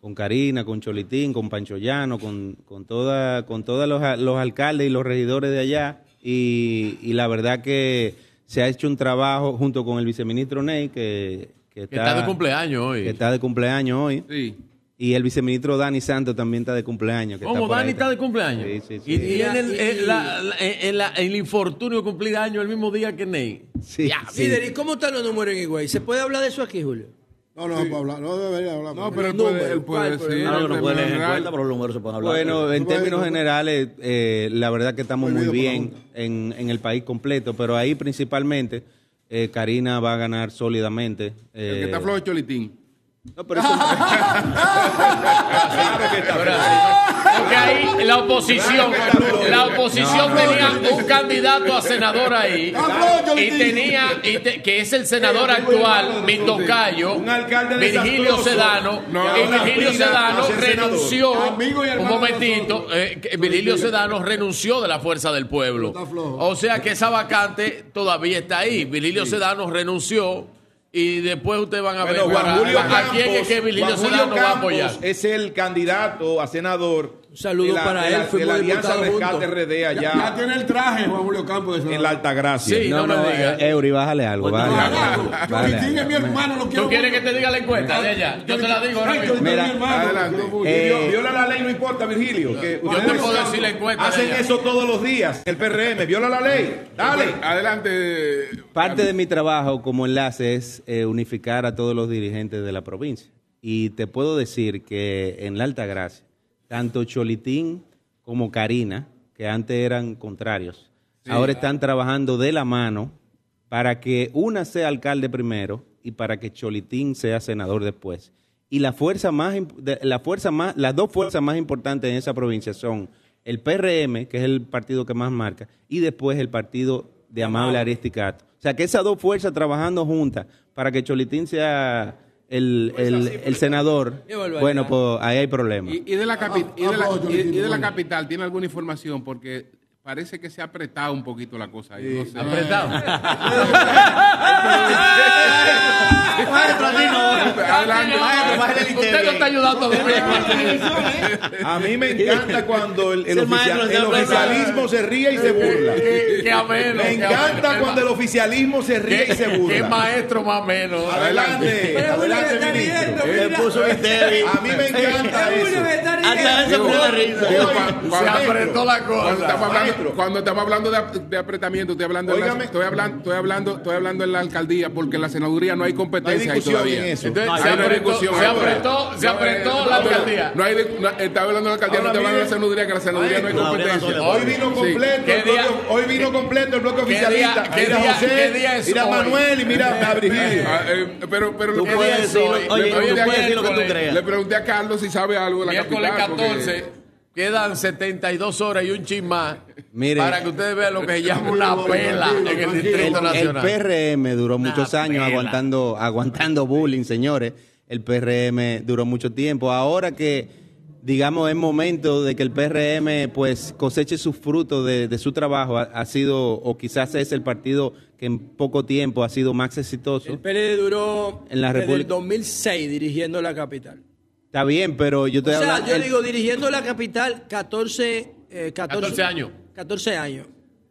con Karina, con Cholitín, con Pancho Llano, con, con toda, con todos los, los alcaldes y los regidores de allá. Y, y la verdad que se ha hecho un trabajo junto con el viceministro Ney, que, que está, está de cumpleaños hoy. Que está de cumpleaños hoy. Sí. Y el viceministro Dani Santos también está de cumpleaños. que ¿Cómo? Dani ahí. está de cumpleaños. Sí, sí, sí. Y, y en el, en la- la- en la- en el infortunio cumplir años el mismo día que Ney. Sí, Líder, ¿y cómo están los números en Higüey? ¿Se puede hablar de eso aquí, Julio? No, no, para hablar, no debería hablar. No, pero él el puede, él puede decir. El no pueden tema en cuenta, pero los números se pueden hablar. Bueno, en términos generales, eh, la verdad que estamos muy bien en, en el país completo, pero ahí principalmente eh, Karina va a ganar sólidamente. El que eh, está flojo es Cholitín. No, pero eso- Porque ahí la oposición, la oposición tenía un candidato a senador ahí y tenía, y te- que es el senador actual, mi tocayo, Un alcalde Virgilio desastroso. Sedano, No, y Virgilio aspira Sedano a ser senador. renunció, Amigo y un hermano momentito, eh, que Virgilio Sedano renunció de la fuerza del pueblo. Está flojo. O sea que esa vacante todavía está ahí. Virgilio Sedano renunció y después ustedes van a ver Bueno, Juan para- Julio a quién es Campos- que Virgilio Juan Sedano va a Campos apoyar. Es el candidato a senador. Un saludo de la- para de él, de fuimos la Alianza Rescate. RD Ya, allá ya tiene el traje, Juan Julio Campos. de en la Altagracia. Sí, no, no no, me digas. eh, Eury, bájale algo. Pues bájale algo, bájale mi hermano, lo quiero. ¿Tú quieres que te diga la encuesta de ella? Yo te la digo ahora mismo. Mira, hermano. adelante. Eh, Vio- Viola la ley, no importa, Virgilio. Que Yo te puedo decir la encuesta de Hacen eso todos los días. El PRM, viola la ley. Dale. Adelante. Parte de mi trabajo como enlace es eh, unificar a todos los dirigentes de la provincia. Y te puedo decir que en la Altagracia, tanto Cholitín como Karina, que antes eran contrarios, ahora están trabajando de la mano para que una sea alcalde primero y para que Cholitín sea senador después. Y la fuerza más, la fuerza más, las dos fuerzas más importantes en esa provincia son el PRM, que es el partido que más marca, y después el partido de Amable Aristicato. O sea, que esas dos fuerzas trabajando juntas para que Cholitín sea el, el- el senador, bueno, pues ahí hay problemas. Y, y de la, capi- y de la- Ah, ah, y- y de la bueno. capital, ¿tiene alguna información? Porque parece que se ha apretado un poquito la cosa ahí. No sé. Apretado. Maestro, así no. Adelante. Maestro, bájale el Usted no está ayudando a dormir. A mí me encanta cuando el, el oficial- oficialismo se ríe y se burla. Qué- qué ameno, Me qué encanta ameno. cuando el oficialismo se ríe y se ¿Qué, qué burla. maestro más o menos? Adelante, adelante, ministro. A mí me encanta eso. Hasta se risa. Apretó la cosa. Maestro. cuando estamos hablando de, ap- de apretamiento, estoy hablando, en la, estoy hablando, estoy hablando, estoy hablando en la alcaldía porque en la senaduría no hay No hay competencia ahí todavía. en eso. Entonces, No, se, apretó, discusión se ahora. apretó, se apretó No, la alcaldía. No hay, de- no, está hablando de la alcaldía, no está hablando de la senaduría, que la senaduría no hay competencia. Hoy vino completo, ¿Qué el día- bloque- hoy vino completo el bloque ¿Qué oficialista. día- qué mira día- José, qué día es mira hoy? Manuel y mira a Virgilio. Ah, eh, pero, pero Tú puedes decir lo- que tú creas. Le pregunté a Carlos si sabe algo de la capital. porque- 14, quedan 72 horas y un chin más Mire. para que ustedes vean lo que se llama una pela en el Distrito El Nacional. PRM duró muchos años pela. aguantando, aguantando bullying, señores. El PRM duró mucho tiempo. Ahora que digamos, es momento de que el PRM pues coseche sus frutos de, de su trabajo. Ha, ha sido, o quizás es el partido que en poco tiempo ha sido más exitoso. El PLD duró En la desde el República- 2006 dirigiendo la capital. Está bien, pero yo O te sea, hablo... yo digo dirigiendo la capital 14, eh, 14, 14 años. 14 años.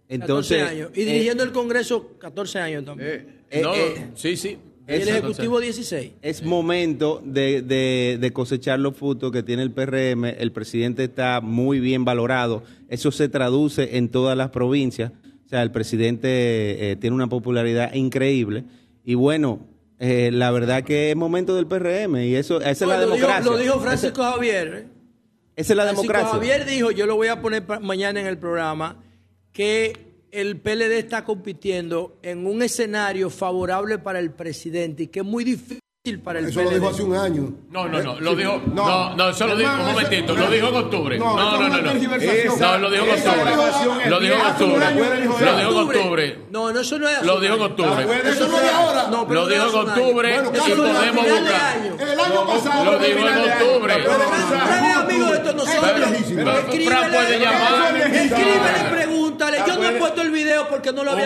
Entonces, 14 años. Y eh, dirigiendo el Congreso 14 años también. no, eh, sí, sí. y el Ejecutivo 16. Es momento de, de- de cosechar los frutos que tiene el PRM. El presidente está muy bien valorado. Eso se traduce en todas las provincias. O sea, el presidente eh, tiene una popularidad increíble. Y bueno, eh, la verdad que es momento del PRM y eso esa es la Bueno, lo dijo- democracia. Lo dijo Francisco Javier. ¿eh? Esa es la Francisco democracia. Javier dijo, yo lo voy a poner mañana en el programa, que el PLD está compitiendo en un escenario favorable para el presidente y que es muy difícil para el Eso PLD. lo dijo hace un año. No, no, no, lo dijo, no, no, eso lo dijo, un momentito, lo dijo en octubre. No, No, no, no, no. lo dijo en octubre. Lo dijo en octubre. Lo dijo en octubre. No, no, eso no es. Lo dijo en octubre. Eso no es de ahora. Lo dijo en octubre y podemos buscar. El año pasado. Lo dijo en octubre. Fran es amigo de todos nosotros. Fran puede llamar. Escríbele y pregúntale. Yo no he puesto el video porque no lo había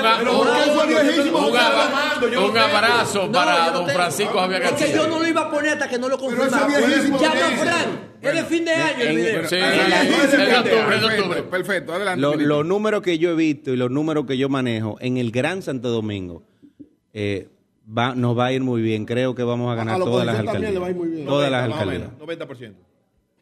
Un, abrazo No, para don. Francisco Javier Es que yo no lo iba a poner hasta que no lo confirmara. Llama. Fran. Es de fin de año el en- video. Sí, Adelante, es de octubre, es de perfecto, octubre. perfecto, adelante. Los números que yo he visto y los números que yo manejo en el Gran Santo Domingo eh, va, nos va a ir muy bien. Creo que vamos a ganar A todas las alcaldías. Todas las 90, más o alcaldías. menos, 90%.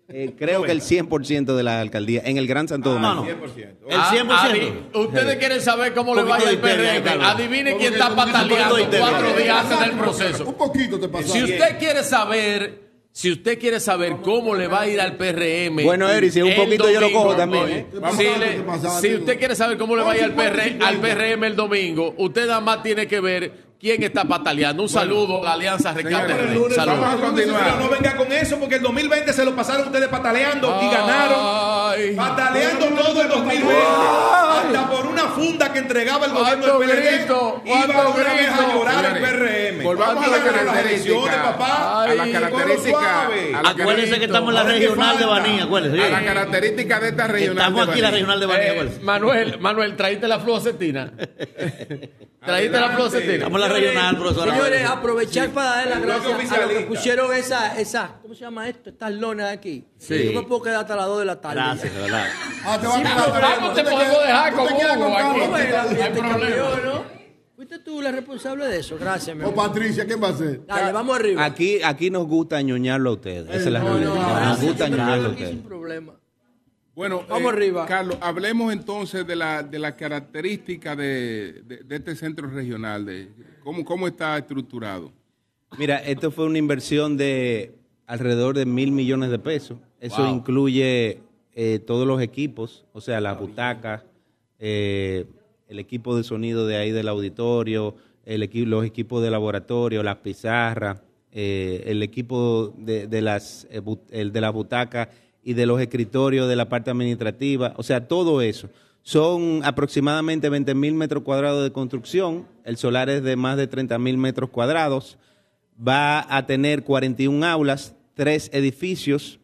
Eh, creo que el 100% de las alcaldías en el Gran Santo Domingo. 100%. El Ah, 100%. adi- Ustedes quieren saber cómo le vaya histeria, PRM. Carlos. Adivinen quién está pataleando cuatro días antes del proceso. Un poquito te pasó. Si usted quiere saber, si usted quiere saber cómo le va a ir al PRM. Bueno, Eri, si es un el poquito yo lo cojo también, ¿eh? Si, le- si usted quiere saber cómo le va a ir al, PR al PRM el domingo, usted nada más tiene que ver quién está pataleando. Un saludo a la Alianza Rescate. Vamos a continuar. Pero no venga con eso porque el 2020 se lo pasaron ustedes pataleando y ganaron. Ay. Pataleando todo el 2020. Hasta por una funda que entregaba el gobierno del ¿Cuánto PLD. grito? Iba ¿Cuánto una vez a llorar el PRM. Volvamos a la las característica. elecciones, papá. A la Ay, característica. suave. a la Acuérdense que estamos en la Ahora, ¿qué regional de falta? Baní, acuérdense. A la característica de esta regional. Estamos aquí en la regional de Baní, Eh. Manuel, Manuel, ¿traíste la fluocetina? ¿Traíste la fluocetina? La regional, profesor. Señores, aprovechar para dar las gracias a los que pusieron esa, esa, ¿cómo se llama esto? Estas lonas aquí. Sí. Yo me puedo quedar hasta las 2 de la tarde. Gracias, de verdad. Ah, te va a Sin problema. Vamos, te ¿Tú podemos dejar aquí. No hay gente problema. ¿no? Fuiste tú la responsable de eso. Gracias, mi O. Patricia, ¿quién va a ser? Dale, vamos arriba. Aquí, aquí nos gusta ñoñarlo a ustedes. Esa es la No, realidad. no, nos gusta ñoñarlo a aquí ustedes. sin problema. Bueno, Vamos eh, arriba. Carlos, hablemos entonces de la, de la característica de, de- de este centro regional, de cómo, cómo está estructurado. Mira, esto fue una inversión de alrededor de mil millones de pesos. Eso Wow. incluye eh, todos los equipos, o sea, las butacas, eh, el equipo de sonido de ahí del auditorio, el equi- los equipos de laboratorio, las pizarras, eh, el equipo de, de las, eh, el de las butacas y de los escritorios de la parte administrativa, o sea, todo eso. Son aproximadamente 20 mil metros cuadrados de construcción, el solar es de más de 30 mil metros cuadrados, va a tener 41 aulas, tres edificios,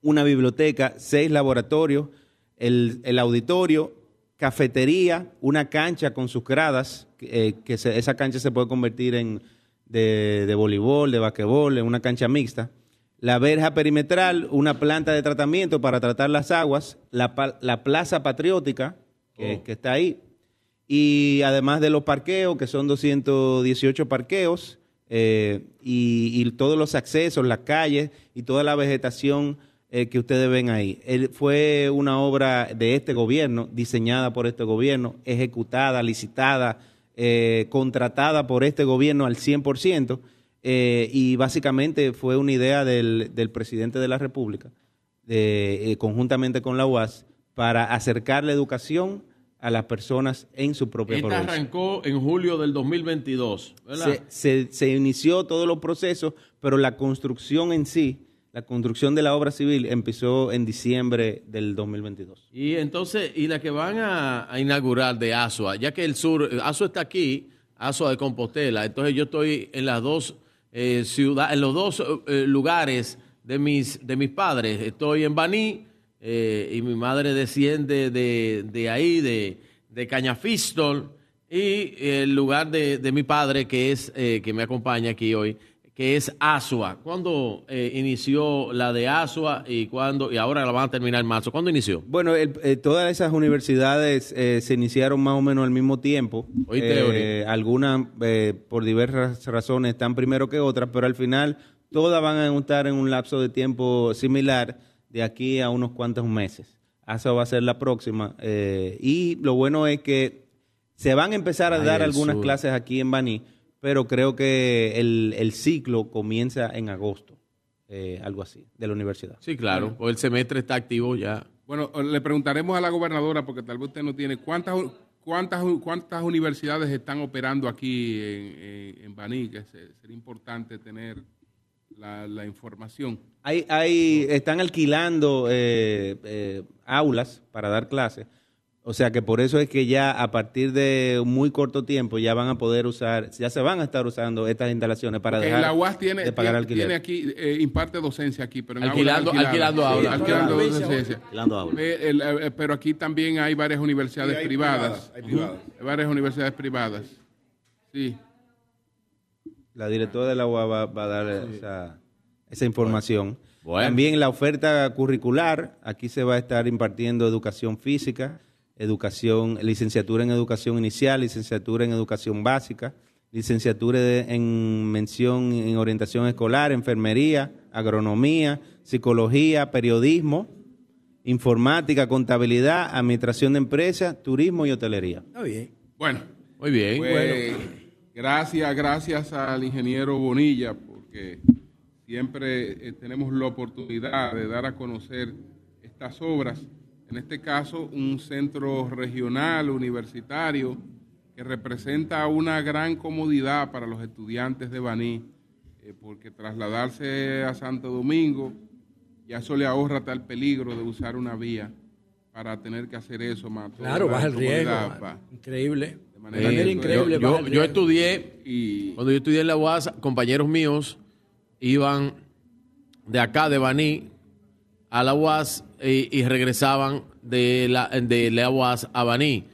una biblioteca, seis laboratorios, el, el auditorio, cafetería, una cancha con sus gradas, que, eh, que se- esa cancha se puede convertir en de, de voleibol, de basquetbol, en una cancha mixta. La verja perimetral, una planta de tratamiento para tratar las aguas, la, plaza patriótica, que, que está ahí, y además de los parqueos, que son 218 parqueos, eh, y, y todos los accesos, las calles y toda la vegetación eh, que ustedes ven ahí. Él- fue una obra de este gobierno, diseñada por este gobierno, ejecutada, licitada, eh, contratada por este gobierno al 100%, eh, y básicamente fue una idea del, del presidente de la República, de, eh, conjuntamente con la UAS, para acercar la educación a las personas en su propia Esta provincia. arrancó en julio del 2022, ¿verdad? Se, se- se inició todos los procesos, pero la construcción en sí, la construcción de la obra civil empezó en diciembre del 2022. Y entonces, y la que van a, a inaugurar de Asua, ya que el sur, Asua está aquí, Asua de Compostela, entonces yo estoy en las dos eh, ciudades, en los dos eh, lugares de mis, de mis padres. Estoy en Baní eh, y mi madre desciende de, de ahí, de, de Cañafistol, y el lugar de, de mi padre, que es eh, que me acompaña aquí hoy, que es Asua. ¿Cuándo eh, inició la de Asua y cuándo y ahora la van a terminar en marzo? ¿Cuándo inició? Bueno, el- eh, todas esas universidades eh, se iniciaron más o menos al mismo tiempo. Eh, algunas, eh, por diversas razones, están primero que otras, pero al final todas van a estar en un lapso de tiempo similar de aquí a unos cuantos meses. Esa va a ser la próxima. y lo bueno es que se van a empezar a Ay, dar algunas sur. clases aquí en Baní, pero creo que el, el ciclo comienza en agosto, eh, algo así, de la universidad. Sí, claro, pues el semestre está activo ya. Bueno, le preguntaremos a la gobernadora, porque tal vez usted no tiene, ¿cuántas, cuántas, cuántas universidades están operando aquí en, en, en Baní? Que se- sería importante tener la, la información. Hay, hay, están alquilando eh, eh, aulas para dar clases. O sea que por eso es que ya a partir de muy corto tiempo ya van a poder usar, ya se van a estar usando estas instalaciones para dejar la UAS tiene, de pagar tiene, alquiler. tiene aquí, eh, imparte docencia aquí, pero en Alquilando- aulas alquilando aulas. Sí, alquilando Alquilando docencia. Alquilando aulas. Eh, el, eh, pero aquí también hay varias universidades Sí, hay privadas. privadas, hay privadas. Varias universidades privadas. Sí. La directora de la UA va, va a dar esa, esa información. Bueno. También la oferta curricular, aquí se va a estar impartiendo educación física, educación, licenciatura en educación inicial, licenciatura en educación básica, licenciatura de- en mención en orientación escolar, enfermería, agronomía, psicología, periodismo, informática, contabilidad, administración de empresas, turismo y hotelería. Está bien. Bueno. Muy bien. Pues, Gracias, gracias al ingeniero Bonilla, porque siempre eh, tenemos la oportunidad de dar a conocer estas obras. En este caso, un centro regional universitario que representa una gran comodidad para los estudiantes de Baní, eh, porque trasladarse a Santo Domingo ya eso le ahorra tal peligro de usar una vía para tener que hacer eso más. Claro, la baja el riesgo. va. Increíble. De manera manera increíble. Yo, baja yo- estudié, cuando yo estudié en la UAS, compañeros míos iban de acá, de Baní, a la UAS y, y regresaban de la, de la UAS a Baní.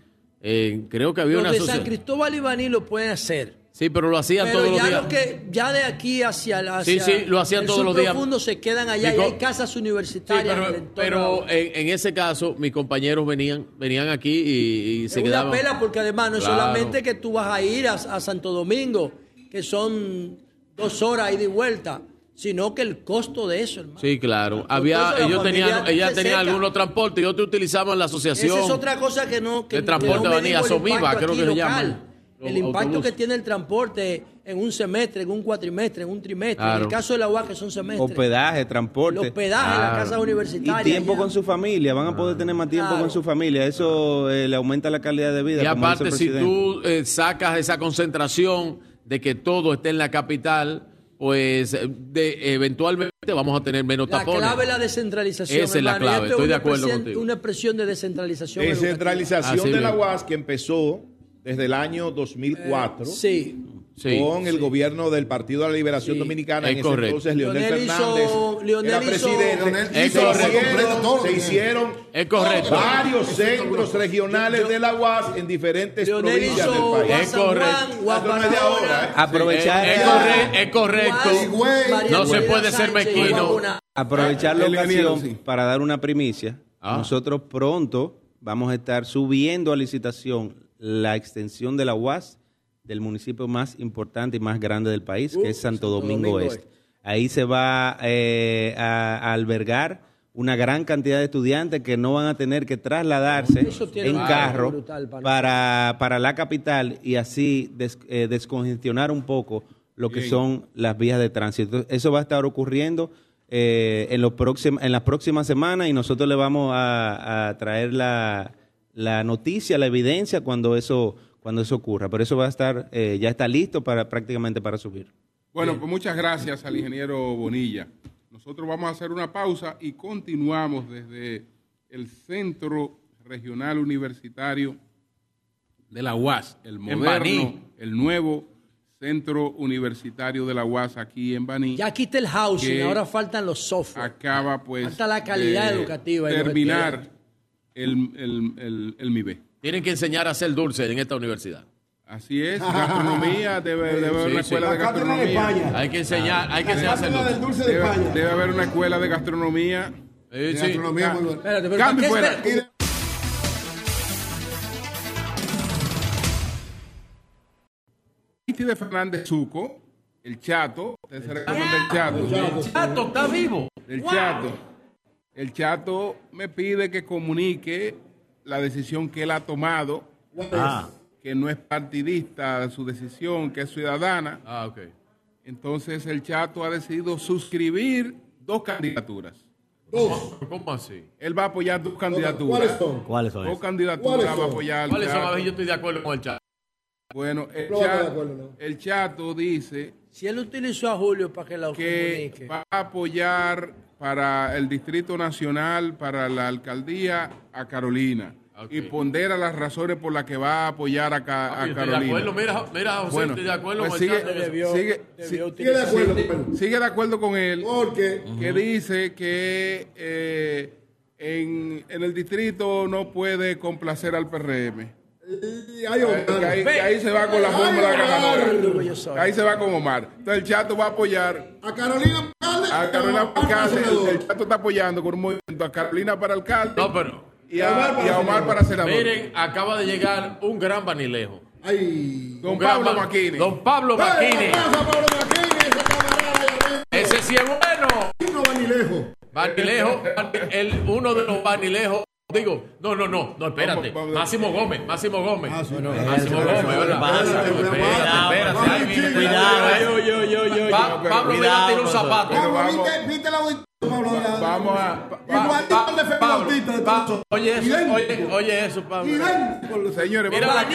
Eh, creo que había Los una de San. Cristóbal y Baní lo pueden hacer. Sí, pero lo hacían Pero todos los días. lo que ya de aquí hacia la Sí, sí, lo hacían todos los días. profundo se quedan allá Digo- y hay casas Sí, universitarias. pero, en el entorno. pero en, en ese caso, mis compañeros venían, venían aquí y, y se una quedaban. pela porque además no es Claro. solamente que tú vas a ir a, a Santo Domingo, que son dos horas ida y vuelta, sino que el costo de eso, hermano. Sí, claro. Había, ellos tenían, se tenían seca. algunos transportes y otros utilizaban la asociación. Esa es otra cosa que no que de transporte que no el impacto creo que se local. llaman. El Los impacto que tiene el transporte en un semestre, en un cuatrimestre, en un trimestre. En el caso de la UAC, que son semestres. Hospedaje, transporte. El hospedaje en la Claro. casa universitaria. Y tiempo con su familia, van a poder tener más tiempo Claro. con su familia. Eso eh, le aumenta la calidad de vida. Y aparte, el si tú eh, sacas esa concentración de que todo esté en la capital, pues eh, de, eventualmente vamos a tener menos La tapones. clave es la descentralización. Esa es la clave, esto es estoy de una acuerdo expresión- contigo. Una expresión de descentralización. Descentralización de la. UAS que empezó desde el año 2004 sí. Sí. con el gobierno del Partido de la Liberación Dominicana. Es en ese correcto. entonces, Leonel, Leonel hizo- Fernández Leonel era hizo- presidente. Es se correcto. hicieron, se hicieron Es correcto. varios centros regionales de la UAS en diferentes Leonel provincias hizo del país. Es correcto. ¿eh? Aprovechar, Es, es corre- es correcto. No se puede ser mezquino. Aprovechar la El ingeniero, ocasión para dar una primicia. Ah. Nosotros pronto vamos a estar subiendo a licitación la extensión de la UAS del municipio más importante y más grande del país, que es Santo, Domingo, Domingo Este. Ahí se va eh, a, a albergar una gran cantidad de estudiantes que no van a tener que trasladarse en carro brutal para para, para la capital y así des- eh, descongestionar un poco lo que Bien. son las vías de tránsito. Entonces, Eso va a estar ocurriendo eh, en, los próxim- en las próximas semanas y nosotros le vamos a, a traer la, la noticia, la evidencia cuando eso, cuando eso ocurra. Pero eso va a estar, eh, ya está listo para prácticamente para subir. Bueno, pues muchas gracias al ingeniero Bonilla. Nosotros vamos a hacer una pausa y continuamos desde el Centro Regional Universitario de la UAS, el moderno, el nuevo Centro Universitario de la UAS aquí en Baní. Ya quita el housing, ahora faltan los software. Acaba pues Falta la calidad de educativa Terminar el, el, el, el MIBE. Tienen que enseñar a hacer dulce en esta universidad. Así es, gastronomía, debe, debe haber Sí, una escuela de de gastronomía. Hay que enseñar- hay que enseñar a hacer dulce. Debe, debe haber una escuela de gastronomía. De sí. gastronomía, muy bueno. Espérate, pero Cambio ¿para qué fuera. Aristide Fernández Zuco, el Chato, ustedes se recuerdan del Chato. El Chato está vivo. El Wow. Chato. El Chato me pide que comunique la decisión que él ha tomado, Ah. que no es partidista su decisión, que es ciudadana. Ah. Entonces el Chato ha decidido suscribir dos candidaturas. Dos. ¿Cómo así? Él va a apoyar dos candidaturas. ¿Cuáles son? ¿Cuáles son Dos candidaturas ¿Cuáles va a apoyar al ¿Cuáles son? A Chato. ver, yo estoy de acuerdo con el chat. Bueno, el, No Chato, acuerdo, ¿no? el Chato dice Si él utilizó a Julio para que lo que comunique. va a apoyar para el Distrito Nacional, para la alcaldía, a Carolina. Y pondera las razones por las que va a apoyar a, Ca- Ah, a de Carolina. acuerdo. Mira, mira, José, Bueno, estoy de acuerdo pues con sigue. Debió- sigue, debió Sigue de acuerdo, sigue- Pedro. sigue de acuerdo con él Porque que dice que eh, en, en el distrito no puede complacer al PRM. Y ahí, se va con la fórmula ganadora. Ahí se va con Omar. Entonces el Chato va a apoyar A Carolina Alcalde. a Carolina Omar para alcalde. El, Chato está apoyando con un movimiento a Carolina para alcalde No, pero. y a, y a Omar para senador. Miren, acaba de llegar un gran vanilejo. Ay. Don gran Pablo Maquini. Don Pablo Maquini. a ese sí es bueno. adentro. No va ni lejos. Vanilejo, el, uno de los vanilejos. Digo, no, no, no, no, espérate. Vamos, vamos. Máximo Gómez, Máximo Gómez. Ah, Máximo Espérate, Gómez. Espérate, Cuidado, Pablo, ahí viene. Cuidado, Yo, yo, yo, yo, yo. Pa- Pablo me va a tirar un zapato. ¿viste, viste la Pablo, Vamos a. De Pablo. Oye eso, oye, eso, Pablo. Señores, Mira.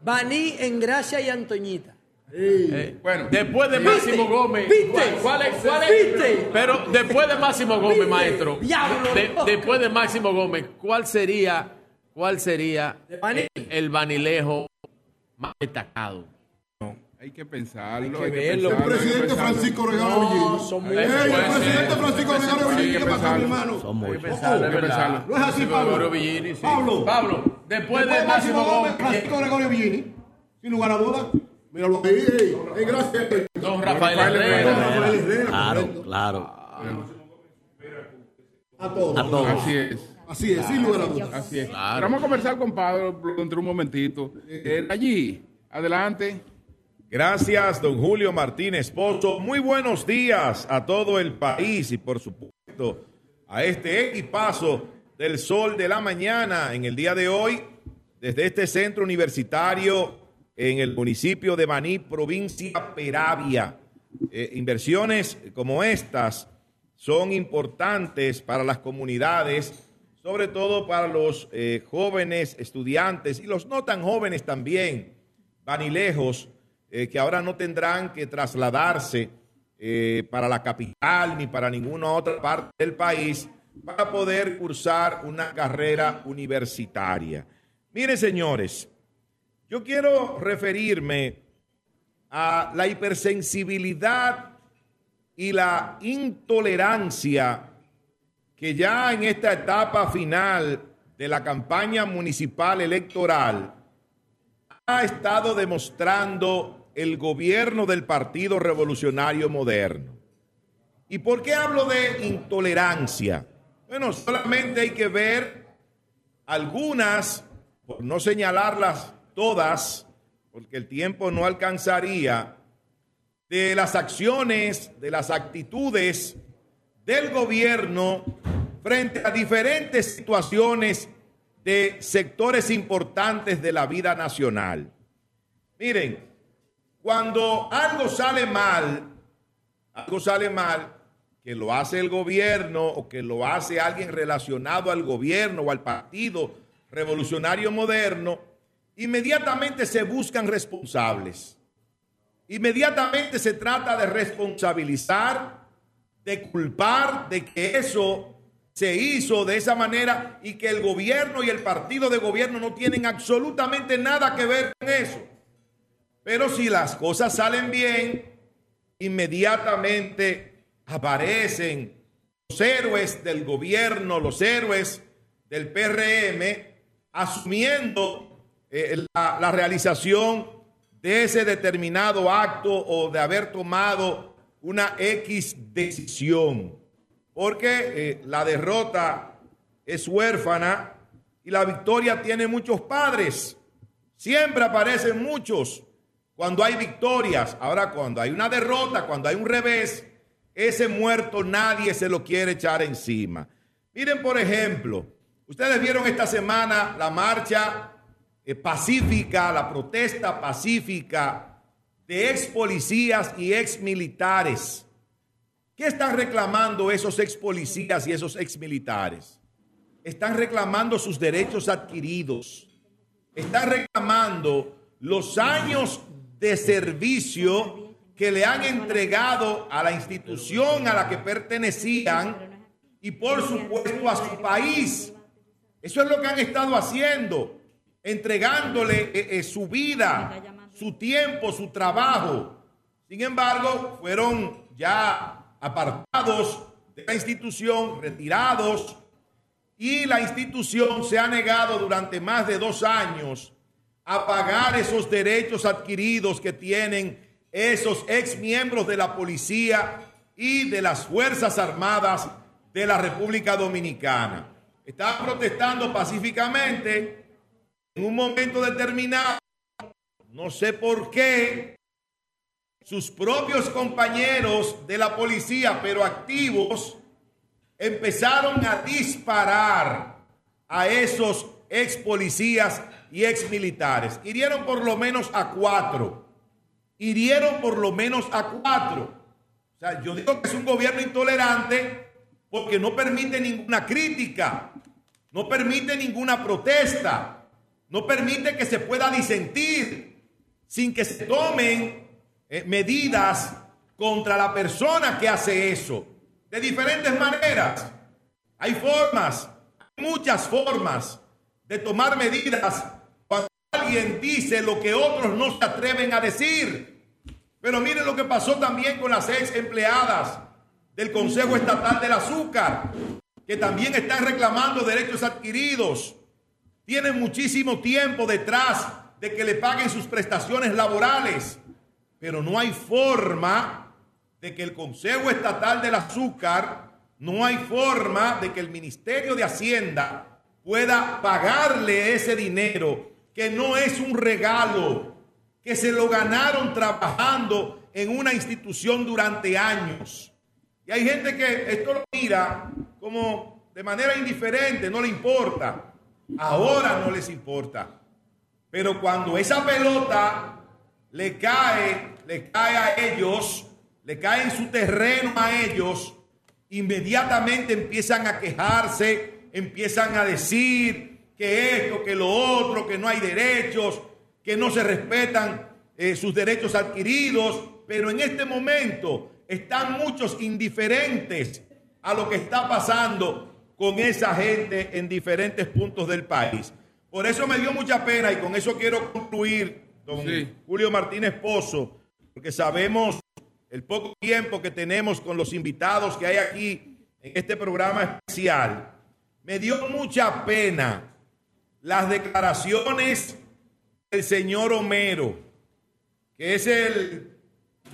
Baní en Gracia y Antoñita. Eh, Bueno. después de Máximo Gómez. ¿Viste? ¿Cuál es? ¿Cuál es? ¿Viste? Pero después de Máximo Gómez, ¿Viste? maestro. De- después de Máximo Gómez, ¿cuál sería, cuál sería Baní. el vanilejo más destacado? Hay que pensarlo. Hay que Hay que verlo. pensarlo. El hay que presidente pensarlo. Francisco Regalo No, Villini. son muy Ey, buenos. el presidente. Francisco Regalo Hay Villini, que ¿qué pasó, mi pensarlo. hermano? Son. Pensarlo, hay que es verdad. pensarlo. No es así, Pablo. Villini, sí. Pablo. Pablo, después de Máximo Gómez, Francisco Gregorio Villini, sin lugar a dudas. Míralo ahí, ey, ey, gracias. don Rafael Rafael Herrera. Rafael Herrera, Claro, claro. A todos. A todos. Así es. Así es, sin lugar a dudas. Así es. Claro. Vamos a conversar con Pablo dentro de un momentito. Eh, allí, adelante. Gracias, don Julio Martínez Pozo. Muy buenos días a todo el país y, por supuesto, a este equipazo del sol de la mañana en el día de hoy, desde este centro universitario en el municipio de Baní, provincia Peravia. Eh, inversiones como estas son importantes para las comunidades, sobre todo para los eh, jóvenes estudiantes y los no tan jóvenes también, vanilejos, eh, que ahora no tendrán que trasladarse eh, para la capital ni para ninguna otra parte del país para poder cursar una carrera universitaria. Miren, señores, yo quiero referirme a la hipersensibilidad y la intolerancia que ya en esta etapa final de la campaña municipal electoral ha estado demostrando el gobierno del Partido Revolucionario Moderno. ¿Y por qué hablo de intolerancia? Bueno, solamente hay que ver algunas, por no señalarlas todas, porque el tiempo no alcanzaría, de las acciones, de las actitudes del gobierno frente a diferentes situaciones de sectores importantes de la vida nacional. Miren, cuando algo sale mal, algo sale mal, que lo hace el gobierno o que lo hace alguien relacionado al gobierno o al partido revolucionario moderno, inmediatamente se buscan responsables. Inmediatamente se trata de responsabilizar, de culpar de que eso se hizo de esa manera y que el gobierno y el partido de gobierno no tienen absolutamente nada que ver con eso. Pero si las cosas salen bien, inmediatamente aparecen los héroes del gobierno, los héroes del PRM, asumiendo eh, la, la realización de ese determinado acto o de haber tomado una X decisión. Porque eh, la derrota es huérfana y la victoria tiene muchos padres. Siempre aparecen muchos cuando hay victorias. Ahora, cuando hay una derrota, cuando hay un revés, ese muerto nadie se lo quiere echar encima. Miren, por ejemplo, ustedes vieron esta semana la marcha eh, pacífica, la protesta pacífica de ex policías y ex militares. ¿Qué están reclamando esos ex policías y esos ex militares? Están reclamando sus derechos adquiridos. Están reclamando los años de servicio que le han entregado a la institución a la que pertenecían y por supuesto a su país. Eso es lo que han estado haciendo, entregándole eh, eh, su vida, su tiempo, su trabajo. Sin embargo, fueron ya apartados de la institución, retirados, y la institución se ha negado durante más de dos años a pagar esos derechos adquiridos que tienen esos ex miembros de la policía y de las Fuerzas Armadas de la República Dominicana. Están protestando pacíficamente en un momento determinado, no sé por qué, sus propios compañeros de la policía, pero activos, empezaron a disparar a esos ex policías y ex militares. Hirieron por lo menos a cuatro. Hirieron por lo menos a cuatro. O sea, yo digo que es un gobierno intolerante porque no permite ninguna crítica, no permite ninguna protesta, no permite que se pueda disentir sin que se tomen eh, medidas contra la persona que hace eso. De diferentes maneras. Hay formas, muchas formas de tomar medidas cuando alguien dice lo que otros no se atreven a decir. Pero miren lo que pasó también con las ex empleadas del Consejo Estatal del Azúcar, que también están reclamando derechos adquiridos. Tienen muchísimo tiempo detrás de que le paguen sus prestaciones laborales, pero no hay forma de que el Consejo Estatal del Azúcar, no hay forma de que el Ministerio de Hacienda pueda pagarle ese dinero, que no es un regalo, que se lo ganaron trabajando en una institución durante años. Y hay gente que esto lo mira como de manera indiferente, no le importa. Ahora no les importa. Pero cuando esa pelota le cae, le cae a ellos, le cae en su terreno a ellos, inmediatamente empiezan a quejarse, empiezan a decir que esto, que lo otro, que no hay derechos, que no se respetan eh, sus derechos adquiridos, pero en este momento están muchos indiferentes a lo que está pasando con esa gente en diferentes puntos del país. Por eso me dio mucha pena y con eso quiero concluir, don Julio Martínez Pozo, porque sabemos el poco tiempo que tenemos con los invitados que hay aquí en este programa especial. Me dio mucha pena las declaraciones del señor Homero, que es el,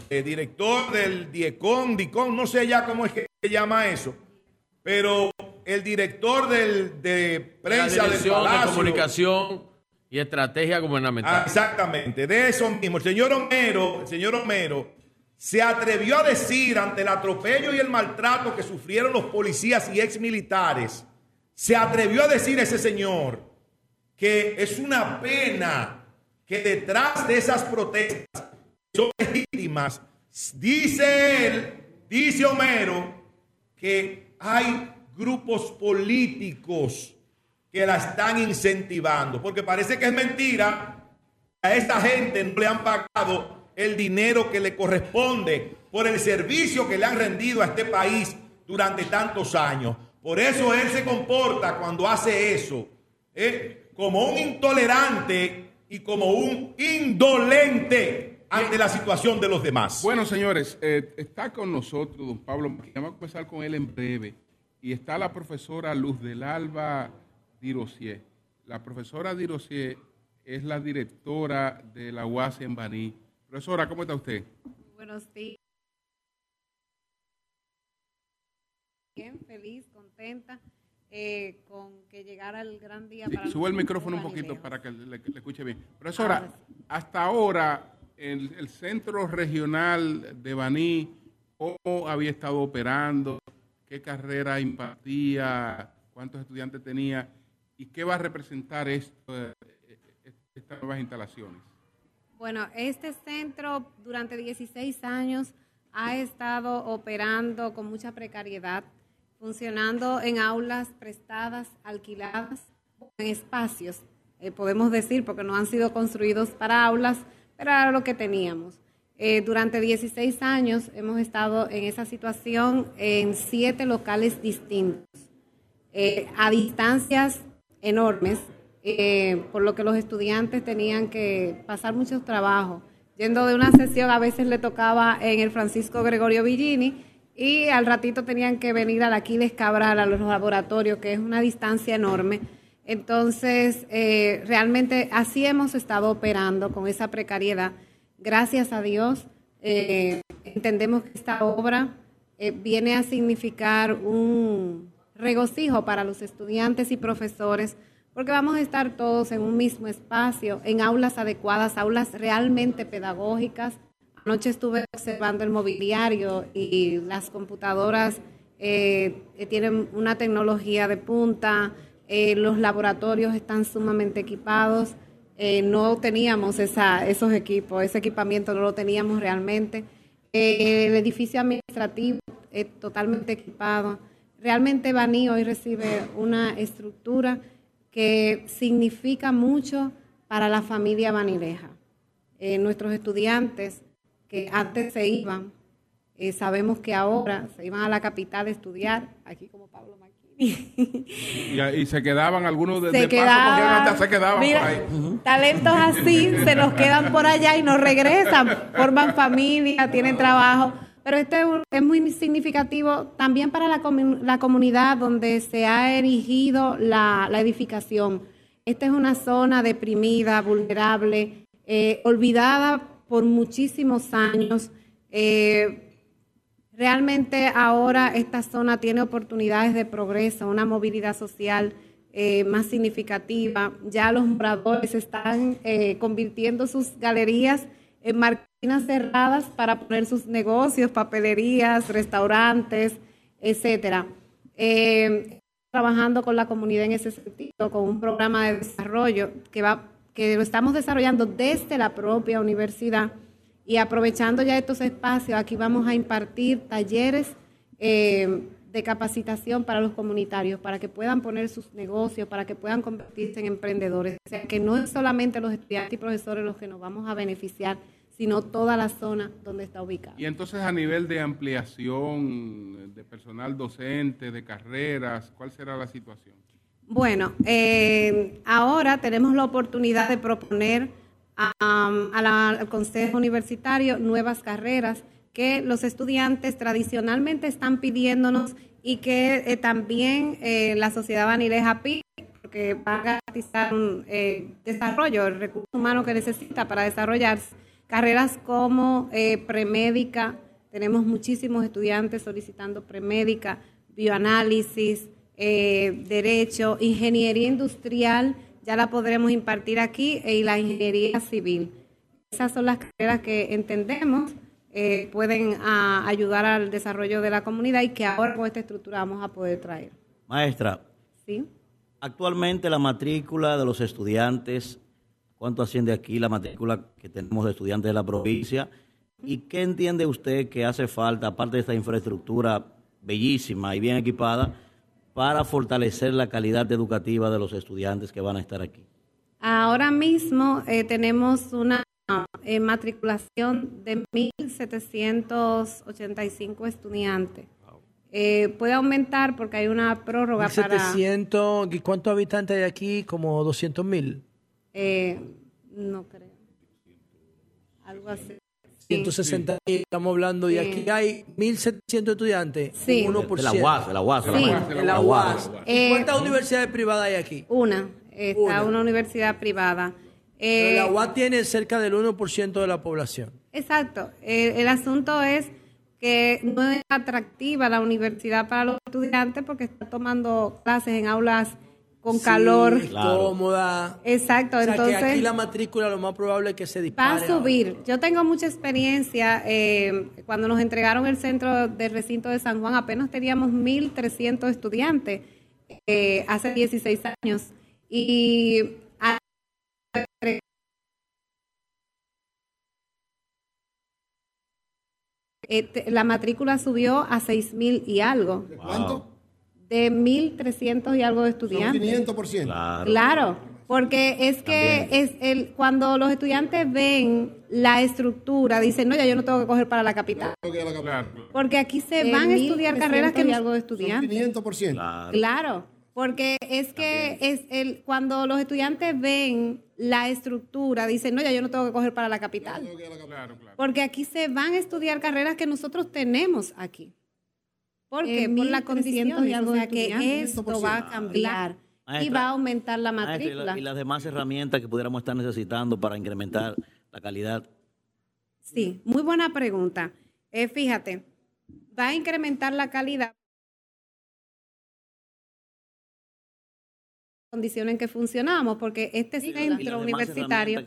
director del DIECON, DICON, no sé ya cómo es que se llama eso, pero el director del, de prensa del Palacio. de comunicación y estrategia gubernamental. Ah, exactamente, de eso mismo. El señor Homero, el señor Homero se atrevió a decir ante el atropello y el maltrato que sufrieron los policías y ex militares se atrevió a decir ese señor que es una pena que detrás de esas protestas son legítimas, dice él, dice Homero, que hay grupos políticos que la están incentivando, porque parece que es mentira, a esta gente no le han pagado el dinero que le corresponde por el servicio que le han rendido a este país durante tantos años. Por eso él se comporta cuando hace eso, ¿eh? como un intolerante y como un indolente ante la situación de los demás. Bueno, señores, eh, está con nosotros don Pablo. Vamos a comenzar con él en breve. Y está la profesora Luz del Alba Dirosier. La profesora Dirosier es la directora de la UAS en Baní. Profesora, ¿cómo está usted? Buenos días. Bien, feliz, contenta eh, con que llegara el gran día Sí, para sube el micrófono un poquito para que le, le escuche bien. Profesora, hasta ahora, el, el Centro Regional de Baní, ¿cómo había estado operando? ¿Qué carrera impartía? ¿Cuántos estudiantes tenía? ¿Y qué va a representar esto, eh, eh, estas nuevas instalaciones? Bueno, este centro durante 16 años ha estado operando con mucha precariedad, funcionando en aulas prestadas, alquiladas, en espacios, eh, podemos decir, porque no han sido construidos para aulas, pero era lo que teníamos. Eh, durante 16 años hemos estado en esa situación en siete locales distintos, eh, a distancias enormes, eh, por lo que los estudiantes tenían que pasar muchos trabajos. Yendo de una sesión, a veces le tocaba en el Francisco Gregorio Villini y al ratito tenían que venir al Aquiles Cabral, a los laboratorios, que es una distancia enorme. Entonces, realmente así hemos estado operando con esa precariedad. Gracias a Dios, eh, entendemos que esta obra eh, viene a significar un regocijo para los estudiantes y profesores, porque vamos a estar todos en un mismo espacio, en aulas adecuadas, aulas realmente pedagógicas. Anoche estuve observando el mobiliario y las computadoras eh, tienen una tecnología de punta, eh, los laboratorios están sumamente equipados. Eh, no teníamos esa, esos equipos, ese equipamiento no lo teníamos realmente. Eh, el edificio administrativo es totalmente equipado. Realmente Baní hoy recibe una estructura que significa mucho para la familia banileja. Eh, nuestros estudiantes que antes se iban, sabemos que ahora se iban a la capital a estudiar, aquí como Pablo Maquini. Y, y se quedaban algunos de, Se de quedaban- se quedaban Mira, por ahí. Talentos así se nos quedan por allá y nos regresan, forman familia, tienen trabajo. Pero este es muy significativo también para la, comu- la comunidad donde se ha erigido la, la edificación. Esta es una zona deprimida, vulnerable, eh, olvidada por muchísimos años. Eh, Realmente ahora esta zona tiene oportunidades de progreso, una movilidad social eh, más significativa. Ya los moradores están eh, convirtiendo sus galerías en marquinas cerradas para poner sus negocios, papelerías, restaurantes, etcétera. Eh, trabajando con la comunidad en ese sentido, con un programa de desarrollo que va que lo estamos desarrollando desde la propia universidad y aprovechando ya estos espacios, aquí vamos a impartir talleres eh, de capacitación para los comunitarios, para que puedan poner sus negocios, para que puedan convertirse en emprendedores. O sea, que no es solamente los estudiantes y profesores los que nos vamos a beneficiar, sino toda la zona donde está ubicada. Y entonces a nivel de ampliación de personal docente, de carreras, ¿cuál será la situación? Bueno, eh, ahora tenemos la oportunidad de proponer a- la- al Consejo Universitario nuevas carreras que los estudiantes tradicionalmente están pidiéndonos y que eh, también eh, la sociedad vanileja pide, porque va a garantizar un eh, desarrollo, el recurso humano que necesita para desarrollarse. Carreras como premédica, tenemos muchísimos estudiantes solicitando premédica, bioanálisis, derecho, ingeniería industrial, ya la podremos impartir aquí, y la ingeniería civil. Esas son las carreras que entendemos eh, pueden ah, ayudar al desarrollo de la comunidad y que ahora con esta estructura vamos a poder traer. Maestra, ¿sí? actualmente la matrícula de los estudiantes, ¿cuánto asciende aquí la matrícula que tenemos de estudiantes de la provincia? ¿Y qué entiende usted que hace falta, aparte de esta infraestructura bellísima y bien equipada, para fortalecer la calidad educativa de los estudiantes que van a estar aquí? Ahora mismo eh, tenemos una eh, matriculación de 1.785 estudiantes. Eh, puede aumentar porque hay una prórroga para... 700, ¿y cuántos habitantes hay aquí? Como 200 mil. eh, Algo así. 160 estamos hablando y Sí. aquí hay 1.700 estudiantes. Sí. un 1%. De la UAS, de la UAS, de la Sí. UAS. De la UAS. ¿Y Eh, ¿Cuántas universidades privadas hay aquí? Una, está Una. una, universidad privada. Pero Eh, la UAS tiene cerca del 1% de la población. Exacto. El, el asunto es que no es atractiva la universidad para los estudiantes porque están tomando clases en aulas con Sí, calor. cómoda. Exacto, O sea, entonces que aquí la matrícula lo más probable es que se va dispare. a subir. Yo tengo mucha experiencia. eh, cuando nos entregaron el centro del recinto de San Juan, apenas teníamos 1.300 estudiantes eh, hace 16 años. Y eh, la matrícula subió a 6.000 y algo. ¿De cuánto? De 1.300 y algo de estudiantes. 500%. Claro, porque es que es el cuando los estudiantes ven la estructura, dicen, no, ya yo no tengo que coger para la capital. Porque aquí se van a estudiar 1.300 carreras que y no algo de Son estudiantes. 500%. Claro, porque es que es el cuando los estudiantes ven la estructura, dicen, no, ya yo no tengo que coger para la capital. Porque aquí se van a estudiar carreras que nosotros tenemos aquí. ¿Por qué? Por la 1.300 condición, y algo o sea que esto va a cambiar y va a aumentar la Maestra, y, matrícula. la- y las demás herramientas que pudiéramos estar necesitando para incrementar la calidad. Sí, muy buena pregunta. Eh, fíjate, va a incrementar la calidad condiciones en que funcionamos, porque este y centro universitario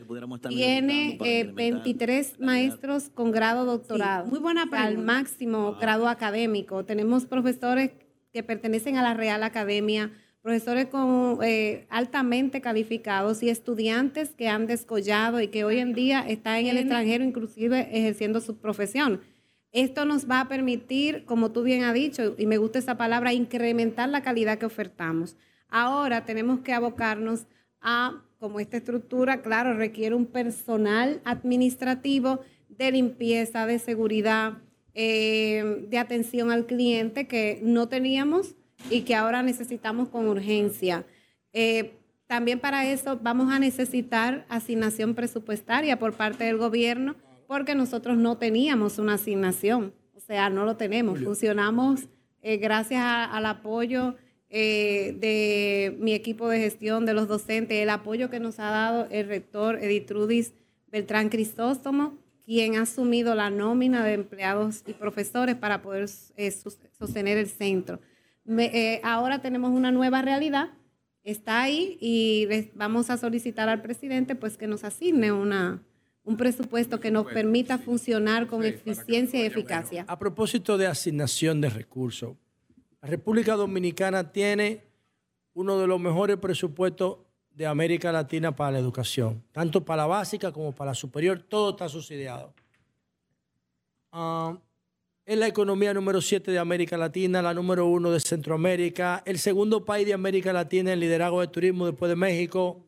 tiene eh, incrementar 23 maestros con grado doctorado. muy buena Al máximo grado académico. Tenemos profesores que pertenecen a la Real Academia, profesores con, eh, altamente calificados y estudiantes que han descollado y que hoy en día están en el extranjero, inclusive ejerciendo su profesión. Esto nos va a permitir, como tú bien has dicho, y me gusta esa palabra, incrementar la calidad que ofertamos. Ahora tenemos que abocarnos a, como esta estructura, claro, requiere un personal administrativo de limpieza, de seguridad, eh, de atención al cliente que no teníamos y que ahora necesitamos con urgencia. Eh, también para eso vamos a necesitar asignación presupuestaria por parte del gobierno porque nosotros no teníamos una asignación, o sea, no lo tenemos. Funcionamos eh, gracias a- al apoyo eh, de mi equipo de gestión, de los docentes, el apoyo que nos ha dado el rector Editrudis Beltrán Cristóstomo, quien ha asumido la nómina de empleados y profesores para poder eh, sostener el centro. Me- eh, ahora tenemos una nueva realidad, está ahí y les vamos a solicitar al presidente pues que nos asigne una, un presupuesto que nos permita funcionar con eficiencia y eficacia. A propósito de asignación de recursos, la República Dominicana tiene uno de los mejores presupuestos de América Latina para la educación, tanto para la básica como para la superior, todo está subsidiado. Ah, es la economía número 7 de América Latina, la número 1 de Centroamérica, el segundo país de América Latina en liderazgo de turismo después de México.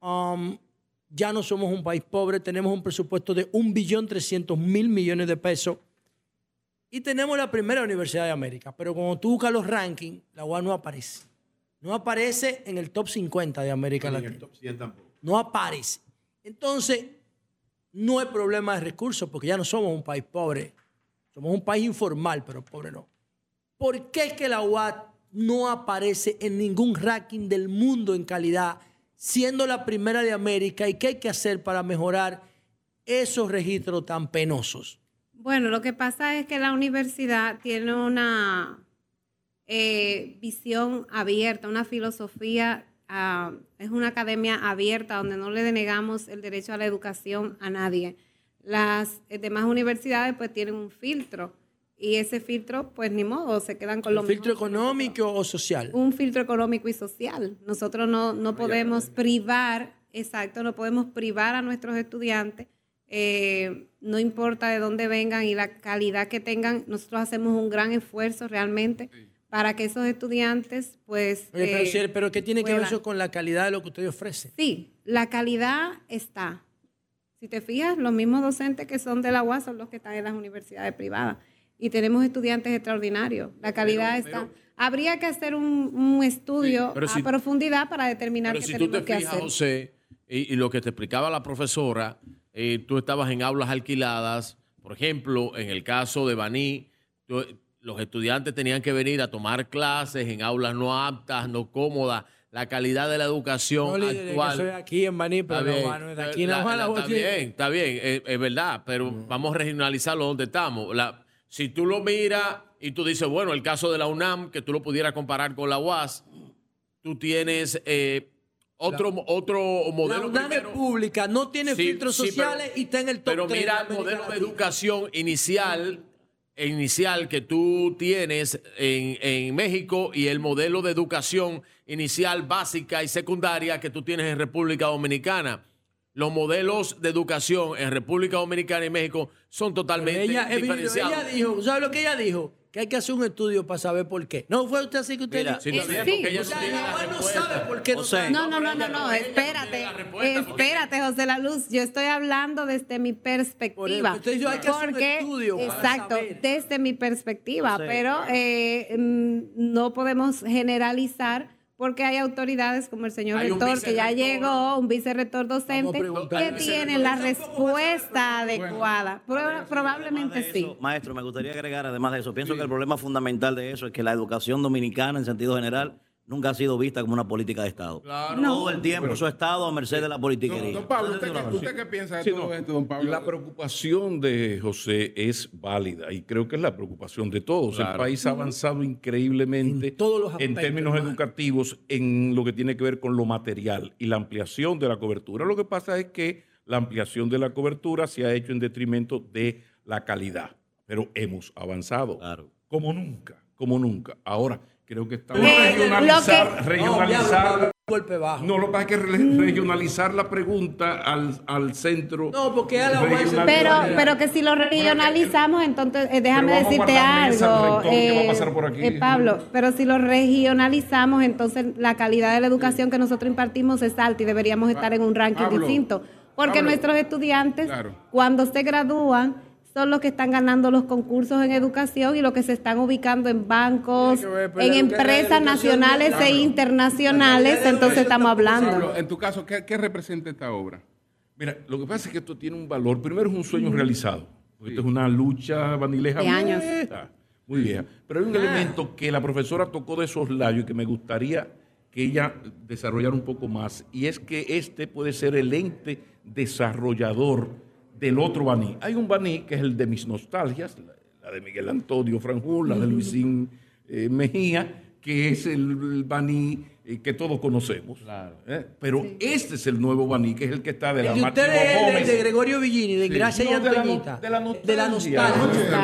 Ya no somos un país pobre, tenemos un presupuesto de 1.300.000 millones de pesos y tenemos la primera universidad de América. Pero cuando tú buscas los rankings, la UAS no aparece. No aparece en el top 50 de América Latina. No aparece. Entonces, no es problema de recursos porque ya no somos un país pobre. Somos un país informal, pero pobre no. ¿Por qué es que la UAS no aparece en ningún ranking del mundo en calidad, siendo la primera de América? ¿Y qué hay que hacer para mejorar esos registros tan penosos? Bueno, lo que pasa es que la universidad tiene una eh, visión abierta, una filosofía, ah, es una academia abierta donde no le denegamos el derecho a la educación a nadie. Las eh, demás universidades pues tienen un filtro y ese filtro pues ni modo, se quedan con lo ¿Un filtro económico o social? un filtro económico y social. Nosotros no, no podemos privar, exacto, no podemos privar a nuestros estudiantes, eh, no importa de dónde vengan y la calidad que tengan, nosotros hacemos un gran esfuerzo realmente para que esos estudiantes, pues... Oye, pero, eh, pero ¿qué tiene que ver eso con la calidad de lo que ustedes ofrecen? Sí, la calidad está. Si te fijas, los mismos docentes que son de la UAS son los que están en las universidades privadas. Y tenemos estudiantes extraordinarios. La calidad está. Habría que hacer un, un estudio Sí, a si- profundidad para determinar Pero qué si tú tenemos te que fijas, hacer. José, y, y lo que te explicaba la profesora, eh, tú estabas en aulas alquiladas. Por ejemplo, en el caso de Baní, tú- los estudiantes tenían que venir a tomar clases en aulas no aptas, no cómodas. La calidad de la educación No, líder, actual. que soy aquí en Baní, pero Está no, de aquí, La- la- la está bien, está bien, es, es verdad, pero vamos a regionalizarlo donde estamos. Si tú lo miras y tú dices, bueno, el caso de la UNAM, que tú lo pudieras comparar con la UAS, tú tienes eh, otro, otro La modelo. UNAM es pública, no tiene Sí, filtros sí, pero- sociales y está en el top Pero 3 mira el modelo de educación inicial, inicial que tú tienes en, en México y el modelo de educación inicial básica y secundaria que tú tienes en República Dominicana. Los modelos de educación en República Dominicana y México son totalmente Ella, diferenciados. ella dijo, ¿sabe lo que ella dijo? Que hay que hacer un estudio para saber por qué. ¿No fue usted así que usted Mira, dijo? sí, está bien, porque ella O sea, la no sabe por qué no José. sabe. No, no, no, no, no, espérate. Espérate, José La Luz. Yo estoy hablando desde mi perspectiva. Usted dijo, hay que hacer un Porque, estudio para exacto, saber. desde mi perspectiva. Pero eh, mm, no podemos generalizar porque hay autoridades como el señor rector que ya llegó, un vicerrector docente, que tiene la respuesta adecuada. Proba- probablemente sí. Maestro, me gustaría agregar, además de eso, pienso que el problema fundamental de eso es que la educación dominicana, en sentido general, nunca ha sido vista como una política de Estado. Todo el tiempo, eso ha estado a merced de la politiquería. Don Pablo, ¿usted, qué- usted qué piensa de Sí, todo no, esto, don Pablo? La preocupación de José es válida y creo que es la preocupación de todos. El Claro. país ha avanzado increíblemente en, términos educativos en lo que tiene que ver con lo material y la ampliación de la cobertura. Lo que pasa es que la ampliación de la cobertura se ha hecho en detrimento de la calidad, pero hemos avanzado como nunca, como nunca. Ahora creo que estamos Eh, regionalizar, lo que- regionalizar No, golpe bajo. no, lo que pasa es que re- regionalizar la pregunta al, al centro. No, porque a la Pero, pero que si lo regionalizamos, entonces eh, déjame decirte algo, eh, eh, Pablo. Pero si lo regionalizamos, entonces la calidad de la educación que nosotros impartimos es alta y deberíamos estar en un ranking Pablo, distinto. Porque Pablo. nuestros estudiantes, Claro. cuando se gradúan, son los que están ganando los concursos en educación y los que se están ubicando en bancos, la en empresas nacionales e internacionales. Entonces estamos hablando. Pablo, en tu caso, ¿qué, qué representa esta obra? Mira, lo que pasa es que esto tiene un valor. Primero es un sueño realizado. Esto es una lucha vanileja De años. vieja, muy vieja. Pero hay un elemento que la profesora tocó de esos labios y que me gustaría que ella desarrollara un poco más. Y es que este puede ser el ente desarrollador del otro Baní. Hay un Baní que es el de mis nostalgias, la, la de Miguel Antonio Franjul, la de Luisín eh, Mejía, que es el, el Baní eh, que todos conocemos. ¿eh? Pero este es el nuevo Baní, que es el que está de la El de es el Gómez. de Gregorio Villini, de Sí. Gracia y No, de la no- Antoñita. de la De la nostalgia.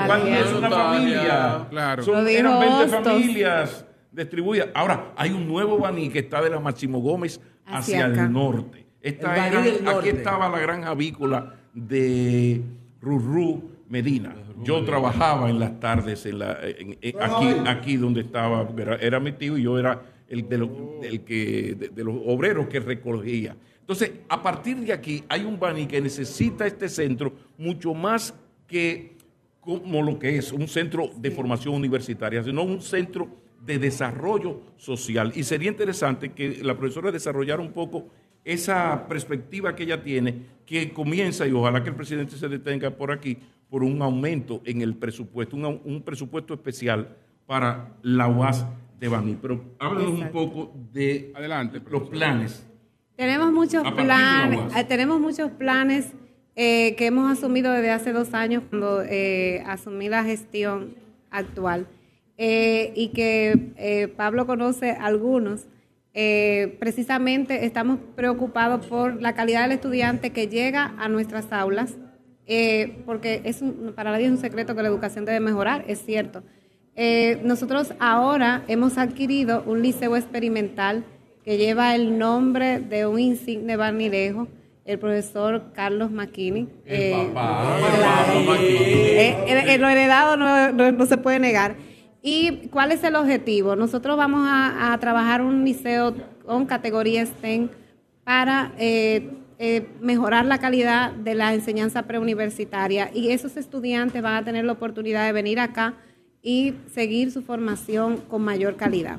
Cuando es una familia. Claro. Son, eran 20 Hostos. familias distribuidas. Ahora, hay un nuevo Baní que está de la Máximo Gómez hacia, el norte. Esta El era- del aquí norte. estaba la granja avícola de Rurú Medina. Yo trabajaba en las tardes en la, en- en- aquí, aquí donde estaba, era, era mi tío y yo era el de los, el que, de, de los obreros que recogía. Entonces, a partir de aquí hay un Baní que necesita este centro mucho más que como lo que es un centro de formación universitaria, sino un centro de desarrollo social. Y sería interesante que la profesora desarrollara un poco esa perspectiva que ella tiene, que comienza, y ojalá que el presidente se detenga por aquí, por un aumento en el presupuesto, un, presupuesto especial para la UAS de Baní. Pero háblanos un poco de Adelante, los planes. Tenemos muchos planes, eh, tenemos muchos planes eh, que hemos asumido desde hace dos años cuando eh, asumí la gestión actual eh, y que eh, Pablo conoce algunos. Eh, precisamente estamos preocupados por la calidad del estudiante que llega a nuestras aulas, eh, porque es un- para nadie es un secreto que la educación debe mejorar, es cierto. Eh, nosotros ahora hemos adquirido un liceo experimental que lleva el nombre de un insigne barnilejo, el profesor Carlos Maquini. Eh, claro. Eh, eh, eh, lo heredado no, no- no se puede negar. ¿Y cuál es el objetivo? Nosotros vamos a, trabajar un liceo con categoría STEM para eh, eh, mejorar la calidad de la enseñanza preuniversitaria y esos estudiantes van a tener la oportunidad de venir acá y seguir su formación con mayor calidad.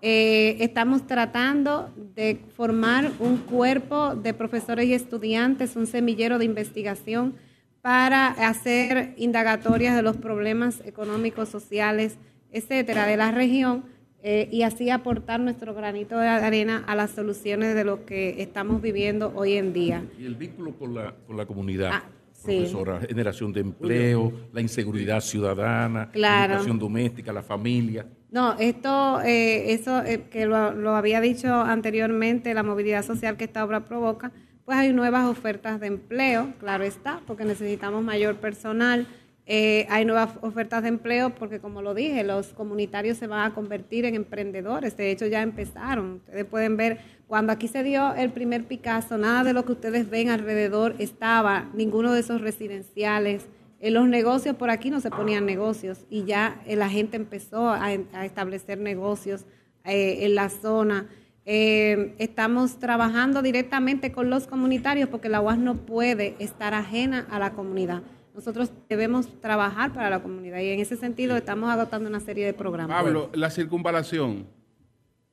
Eh, estamos tratando de formar un cuerpo de profesores y estudiantes, un semillero de investigación para hacer indagatorias de los problemas económicos, sociales, etcétera, de la región eh, y así aportar nuestro granito de arena a las soluciones de lo que estamos viviendo hoy en día. Y el vínculo con la, con la comunidad. Ah, sí. Profesora, generación de empleo, la inseguridad ciudadana, Claro. la educación doméstica, la familia. No, esto, eh, eso eh, que lo, lo había dicho anteriormente, la movilidad social que esta obra provoca, pues hay nuevas ofertas de empleo, claro está, porque necesitamos mayor personal. Eh, hay nuevas ofertas de empleo porque, como lo dije, los comunitarios se van a convertir en emprendedores. De hecho, ya empezaron. Ustedes pueden ver, cuando aquí se dio el primer Picasso, nada de lo que ustedes ven alrededor estaba, ninguno de esos residenciales. En los negocios por aquí no se ponían negocios y ya eh, la gente empezó a, establecer negocios eh, en la zona. Eh, estamos trabajando directamente con los comunitarios porque la UAS no puede estar ajena a la comunidad. Nosotros debemos trabajar para la comunidad y en ese sentido estamos agotando una serie de programas. Pablo, la circunvalación.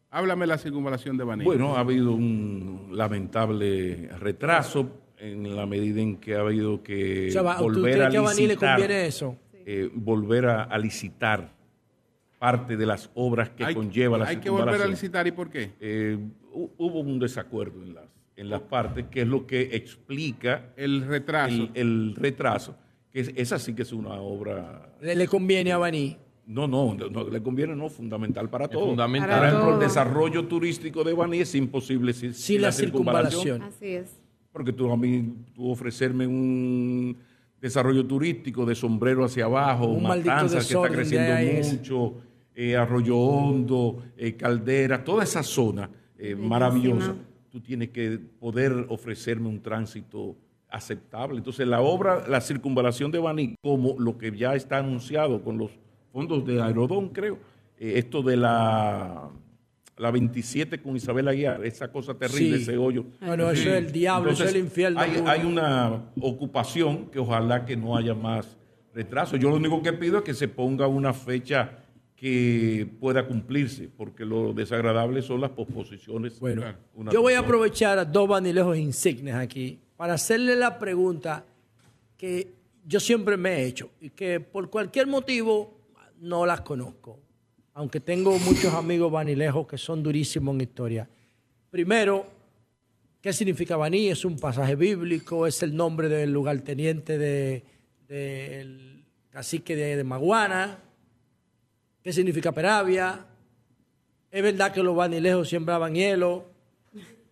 Háblame de la circunvalación de Baní. Bueno, ha habido un lamentable retraso en la medida en que ha habido que O sea, va- ¿tú volver a que a le licitar, conviene eso? eh, volver a, a licitar parte de las obras que Hay- conlleva la hay que volver a circunvalación. licitar, ¿y por qué? Eh, hu- hubo un desacuerdo en las, en las partes, que es lo que explica el retraso. El, el retraso, que es, esa sí que es una obra Le, le conviene a Baní. no, no, no, no, le conviene, no, fundamental para todo. fundamental. Para ejemplo, el desarrollo turístico de Baní es imposible sin, sin la circunvalación. Así es. Porque tú a mí, tú ofrecerme un desarrollo turístico de sombrero hacia abajo, Un maldito Matanzas que está creciendo ahí. mucho, eh, Arroyo Hondo, eh, Caldera, toda esa zona eh, maravillosa. Tú tienes que poder ofrecerme un tránsito aceptable. Entonces, la obra, la circunvalación de Baní, como lo que ya está anunciado con los fondos de Aerodón, creo, eh, esto de la, la 27 con Isabel Aguiar, esa cosa terrible, Sí. ese hoyo. Bueno, eso es el diablo, eso es el infierno Hay, una ocupación que ojalá que no haya más retraso. Yo lo único que pido es que se ponga una fecha que pueda cumplirse, porque lo desagradable son las posposiciones. Bueno, Yo voy a aprovechar a dos vanilejos insignes aquí para hacerle la pregunta que yo siempre me he hecho y que por cualquier motivo no las conozco, aunque tengo muchos amigos vanilejos que son durísimos en historia. Primero, ¿qué significa Baní? ¿Es un pasaje bíblico? ¿Es el nombre del lugarteniente de- del cacique de, de Maguana? ¿Qué significa Peravia? ¿Es verdad que los vanilejos sembraban hielo?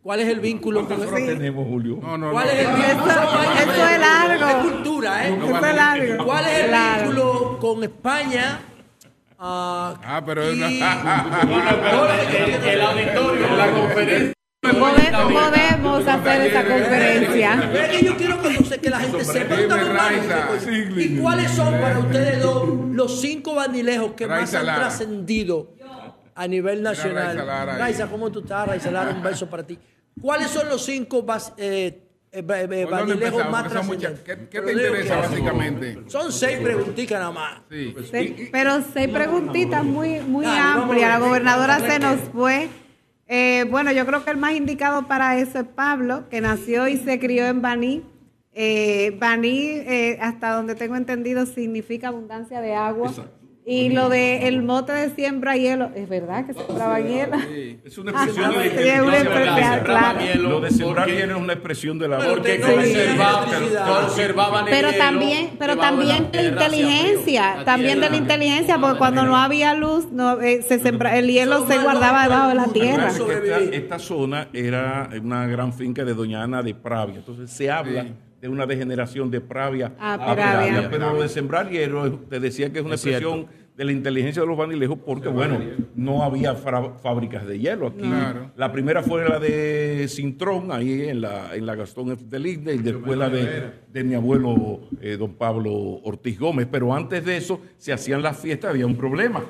¿Cuál es el vínculo con ¿Cuántas horas tenemos, Julio? No, no, ¿Cuál no. es el vínculo? Eso es largo. Es cultura, ¿eh? Eso es largo. ¿Cuál es el vínculo con España? Ah, Ah, pero es y- el auditorio, la conferencia. Pode- podemos hacer esa conferencia. Es que yo quiero conocer que la gente sepa. ¿Y cuáles son para ustedes dos los cinco bandilejos que más han trascendido a nivel nacional? Raiza ¿cómo tú estás? Raiza Lara, un beso para ti. ¿Cuáles son los cinco bas- eh, eh, eh, más trascendentes? ¿Qué, te interesa que- básicamente? Son seis preguntitas nada más. Sí. Pero seis preguntitas muy, muy amplias. La gobernadora se nos fue. Eh, bueno, yo creo que el más indicado para eso es Pablo, que nació y se crió en Baní. Eh, Baní, eh, hasta donde tengo entendido, significa abundancia de agua. Y lo de el mote de siembra hielo, es verdad que sembraba hielo. Es una Ah, expresión de la sí, es una inteligencia expresión, claro. Lo de sembrar hielo es una expresión de la Porque conservaba- conservaban el Pero hielo también, pero también de la inteligencia, también de la inteligencia, porque cuando no había luz, no, eh, se sembra, el hielo se guardaba debajo de la tierra. Esta zona era una gran finca de Doña Ana de Pravia. Entonces se habla de una degeneración de Pravia Ah, a Pravia. Pravia. Pero lo de sembrar hielo, te decía que es una Es cierto. expresión de la inteligencia de los vanilejos porque, bueno, no había fábricas de hielo aquí. Claro. La primera fue la de Sintrón, ahí en la, en la Gastón F. de y después la de, de mi abuelo eh, don Pablo Ortiz Gómez. Pero antes de eso se hacían las fiestas, había un problema,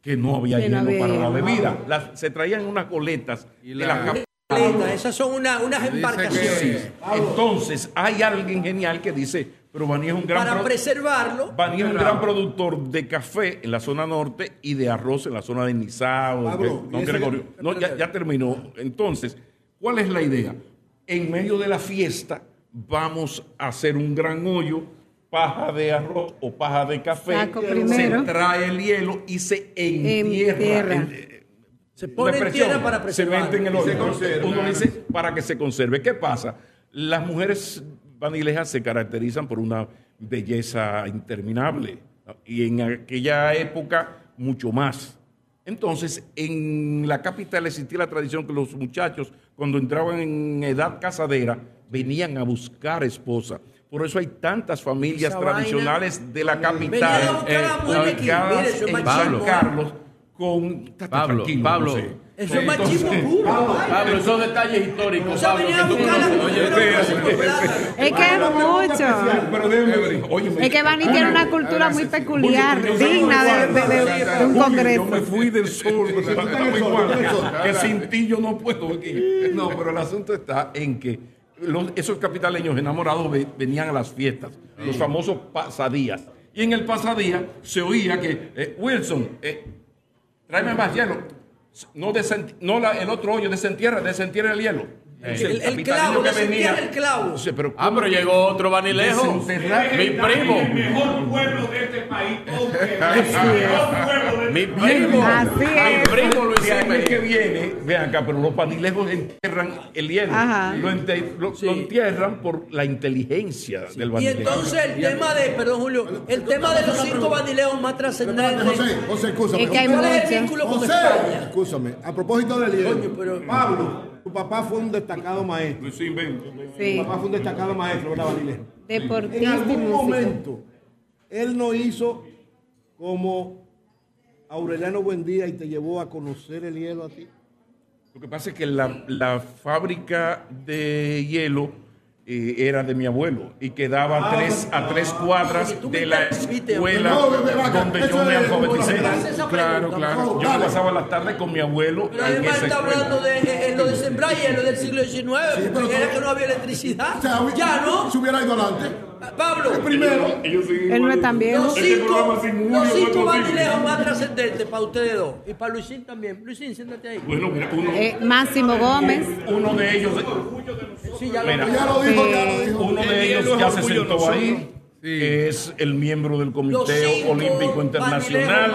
que no había Que no hielo había para la bebida. Las- se traían unas coletas Y de la- la cap- El Margarita, esas son una- unas embarcaciones. Entonces, hay alguien genial que dice, pero Baní es un gran Para pro- preservarlo. Baní es un gran productor de café en la zona norte y de arroz en la zona de Nizao. Pablo, de- no, ¿y ese- Gregorio. No, ya, ya terminó. Entonces, ¿cuál es la idea? En medio de la fiesta vamos a hacer un gran hoyo, paja de arroz o paja de café. Saco primero. Se trae el hielo y se entierra. Entierra. En- Se pone en tierra para Se preservarlo. mete en el Y se hoyo. conserva. Uno dice para que se conserve. ¿Qué pasa? Las mujeres vanilejas se caracterizan por una belleza interminable y en aquella época mucho más. Entonces, en la capital existía la tradición que los muchachos, cuando entraban en edad casadera, venían a buscar esposa. Por eso hay tantas familias Esa tradicionales de la capital buscar a eh, ubicadas en San machismo. Carlos con... Pablo, tranquilo, Pablo. Eso es machismo puro. Pablo, son detalles históricos, O sea, Pablo, venía a que tú. Es que es mucho. Pero déjeme, óyeme. Es que Bani tiene una cultura muy peculiar, digna de, de- de- de un congreso. Yo me fui del igual, que sin ti yo no puedo aquí. No, pero el asunto está en que los- esos capitaleños enamorados ve- venían a las fiestas, los famosos pasadías. Y en el pasadía se oía que, eh, Wilson, eh, tráeme más hielo. No, no la- el otro hoyo desentierra, desentierra el hielo. Entonces, El- clavo, desentierra el clavo. Pero Ah, pero llegó otro vanilejo. Mi primo. El mejor pueblo de este país. Mi primo. Así Mi es. primo Luis que viene, vean acá, pero los panilejos entierran el hielo. Ajá. Lo, ente- lo- lo entierran por la inteligencia del Y banilejo. entonces el tema de, perdón Julio, el tema de los cinco bandileos más trascendentes. José, José, escúchame. Es que hay ¿Cuál es el vínculo con José, España? escúchame. A propósito del hielo. Coño, pero- Pablo, tu papá fue un destacado maestro. Sí, ven. Sí. Tu papá fue un destacado maestro, ¿verdad? En Deportista algún momento, él no hizo como Aureliano Buendía y te llevó a conocer el hielo a ti. Lo que pasa es que la, la fábrica de hielo eh, era de mi abuelo y quedaba a tres, a tres cuadras de la escuela donde yo me alfabeticé. Claro, claro. Yo pasaba las tardes con mi abuelo Pero en además esa está escuela. hablando de lo de sembrar y lo del siglo XIX, era que no había electricidad. O sea, ya, ¿no? Se hubiera ido adelante. Pablo, El primero. Ellos Él no es tan viejo. los Este cinco, los no es cinco posible. bandilejos más trascendentes para ustedes dos. Y para Luisín también. Luisín, siéntate ahí. Bueno, mira, uno, Eh, Máximo Gómez. uno de ellos, Sí, ya Mira, lo Ya lo dijo, ya lo dijo. uno de ellos ya se sentó ahí, que es el miembro del Comité Olímpico Internacional.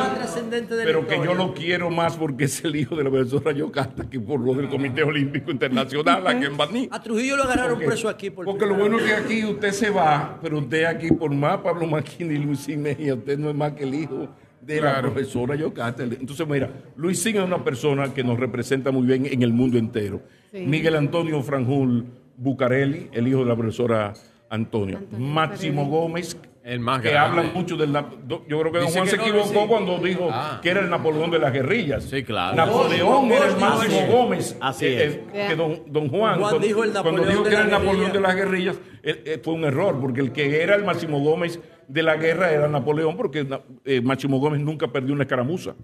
Pero que yo lo quiero más porque es el hijo de la profesora Yocasta que por lo del Comité Olímpico Internacional aquí en Baní. A Trujillo lo agarraron Porque- preso aquí por Porque lo bueno es que aquí usted se va, pero usted aquí por más Pablo Maquini y Luisín Mejía, usted no es más que el hijo de la profesora Yocasta. Entonces, mira, Luisín es una persona que nos representa muy bien en el mundo entero. Sí. Miguel Antonio Franjul Bucarelli, el hijo de la profesora Antonio. Máximo Gómez, El más que grande. habla mucho del... Yo creo que don Juan que se no, equivocó cuando dijo Ah. que era el Napoleón de las guerrillas. Sí, claro. Napoleón era el Máximo es. Gómez. Así Eh, es. eh, que don, don Juan, Juan cuando- dijo el cuando dijo que era la el Napoleón guerrilla. de las guerrillas, eh, eh, fue un error, porque el que era el Máximo Gómez de la guerra era Napoleón, porque eh, Máximo Gómez nunca perdió una escaramuza.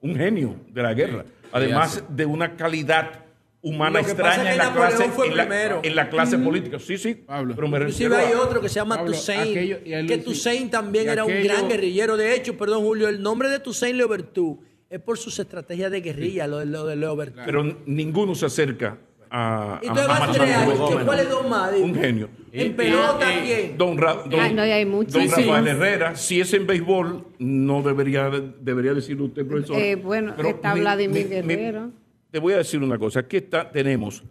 Un genio de la guerra. Además de una calidad humana Lo que pasa extraña es en que la clase, fue en la, en la clase política. Sí, sí. Pablo. Pero me Inclusive hay a- otro que se llama Pablo, Toussaint, aquello- a que Toussaint también y era un gran guerrillero. De hecho, perdón Julio, el nombre de Toussaint Louverture es por sus estrategias de guerrilla, lo de, lo de Louverture. Pero ninguno se acerca a, a, Entonces a Máximo tres años, Gómez. que ¿cuáles dos más? Un genio. En pelota, ¿quién? Don, Ra- don- Ay, no, hay don Sí, sí. Rafael Herrera, si es en béisbol, no debería, debería decirlo usted, profesor. Eh, bueno, Pero está mi- Vladimir mi- mi- Guerrero. Te voy a decir una cosa. Aquí está, tenemos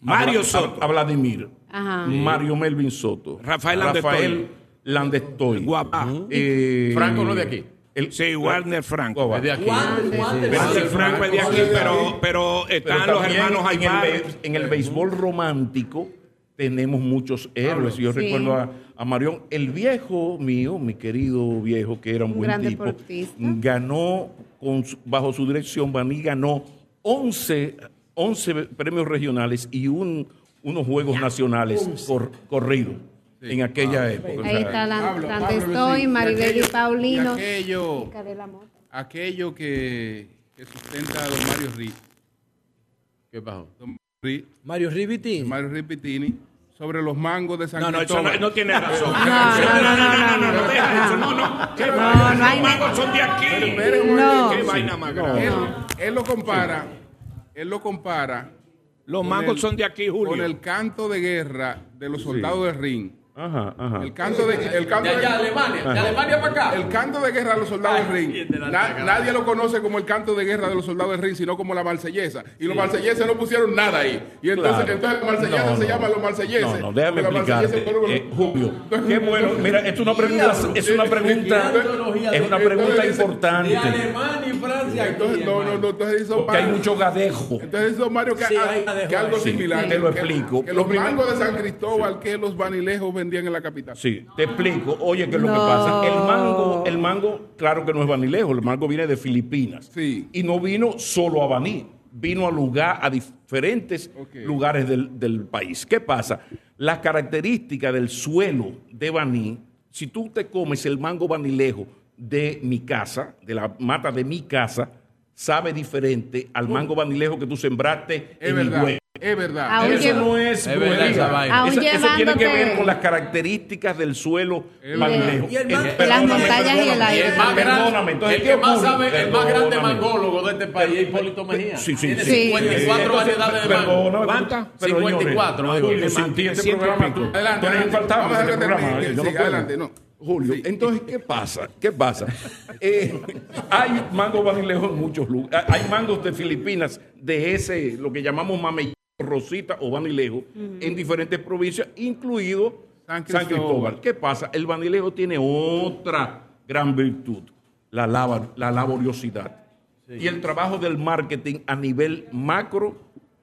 Mario a, Soto. a, a Vladimir, Ajá. Mario Melvin Soto, Rafael Rafael Landestoy, Guapa. eh, Franco no es de aquí. el- Sí, Warner Franco. Es de aquí. Warner. Franco es de aquí, pero, pero Pero están los hermanos en el, en el béisbol romántico tenemos muchos héroes. Yo Sí. recuerdo a, a Marión, el viejo mío, mi querido viejo, que era un, Un buen gran tipo, deportista. ganó con bajo su dirección, Baní ganó 11, 11 premios regionales y un, unos juegos nacionales cor- corridos en aquella época. O Ahí sea, está la, Pablo, la Pablo, Testoy, Luisín, y Maribel y Paulino. y aquello- aquello que, que sustenta a don Mario Ri- ¿Qué pasó? don Mario Ripitini. Mario Ripitini sobre los mangos de San No, no, eso no, no tiene razón. No, no, no, no, no, no, deja eso, no, no. ¿Qué vaina? no hay Los mangos son de aquí. Pero espere un No. Qué vaina más grande. Él, él lo compara, él lo compara. Los mangos el- son de aquí, Julio. Con el canto de guerra de los soldados del ring. Ajá, ajá. El canto de el canto De allá, Alemania, de Alemania para acá. El canto de guerra de los soldados del ring. Na- nadie lo conoce como el canto de guerra de los soldados del ring, sino como la marsellesa. Y los marselleses no pusieron nada ahí. Y entonces, Claro. entonces la marsellesa No, se no. llama los marselleses. No, no, déjame explicarte. marsellesa fueron- Eh, Julio, qué bueno. Mira, es una pregunta, es una pregunta, es una pregunta importante. Alemania y Francia. Entonces, no, no, no, entonces hizo Porque hay Mario- mucho gadejo. Entonces hizo Mario que, Sí, hay que algo similar. te lo que- explico. Que Lo los mangos de San Cristóbal que los vanilejos vendían en la capital. Sí, te explico. Oye, ¿qué es lo que pasa? El mango, el mango, claro que no es vanilejo, el mango viene de Filipinas. Y no vino solo a Baní, vino a lugar, a diferentes lugares del, del país. ¿Qué pasa? Las características del suelo de Baní, si tú te comes el mango vanilejo de mi casa, de la mata de mi casa, sabe diferente al mango vanilejo que tú sembraste Es en verdad, huevo. es verdad. Aún Eso lleva- no es, Es verdad esa vaina. Aún Eso, eso tiene que ver con las características del suelo vanilejo. Y el más- Eh, Las perdóname, montañas y el perdóname, aire. El más grande, Perdóname, entonces, el ¿qué que más ocurre? sabe, el más grande Perdóname. mangólogo de este país es Hipólito Mejía. Sí, sí, Tiene sí. 54 Entonces, variedades de mango. perdóname, ¿Cuántas? pero, 54, señores, digo. Julio, sin ti este Siempre programa, pico. tú- Adelante, tú eres adelante. infaltable Yo Sí. Julio, entonces, ¿qué pasa? ¿Qué pasa? Eh, hay mangos vanilejos en muchos lugares. Hay mangos de Filipinas de ese, lo que llamamos mamey, rosita o vanilejo, en diferentes provincias, incluido San Cristóbal. Cristóbal. ¿Qué pasa? El vanilejo tiene otra gran virtud, la, lava- la laboriosidad. Y el trabajo del marketing a nivel macro,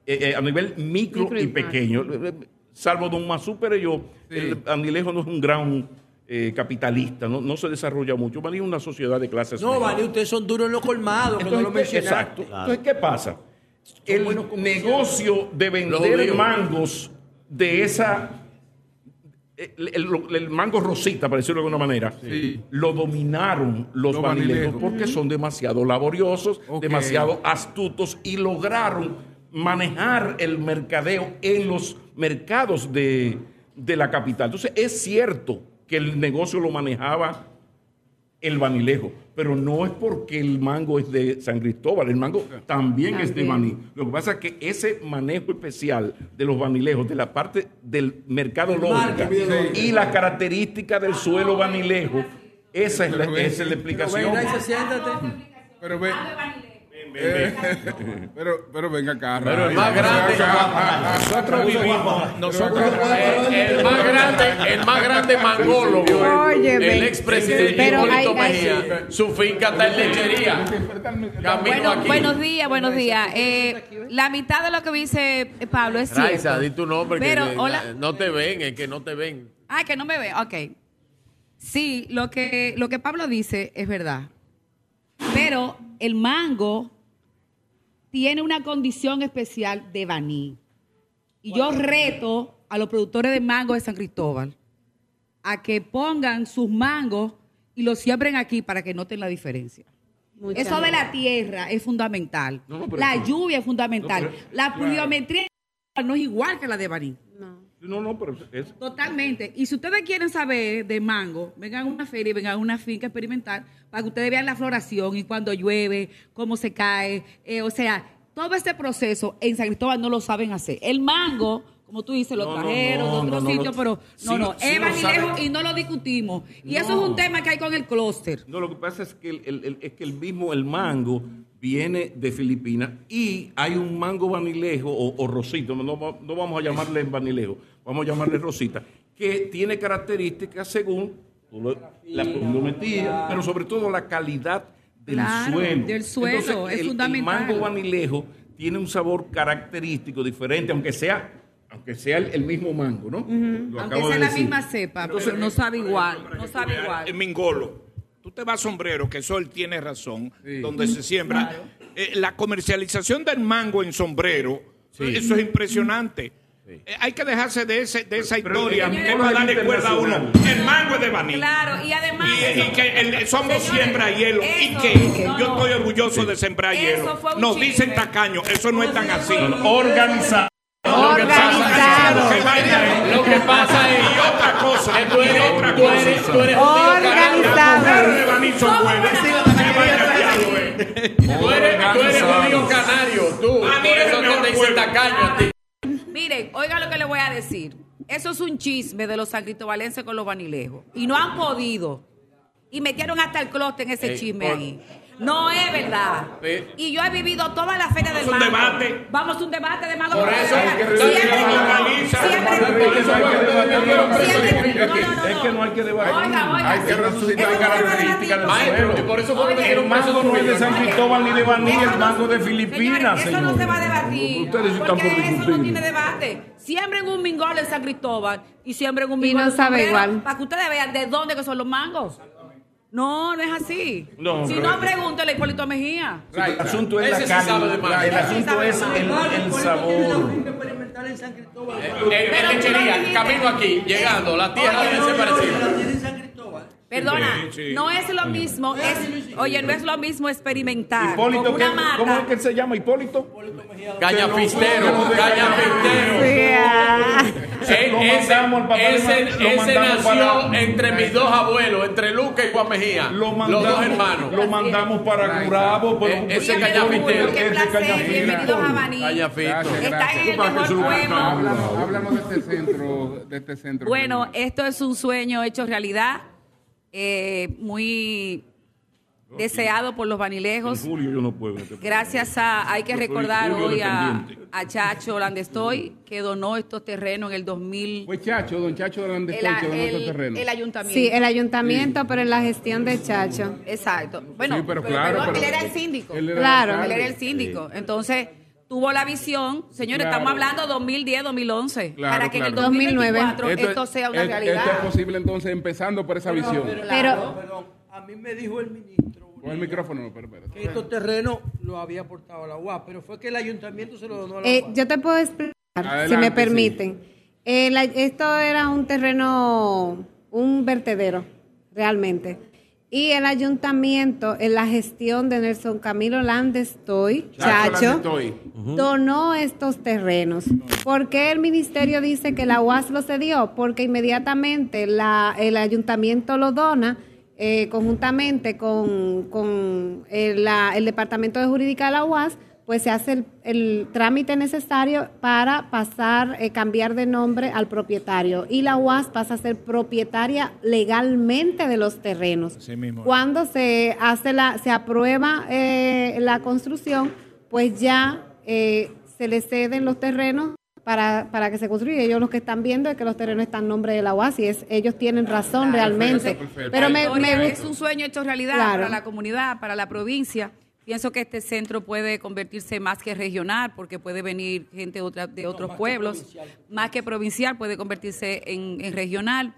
eh, eh, a nivel micro, Micro y y pequeño. Salvo Don Masú Pereyó, el vanilejo no es un gran eh, capitalista, no, no se desarrolla mucho. Es una sociedad de clases No. Vani, ustedes son duros en los colmados, no Entonces, lo ¿qué- mencionaron. exacto. Entonces, ¿qué pasa? El negocio de vender mangos de esa. El, el- el mango rosita, para decirlo de alguna manera, lo dominaron los Los porque son demasiado laboriosos, demasiado astutos y lograron manejar el mercadeo en los mercados de, de la capital. Entonces, es cierto que el negocio lo manejaba el vanilejo, pero no es porque el mango es de San Cristóbal, el mango también, es de Baní. Lo que pasa es que ese manejo especial de los vanilejos, de la parte del mercado lógica y la característica del suelo vanilejo, esa es la, esa es la explicación. Pero ve. Eh, pero, pero venga acá. Pero el más grande- Nosotros vivimos. Nosotros, el, el más grande, el más grande mangólogo, Oye, el expresidente Hipólito Mejía, su finca está en lechería. Camino aquí. buenos días, buenos días. Eh, la mitad de lo que dice eh, Pablo es cierto. Raiza, di tu nombre, Pero, que hola. no te ven, es que no te ven. Ah, que no me ve. Ok. Sí, lo que, lo que Pablo dice es verdad. Pero el mango tiene una condición especial de baní. Y yo reto a los productores de mango de San Cristóbal a que pongan sus mangos y los siembren aquí para que noten la diferencia. Mucha Eso de la tierra es fundamental. No, no, pero- la lluvia es fundamental. No, pero- la claro. pluviometría no es igual que la de baní. No, no, pero es, Totalmente. Y si ustedes quieren saber de mango, vengan a una feria y vengan a una finca experimental para que ustedes vean la floración y cuando llueve, cómo se cae. Eh, o sea, todo este proceso en San Cristóbal no lo saben hacer. El mango, como tú dices, lo No, no, trajeron no, de otros no, no, sitios, no. pero Sí, no, no, sí es lo vanilejo saben. y no lo discutimos. Y No. eso es un tema que hay con el clúster. No, lo que pasa es que el, el- el- es que el mismo el mango viene de Filipinas y hay un mango vanilejo o, o rosito, no, no- no vamos a llamarle vanilejo, vamos a llamarle rosita, que tiene características según la pluviometría, pero sobre todo la calidad del Claro, suelo. del suelo, es el, fundamental. El mango vanilejo tiene un sabor característico diferente, aunque sea aunque sea el, el mismo mango, ¿no? Lo Aunque acabo sea de la decir. misma cepa, Entonces, pero no sabe igual. No sabe igual. El mingolo. Tú te vas a sombrero, que Sol tiene razón, donde se siembra. Eh, la comercialización del mango en sombrero, eso es impresionante. Eh, hay que dejarse de, ese, de esa historia. a es darle cuerda a uno. El mango es de Baní. Claro, y además. Y, y que el somos Señores, siembra hielo. ¿Y que no, Yo estoy orgulloso de sembrar Eso hielo. Nos dicen tacaños. Eso no es tan así. Organizado. Organizado. Lo que pasa es. Y otra cosa. que tú eres, y otra tú cosa. eres, tú eres Organizado. eh. Tú eres, tú eres judío canario. Tú. Por es eso te dicen tacaño a ti. Miren, oiga lo que le voy a decir. Eso es un chisme de los san cristobalenses con los vanilejos. Y no han podido. Y metieron hasta el clote en ese Ey, chisme por- ahí. No es verdad. Sí. Y yo he vivido toda la feria del Vamos a un debate. Vamos a un debate de mango. Por porque eso vean, hay que siempre resolver digo- la organiza. siempre- Es que no hay que debatir. siempre- no, no, no, Es que no hay que debatir. Oiga, oiga, Hay que sí. resucitar características del Maestro, y por eso fue que El mango no es de San Cristóbal ni de Baní, el mango de Filipinas, eso no se va a debatir. Ustedes están porque por eso no tiene debate. Siembren un mingol en San Cristóbal y siembren un Y mingol no en sabe igual. Para que ustedes vean de dónde que son los mangos. No, no es así. No, si pero- no, pregúntele a Hipólito Mejía. El asunto es la Ese sí sabe de calidad. mango. El sí asunto sabe es el, el sabor. experimental en lechería, camino aquí, llegando, la tierra debe ser parecida. en San Cristóbal. Perdona, Sí, sí. no es lo mismo, es, oye, no es lo mismo experimentar Hipólito, con una ¿qué- ¿cómo es que él se llama? Hipólito. Cañafistero, cañafistero. Sí, ah. Lo ese mandamos al papá de ese- Ma- lo ese mandamos nació para- entre mis dos abuelos, entre Luca y Juan Mejía, Lo los mandamos, dos hermanos. Lo mandamos para Curabo. pero- Eh, ese qué Ese bienvenidos a Baní. Cañafito. Están en el mejor pueblo. Háblanos, háblanos de este centro, de este centro. Bueno, esto es un sueño hecho realidad, eh, muy deseado por los En vanilejos. julio yo no puedo. este Gracias a, hay que Yo recordar hoy a, a Chacho Landestoy, que donó estos terrenos en el 2000. Fue Chacho, don Chacho de Landestoy, el, que donó estos el- terrenos. el ayuntamiento. Sí, el ayuntamiento, pero en la gestión de Chacho. Exacto. Bueno, Sí, pero pero, claro, perdón, pero- él era el síndico. Él era Claro. Él era el síndico. Entonces, tuvo la visión, señores, Claro. estamos hablando 2010, 2011, Claro, para que en el claro. 2024 Esto esto, es- sea una es- realidad. Esto es posible entonces empezando por esa visión. Pero- perdón, a mí me dijo el ministro Con el micrófono, no, pero, pero. que estos terrenos los había aportado a la UAS, pero fue que el ayuntamiento se los donó a la Eh, UAS. yo te puedo explicar, si me sí. permiten. Eh, la- esto era un terreno, un vertedero, realmente. Y el ayuntamiento, en la gestión de Nelson Camilo Landestoy, Chacho Chacho, Landestoy. donó estos terrenos. ¿Por qué el ministerio dice que la UAS lo cedió? Porque inmediatamente la- el ayuntamiento lo dona eh, conjuntamente con, con el, la- el Departamento de Jurídica de la UAS, pues se hace el, el trámite necesario para pasar, eh, cambiar de nombre al propietario. Y la UAS pasa a ser propietaria legalmente de los terrenos. Mismo. Cuando se hace la, se aprueba eh, la construcción, pues ya eh, se le ceden los terrenos para, para que se construya. Ellos lo que están viendo es que los terrenos están en nombre de la UAS y es, ellos tienen razón realmente. perfecto. Pero me, me- es un sueño hecho realidad Claro. para la comunidad, para la provincia. Pienso que este centro puede convertirse más que regional, porque puede venir gente otra- de otros pueblos, más que provincial, puede convertirse en, en regional.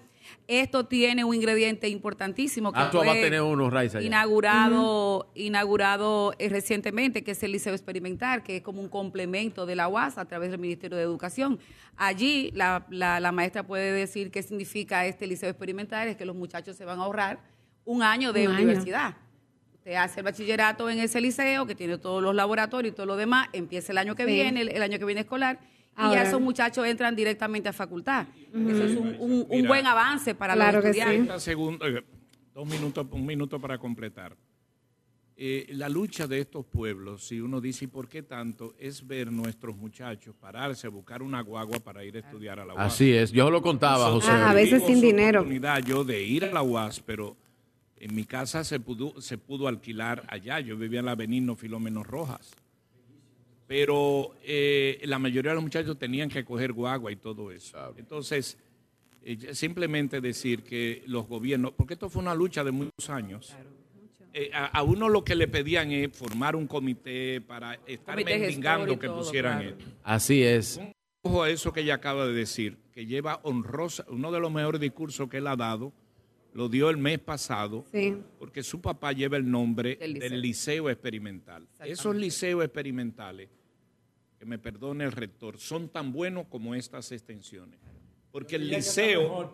Esto tiene un ingrediente importantísimo que Ah, tú vas a fue tener unos Raiza inaugurado, inaugurado eh, recientemente, que es el Liceo Experimental, que es como un complemento de la UAS a través del Ministerio de Educación. Allí la, la- la maestra puede decir qué significa este Liceo Experimental, es que los muchachos se van a ahorrar un año de Un año. universidad. Usted hace el bachillerato en ese liceo, que tiene todos los laboratorios y todo lo demás, empieza el año que Sí. viene, el, el año que viene escolar, y ya esos muchachos entran directamente a facultad. Eso es un, un- un Mira. buen avance para Claro los que sí. estudiantes. 30 segundos, eh, dos minutos, un minuto para completar. Eh, la lucha de estos pueblos, si uno dice, ¿y por qué tanto? Es ver nuestros muchachos pararse a buscar una guagua para ir a estudiar a la UAS. Así es, yo lo contaba, José. Ah, a veces sin dinero. oportunidad yo de ir a la UAS, pero en mi casa se pudo, se pudo alquilar allá. Yo vivía en la Benigno Filómenos Rojas. Pero eh, la mayoría de los muchachos tenían que coger guagua y todo eso. Entonces, eh, simplemente decir que los gobiernos, porque esto fue una lucha de muchos años. eh, a, a uno lo que le pedían es formar un comité para estar Comité mendigando que todo, pusieran claro. esto. Así es. Ojo a eso que ella acaba de decir, que lleva honrosa, uno de los mejores discursos que él ha dado, lo dio el mes pasado, Sí. porque su papá lleva el nombre Del liceo, experimental. Esos liceos experimentales, que me perdone el rector, son tan buenos como estas extensiones. Porque el liceo,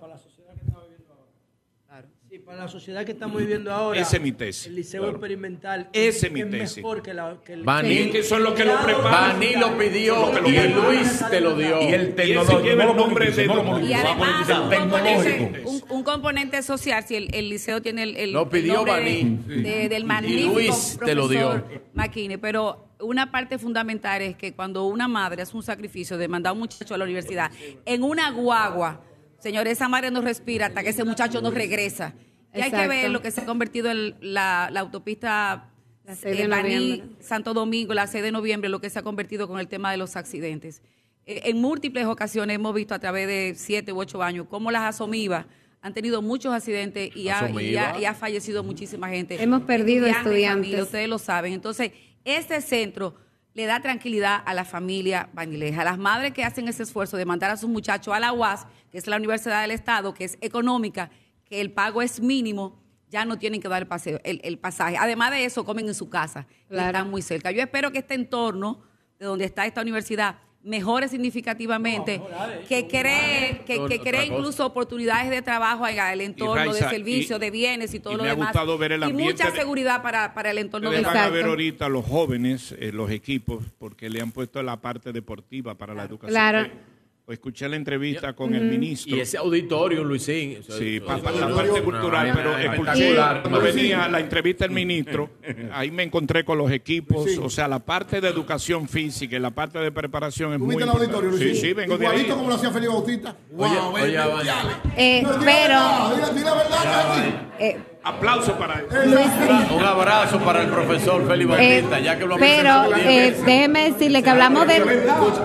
Sí, para la sociedad que estamos viviendo ahora. Esa es mi tesis. El liceo Claro. experimental. Esa es mi es tesis. mejor que, la, que el Es que son los que lo preparan. Bani lo pidió que lo y. Luis te lo dio. Y el Y tecnológico. el nombre de Y además, un tecnológico. componente, un, un componente social, si el, el liceo tiene el, el- Lo pidió Baní. de- de- del Y magnífico Luis te lo dio. McKinney, pero una parte fundamental es que cuando una madre hace un sacrificio de mandar a un muchacho a la universidad en una guagua, señor, esa madre no respira hasta que ese muchacho no regresa. Y hay que ver lo que se ha convertido en la, la autopista La de eh, Baní. Santo Domingo, la 6 de noviembre, lo que se ha convertido con el tema de los accidentes. Eh, en múltiples ocasiones hemos visto a través de siete u ocho años cómo las asomivas han tenido muchos accidentes y ha, y Asomiva. ha- y ha fallecido muchísima gente. Hemos perdido estudiantes. familia, ustedes lo saben. Entonces, este centro le da tranquilidad a la familia banileja, a las madres que hacen ese esfuerzo de mandar a sus muchachos a la UAS, que es la Universidad del Estado, que es económica, que el pago es mínimo, ya no tienen que dar el, paseo, el, el pasaje. Además de eso, comen en su casa, y Claro. están muy cerca. Yo espero que este entorno de donde está esta universidad mejore significativamente, que cree, que, que cree cosa. incluso oportunidades de trabajo en el entorno Raiza, de servicio, y- de bienes y todo y lo me ha demás. gustado ver el y ambiente mucha de- seguridad para, para el entorno de van a ver ahorita los jóvenes, eh, los equipos, porque le han puesto la parte deportiva para la educación. Claro. Eh, escuché la entrevista con el ministro. Y ese auditorio, Luisín. eso- Sí, eso- para, la parte cultural, vaina pero escuché cuando venía la entrevista del ministro, ahí me encontré con los equipos, o sea, la parte de educación física y la parte de preparación es muy ¿Tuviste el importante. auditorio, Sí, Luisín? sí, vengo de ahí. Igualito como lo hacía Felipe Bautista. Oye, Wow, oye. Eh, No, dile pero, la verdad, la eh, Aplauso para él. Un abrazo para el profesor Félix eh, Bautista, ya que lo pero eh, déjeme decirle que hablamos del,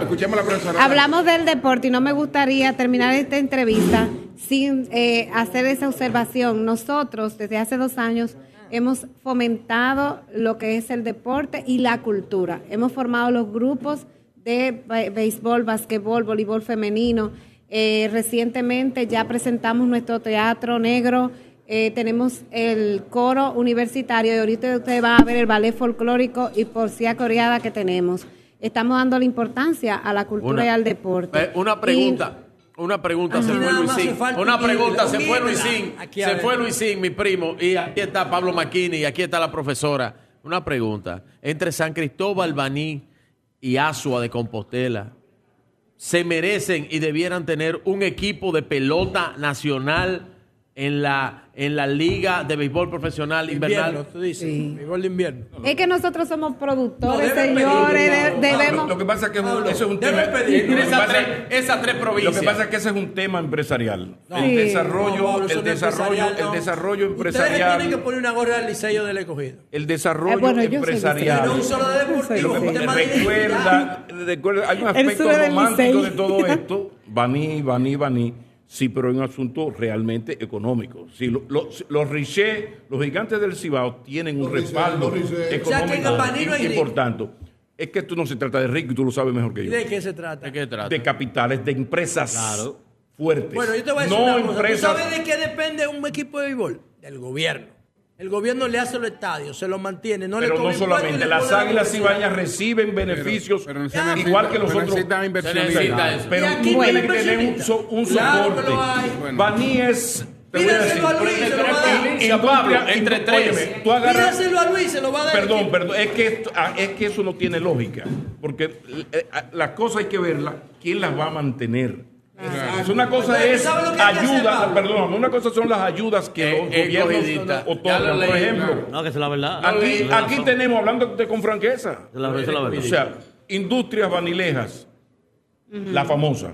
Escuchemos la profesora. hablamos del deporte y no me gustaría terminar esta entrevista sin eh, hacer esa observación. Nosotros, desde hace dos años, hemos fomentado lo que es el deporte y la cultura. Hemos formado los grupos de béisbol, basquetbol, voleibol femenino. Eh, recientemente ya presentamos nuestro teatro negro. Eh, tenemos el coro universitario y ahorita ustedes van a ver el ballet folclórico y poesía coreada que tenemos. Estamos dando la importancia a la cultura Una- y al deporte. Eh, Una pregunta. Una pregunta, se Aquí fue Luisín. Una un pregunta, se fue. Luisín. Se fue Luisín, mi primo. Y aquí está Pablo Maquini y aquí está la profesora. Una pregunta. Entre San Cristóbal, Baní y Asua de Compostela, ¿se merecen y debieran tener un equipo de pelota nacional en la, en la Liga de Béisbol Profesional Invierno, Invernal? tú dices. Béisbol de invierno. Es que nosotros somos productores, No, señores, de- Pablo. debemos... Lo que pasa es que Pablo, eso es un tema. lo que Esas tres, esas tres provincias. Lo que pasa es que ese es un tema empresarial. No. el Sí. desarrollo, No, el no es desarrollo, empresarial, el no. desarrollo Ustedes tienen que empresarial, poner una gorra del liceo del escogido. el desarrollo Eh, bueno, empresarial. No un solo de deportivo, Sí, sí. tema de Recuerda, recuerda, hay un aspecto romántico de todo esto. Baní, Baní, Baní. Sí, pero hay un asunto realmente económico. Sí, lo- lo- los Riché, los gigantes del Cibao, tienen un respaldo económico importante. Es que esto no se trata de rico y tú lo sabes mejor que ¿Y yo. de qué se trata? ¿De qué trata? De capitales, de empresas fuertes. Bueno, yo te voy a decir no una cosa. ¿Tú empresas. sabes de qué depende un equipo de béisbol? Del gobierno. El gobierno le hace los estadios, se los mantiene, no le pero cobra no solamente, le las águilas cibañas reciben beneficios pero no se igual que los pero otros. necesita. Pero tú tienes que tener un, so- un Claro soporte. es. Te voy a decir. A Luis, se lo va a dar. Industria, Pablo, entre tres. Óyeme, tú agarras. Pídaselo a Luis, se lo va a dar. Perdón, perdón, es que, esto- ah, es que eso no tiene lógica. Porque eh, ah, las cosas hay que verlas, quién las va a mantener. Es una cosa Entonces, es ¿sabe lo que hay que hacer, ayuda, perdón, una cosa son las ayudas que Eh, los eh, gobiernos otorgan. Por ejemplo, No, que es la verdad. aquí, aquí tenemos, hablando con franqueza, la- la verdad. o sea, industrias vanilejas, la famosa.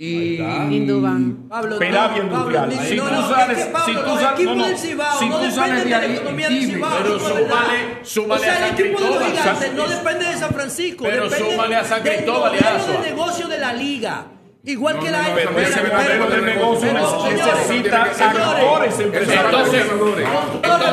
Y Induban. Pablo, Peravia industrial. Si tú sales, si tú los sales, equipos no, no, del Cibao si no tú dependen sales de de la ahí, economía del dime, Cibao, pero súmale- súmale o sea, a el San equipo de los Cristóbal. gigantes no depende de San Francisco, Pero súmale a San Cristóbal y a de negocio de la liga. Igual No, que la no, pero ese modelo de negocio necesita actores empresariales. Entonces,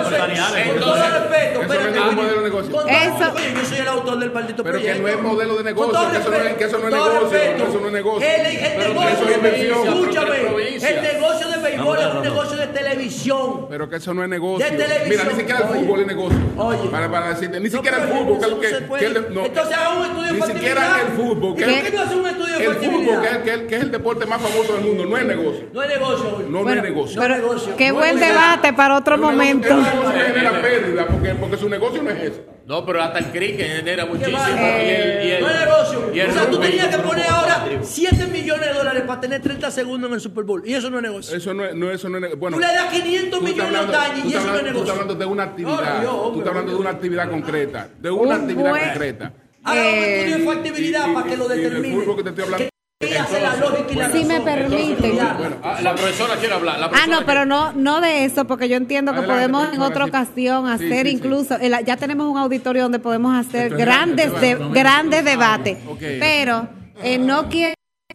Con todo respeto, Eso Oye, yo soy el autor del maldito Pero que proyecto. no es modelo de negocio, que eso no es- que eso no negocio, que eso no es negocio. El, el Pero que negocio escúchame, Pero que el negocio de béisbol es un negocio de televisión. Pero que eso no es negocio. De televisión. Mira, ni siquiera el fútbol es negocio. Oye. Para, para decirte, ni siquiera el pero fútbol, que es lo que. que. Entonces haga un estudio de Ni siquiera el fútbol. Que ¿Y es- por qué no hace un estudio de El fútbol, que es, que, es, es el deporte más famoso del mundo, no es negocio. No es negocio. güey. No, no es negocio. Pero negocio. qué No buen es negocio. debate para otro Es negocio- momento. Es negocio genera pérdida, porque, porque su negocio no es ese. No, pero hasta el cricket genera muchísimo. va? y el- y el- no es negocio. y el o sea, tú tenías que poner ahora 7 millones de dólares para tener 30 segundos en el Super Bowl. Y eso no es negocio. Eso no es, no, eso no es negocio. Bueno, Tú le das 500 tú estás millones a tú y eso no es hablando- Tú estás negocio. hablando de una actividad. Yo, tú hombre, estás hablando de una actividad concreta. De Un una actividad buen- concreta. Haga un Eh, estudio de factibilidad para que lo determine. fútbol que te estoy hablando. ¿Qué hace la lógica y la Si me permiten. Ah, la profesora quiere hablar. La Ah, no, pero no, no de eso, porque yo entiendo que Adelante, podemos en otra ocasión hacer sí, sí. incluso, ya tenemos un auditorio donde podemos hacer Esto es grandes, grande, de- grandes debates, Ok. pero eh, no quiero...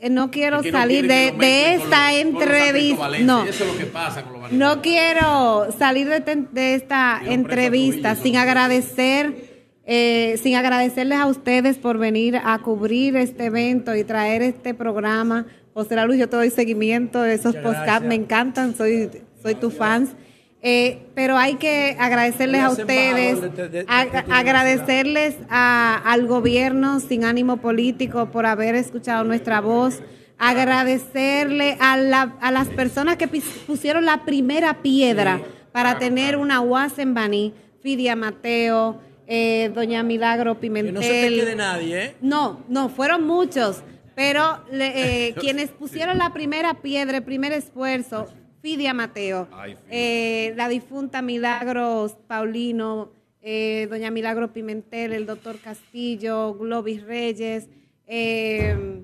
No quiero no salir de, esta entrevista. No, Eso es lo que pasa con los Valencianos. no quiero salir de, de esta entrevista sin agradecer, eh, sin agradecerles a ustedes por venir a cubrir este evento y traer este programa. José La Luz, yo te doy seguimiento, esos Muchas podcasts me encantan, soy, soy tu fans. Eh, pero hay que agradecerles a ustedes, de- de- de- a- de agradecerles a- al gobierno sin ánimo político por haber escuchado nuestra voz, agradecerle a, la- a las personas que pusieron la primera piedra para tener una UAS en Baní, Fidia Mateo, eh, Doña Milagro Que Pimentel. no se te quede nadie, ¿eh? No, no, fueron muchos, pero le- eh, quienes pusieron la primera piedra, el primer esfuerzo, Fidia Mateo, eh, la difunta Milagros Paulino, eh, doña Milagro Pimentel, el doctor Castillo, Globis Reyes, eh,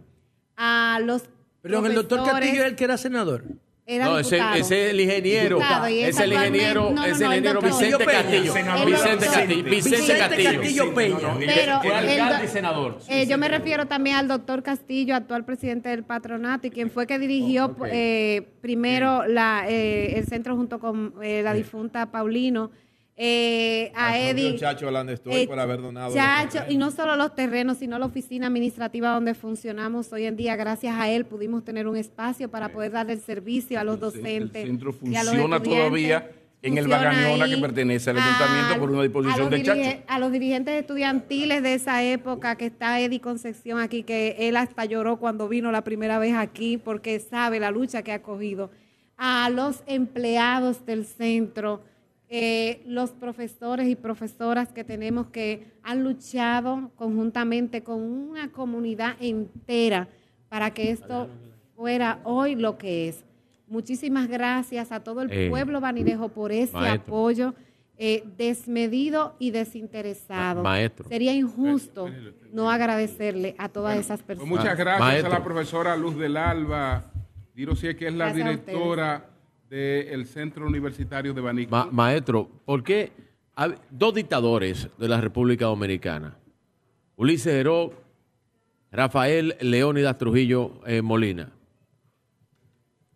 a los Perdón, el doctor Castillo es el que era senador. Era No, ese, es el ingeniero. Es el ingeniero, no, no, ese es no, el ingeniero Vicente Peña. Castillo. Senador. Vicente Castillo. Vicente Vicente Castillo. Castillo Peña. Pero Fue alcalde y senador. Eh, yo me refiero también al doctor Castillo, actual presidente del patronato y quien fue que dirigió eh, primero la, eh, el centro junto con eh, la difunta Paulino. Eh, a Eddie. Chacho estoy eh, por haber donado. Chacho, y no solo los terrenos, sino la oficina administrativa donde funcionamos hoy en día. Gracias a él pudimos tener un espacio para poder darle el servicio a los docentes. El centro y a los funciona todavía en el Bagañona ahí. que pertenece al A- ayuntamiento por una disposición de Chacho. A los dirigentes estudiantiles de esa época, que está Eddie Concepción aquí, que él hasta lloró cuando vino la primera vez aquí, porque sabe la lucha que ha cogido. A los empleados del centro, eh, los profesores y profesoras que tenemos que han luchado conjuntamente con una comunidad entera para que esto fuera hoy lo que es. Muchísimas gracias a todo el Eh, pueblo vanilejo por ese maestro. apoyo eh, desmedido y desinteresado. Ma- maestro. Sería injusto no agradecerle a todas esas Pues personas. muchas gracias Maestro. a la profesora Luz del Alba. Diro si es que es la Gracias directora del Centro Universitario de Baní. Ma- maestro, ¿por qué hab- dos dictadores de la República Dominicana, Ulises Heró, Rafael Leónidas Trujillo eh, Molina?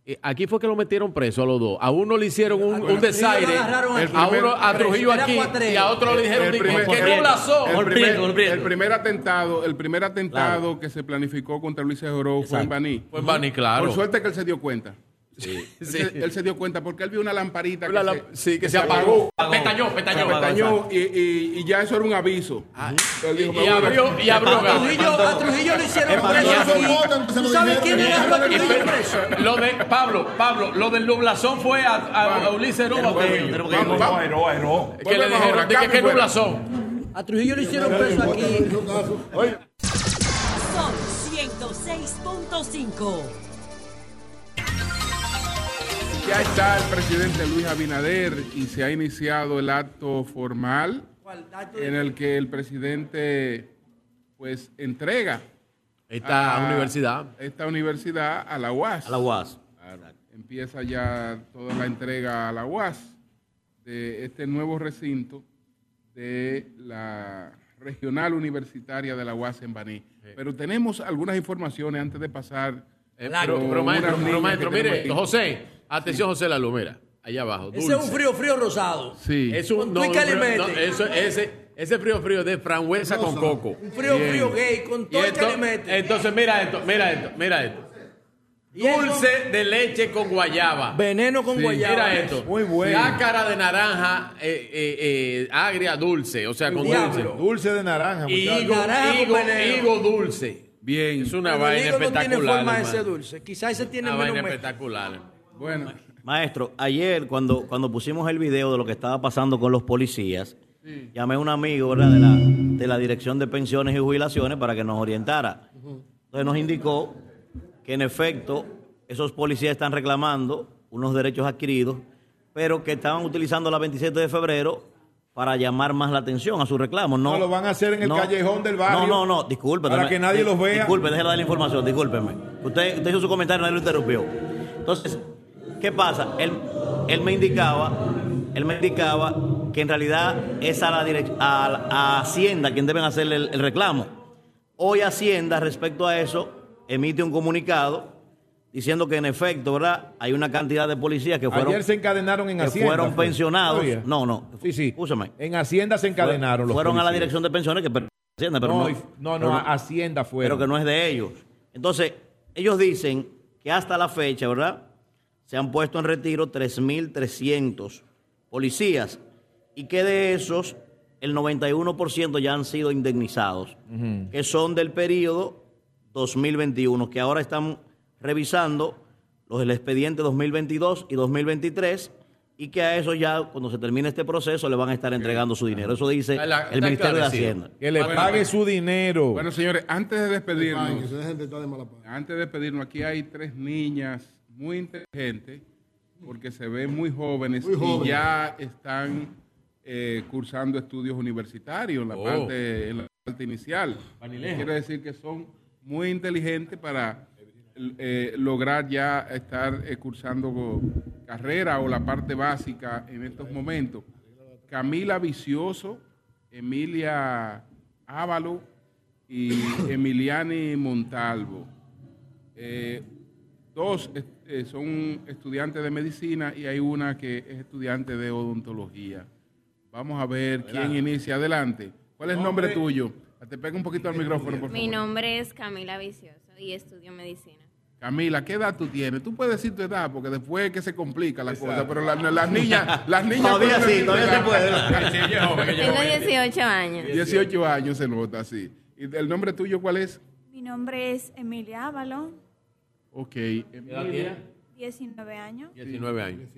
Eh, Aquí fue que lo metieron preso a los dos. A uno le hicieron un, un desaire, a uno a Trujillo aquí y a otro le dijeron El "Di- primer- que no lazó. el primer, el primer atentado, el primer atentado que se planificó contra Luis Oro fue en Baní. Fue en Baní, claro. Por suerte que él se dio cuenta. Sí, Él, sí. se, él se dio cuenta porque él vio una lamparita que, La- se, sí, que se apagó. Pestañó, Se pestañó. pestañó y, y- y ya eso era un aviso. Él dijo, Y "Me voy a- abrió, y abrió A. Trujillo, a Trujillo lo hicieron Es preso. ¿Tú sabes quién agarró a Trujillo preso? Lo de Pablo, Pablo, lo del nublazón fue a, a, a Ulises Heró. Que le dijeron, dije que nublazón. A Trujillo lo hicieron preso aquí. Son 106.5. Ya está el presidente Luis Abinader y se ha iniciado el acto formal en el que el presidente pues entrega Esta a- universidad. esta universidad a la UAS. A la UAS. Empieza ya toda la entrega a la UAS de este nuevo recinto de la regional universitaria de la UAS en Baní. Pero tenemos algunas informaciones antes de pasar. Eh, pero, pero maestro, pero maestro, mire, aquí. José, atención José Lalu, mira, allá abajo. Ese es un frío, frío rosado. Sí. Es un, Con no, un frío- no, eso, ese, ese frío frío de frambuesa con coco. Un frío, Bien. frío gay con todo el que le mete. Entonces, mira esto, mira esto, mira esto. Dulce de leche con guayaba. Veneno con guayaba. Mira esto. Muy bueno. Cáscara de naranja eh, eh, eh, agria dulce, o sea, con dulce. Dulce de naranja, higo, Naranja con higo, higo dulce. Bien. Es una Pero el vaina higo no tiene espectacular. forma de ser dulce. Quizás ese tiene Una menos vaina me- espectacular. Bueno, Maestro, ayer cuando, cuando pusimos el video de lo que estaba pasando con los policías, llamé a un amigo ¿verdad? De, la, de la Dirección de Pensiones y Jubilaciones para que nos orientara. Entonces nos indicó que en efecto esos policías están reclamando unos derechos adquiridos, pero que estaban utilizando la 27 de febrero para llamar más la atención a sus reclamos. No, No, lo van a hacer en el callejón del barrio. No, no, no, disculpe. Para que nadie di- los vea. Disculpe, déjeme dar la información, discúlpeme. Usted, usted hizo su comentario, nadie lo interrumpió. Entonces, ¿qué pasa? Él, él me indicaba, él me indicaba que en realidad es a la direc- a, a Hacienda quien deben hacerle el, el reclamo. Hoy Hacienda, respecto a eso, emite un comunicado diciendo que en efecto, ¿verdad? Hay una cantidad de policías que fueron, Ayer se encadenaron en Hacienda. fueron fue. pensionados. Oye. No, no. Sí, sí. En Hacienda se encadenaron los Fueron a la dirección de pensiones que Hacienda, pero No, no, no, pero Hacienda fueron. Pero que no es de ellos. Entonces, ellos dicen que hasta la fecha, ¿verdad? Se han puesto en retiro 3.300 policías y que de esos el 91% ya han sido indemnizados, que son del periodo 2021, que ahora están revisando los del expediente 2022 y 2023 y que a eso ya cuando se termine este proceso le van a estar entregando su dinero. Eso dice el Ministerio de Hacienda. Que le pague su dinero. Bueno, señores, antes de despedirnos, de antes de despedirnos, aquí hay tres niñas muy inteligentes, porque se ven muy jóvenes, Muy jóvenes. y ya están eh, cursando estudios universitarios en la, Oh. parte, en la parte inicial. Vanilejo. Quiere decir que son muy inteligentes para eh, lograr ya estar eh, cursando carrera o la parte básica en estos momentos. Camila Vicioso, Emilia Ávalo y Emiliani Montalvo. Eh, dos eh, son estudiantes de medicina y hay una que es estudiante de odontología. Vamos a ver quién inicia. Adelante. ¿Cuál es el nombre tuyo? Te pega un poquito al micrófono, por Mi favor. nombre es Camila Vicioso y estudio medicina. Camila, ¿qué edad tú tienes? Tú puedes decir tu edad porque después es que se complica la cosa, pero la- las niñas, las niñas Todavía sí, todavía se puede, Tengo joven. 18 años. 18 años se nota, sí. ¿Y el nombre tuyo cuál es? Mi nombre es Emilia Ávalo, Ok, edad Emilia. 19 años. 19 años.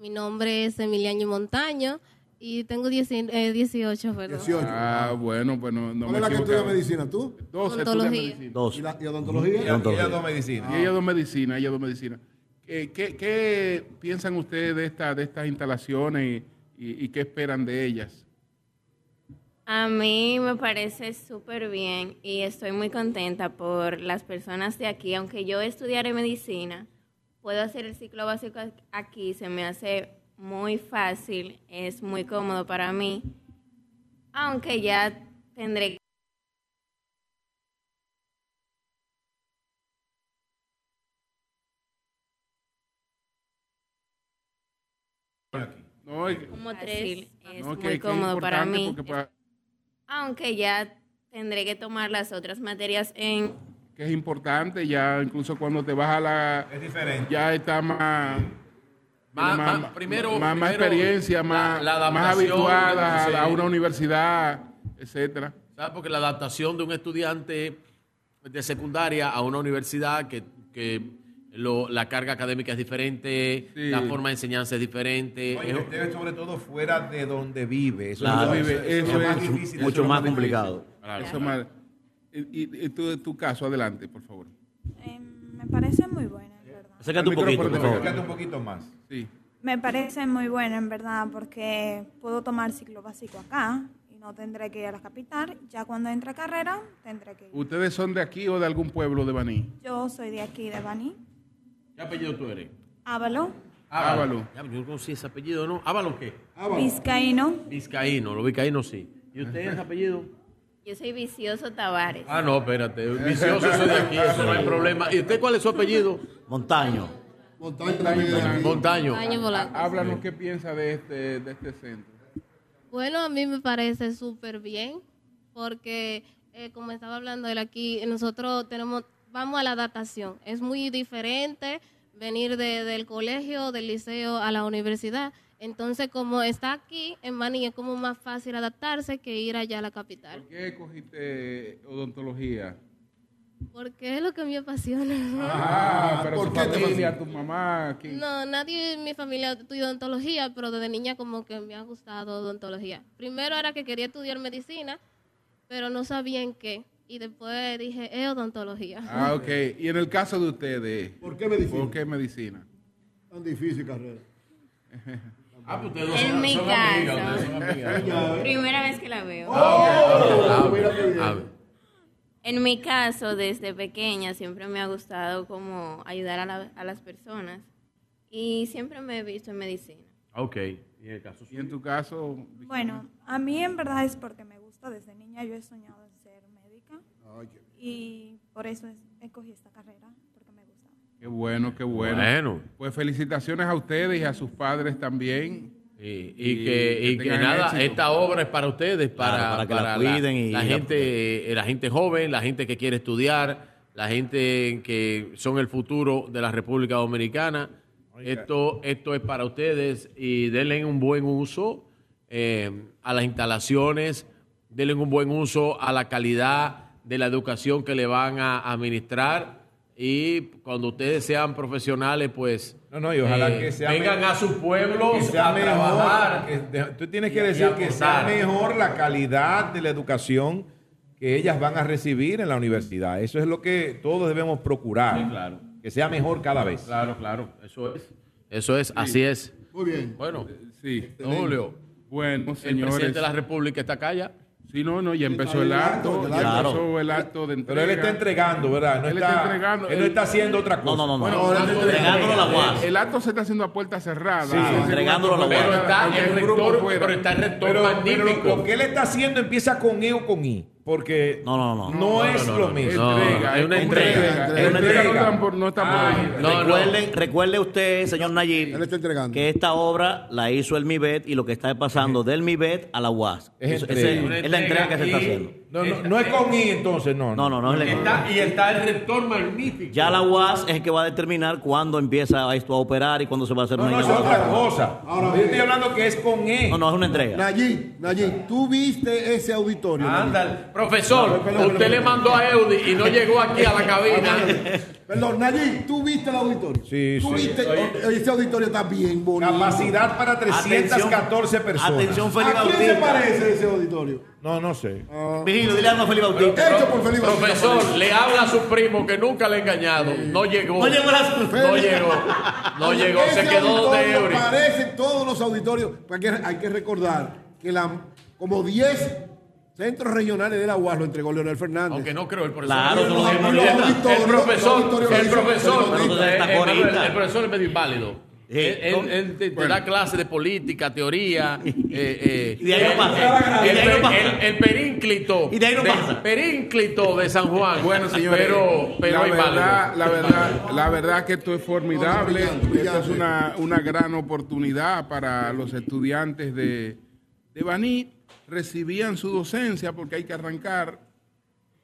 Mi nombre es Emiliano Montaño y tengo 10 eh, 18, perdón. Ah, bueno, pues no, no ¿Cuál me es la que estudia medicina? ¿Tú? Dos Odontología. ¿Y, la, y odontología? Y ella dos medicina. Y ella dos medicina, ella dos medicina. Eh, ¿Qué, qué piensan ustedes de, esta, de estas instalaciones y, y- y qué esperan de ellas? A mí me parece súper bien y estoy muy contenta por las personas de aquí. Aunque yo estudiaré medicina, puedo hacer el ciclo básico aquí, se me hace muy fácil, es muy cómodo para mí. Aunque ya tendré es- como tres, es no, que- muy que cómodo para mí. Aunque ya tendré que tomar las otras materias en que es importante, ya incluso cuando te vas a la... Es diferente. Ya está más... Más- tiene más- primero- más, más primero experiencia, más, la más habituada a, a una universidad, etcétera. ¿Sabes? Porque la adaptación de un estudiante de secundaria a una universidad que, que lo- la carga académica es diferente, Sí. la forma de enseñanza es diferente. Oye, Es- sobre todo fuera de donde vive. Eso Claro, es, eso- eso más es difícil. mucho más difícil. complicado. Eso más- y, y- tu, tu caso, adelante, por favor. Eh, me parece muy buena, en verdad. Acércate un poquito, por favor. Acércate un poquito más. Sí. Me parece muy buena, en verdad, porque puedo tomar ciclo básico acá y no tendré que ir a la capital. Ya cuando entre a carrera, tendré que ir. ¿Ustedes son de aquí o de algún pueblo de Baní? Yo soy de aquí, de Baní. ¿Qué apellido tú eres? Ávalo, Ávalo. Ya, yo no conocí ese apellido, ¿no? ¿Ávalo qué? Vizcaíno. Vizcaíno, los vizcaínos sí. ¿Y usted ese apellido? Yo soy Vicioso Tavares. Ah, no, espérate. Vicioso soy de aquí, eso no hay problema. ¿Y usted cuál es su apellido? Montaño. Montaño también de aquí. Montaño. Montaño Polanco. Háblanos qué piensa de este, de este centro. Bueno, a mí me parece súper bien porque, eh, como estaba hablando él aquí, nosotros tenemos vamos a la adaptación. Es muy diferente venir de- del colegio, del liceo a la universidad. Entonces, como está aquí en Maní, es como más fácil adaptarse que ir allá a la capital. ¿Por qué cogiste odontología? Porque es lo que me apasiona. Ah, pero ¿por tu qué te familia, fascina? tu mamá, ¿quién? No, nadie en mi familia estudió odontología, pero desde niña como que me ha gustado odontología. Primero era que quería estudiar medicina, pero no sabía en qué. Y después dije, es odontología. Ah, ok. Y en el caso de ustedes, ¿Por qué medicina? ¿por qué medicina? Tan difícil carrera. Ah, pues ustedes En son- mi son caso. ustedes son amigas. Primera vez que la veo. Ah, mira qué bien. a ver. En mi caso, desde pequeña, siempre me ha gustado como ayudar a, la- a las personas. Y siempre me he visto en medicina. Ok. Y en el caso Y en tu caso, Bueno, a mí en verdad es porque me gusta. Desde niña yo he soñado y por eso es- escogí esta carrera, porque me gusta. qué bueno, qué bueno. Bueno. Pues felicitaciones a ustedes y a sus padres también. Y, y Y que, y que que tengan nada, éxito. esta obra es para ustedes, para, Claro, para que la cuiden y- la, y la- gente, la gente joven, la gente que quiere estudiar, la gente que son el futuro de la República Dominicana. Esto, esto es para ustedes y denle un buen uso eh, a las instalaciones, denle un buen uso a la calidad de la educación que le van a administrar y cuando ustedes sean profesionales, pues No, no, y ojalá eh, que sea vengan a sus pueblos que sea a mejor, trabajar. que de- tú tienes que y a- y decir que sea mejor la calidad de la educación que ellas van a recibir en la universidad. Eso es lo que todos debemos procurar. Sí, claro. Que sea mejor cada vez. Claro, claro, eso es. Eso es, así es. Muy bien. Bueno, Sí. don Julio, Bueno, el señores. presidente de la República está acá ya. Sí, no, no, ya empezó el acto, ya Claro. empezó el acto de entrega. Pero él está entregando, ¿verdad? No Él está, está entregando. Él no está haciendo otra cosa. No, no, no, no. Bueno, no. Entregándolo a la UAS. El acto se está haciendo a puerta cerrada. Sí, que entregándolo a la UAS. Pero está el un grupo rector, pero está el rector Pero, pero magnífico. lo que él está haciendo empieza con E o con I. Porque No, no, no. no, es no, no, lo mismo. No, Entrega, es una entrega. entrega. Es una entrega no entrega. está por- no está por Ah, ahí. No, recuerde, recuerde usted, señor Nayib, Él está entregando. que esta obra la hizo el MIBET y lo que está pasando del MIBET a la UAS. Es Eso- entrega. es la entrega que se está haciendo. No, no, no es con I entonces, no. No, no, no es la Está- y está el rector magnífico. Ya la UAS es el que va a determinar cuándo empieza esto a operar y cuándo se va a hacer No, una no, eso es otra cosa. Ahora Yo estoy hablando que es con E. No, no, es una entrega. Nayib, Nayib, ¿tú viste ese auditorio? Nayib? Anda, profesor, No, usted le mandó a Eudi y no llegó aquí a la cabina. Perdón, Nayib, ¿tú viste el auditorio? Sí, ¿Tú sí. viste? O- Ese auditorio está bien bonito. Capacidad para 314 personas. Atención, Felipe ¿A quién se Bautista. parece ese auditorio? No, no sé. Vigilio, dile algo a Felipe Bautista. Hecho por Felipe Profesor, le habla a su primo que nunca le ha engañado. No llegó. No llegó la- No llegó. No llegó. Se quedó de auditorio Eury. Parece todos los auditorios. Porque hay que recordar que la, como 10 centros regionales de la UAS lo entregó Leonel Fernández. Aunque no creo el profesor. Claro, El profesor, el profesor, eh, el es medio inválido. Él, él- ¿cómo? él te, te da clases de política, teoría. eh, eh, Y de ahí no el- pasa. El, el- el- el perínclito. Y de ahí no pasa. Perínclito de San Juan. Bueno, señores, Pero, pero la, inválido. verdad, la, verdad, la verdad que esto es formidable. Esta es una, una gran oportunidad para los estudiantes de, de Baní. Recibían su docencia porque hay que arrancar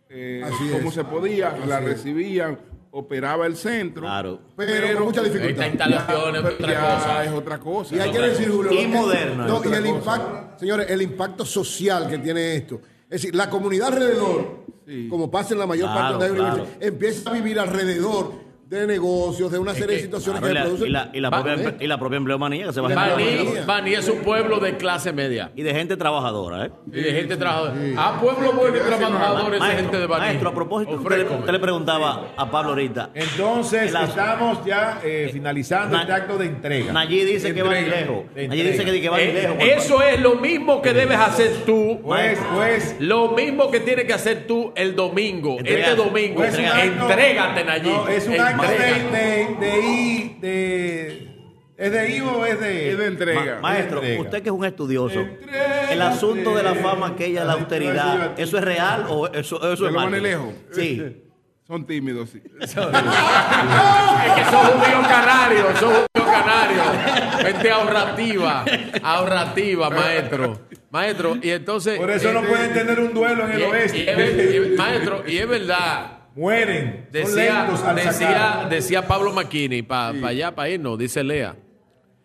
eh, Así como es. se podía, Así la es. recibían, operaba el centro. Claro. Pero con mucha dificultad. Otra cosa. es otra cosa. Y hay que decir, Julio, Y moderno, no, es y el impacto, señores, el impacto social que tiene esto. Es decir, la comunidad alrededor, Sí. como pasa en la mayor Claro, parte de la claro. universidad, empieza a vivir alrededor de negocios, de una serie de que, situaciones Claro, y, que la, producen. y, la, y, la Va- propia, y la propia empleomanía que se va a generar. Baní, es un pueblo de clase media. Y de gente trabajadora, ¿eh? Y de gente trabajadora. Ah, pueblo bueno y trabajador, esa gente de Baní. maestro, a propósito, usted, le- Ofrécome. usted le preguntaba a Pablo ahorita. Entonces, El estamos ya eh, finalizando Na- este acto de entrega. Nayí dice que va Entrega. lejos. Nayí dice que, que va Eh, lejos. eso es lo mismo que debes hacer tú. Pues, pues, Lo mismo que tienes que hacer tú el domingo. Entrega- este domingo. pues acto- Entrégate, Nayib. No, es un acto de, de, de. ¿Es de I o es de...? Es de entrega. Ma- maestro, Entrega. usted que es un estudioso, el asunto de la fama aquella, la austeridad, ¿eso es real o eso, eso ¿De es lo marketing? manejo? Sí. Son tímidos, sí. Es que son judíos canarios, son judíos canarios. Gente ahorrativa, ahorrativa, maestro. Maestro, y entonces. Por eso no eh, pueden tener un duelo en el y- oeste. y es maestro, y es verdad mueren. Decía, decía, decía Pablo Maquini, para allá, para irnos, dice Lea.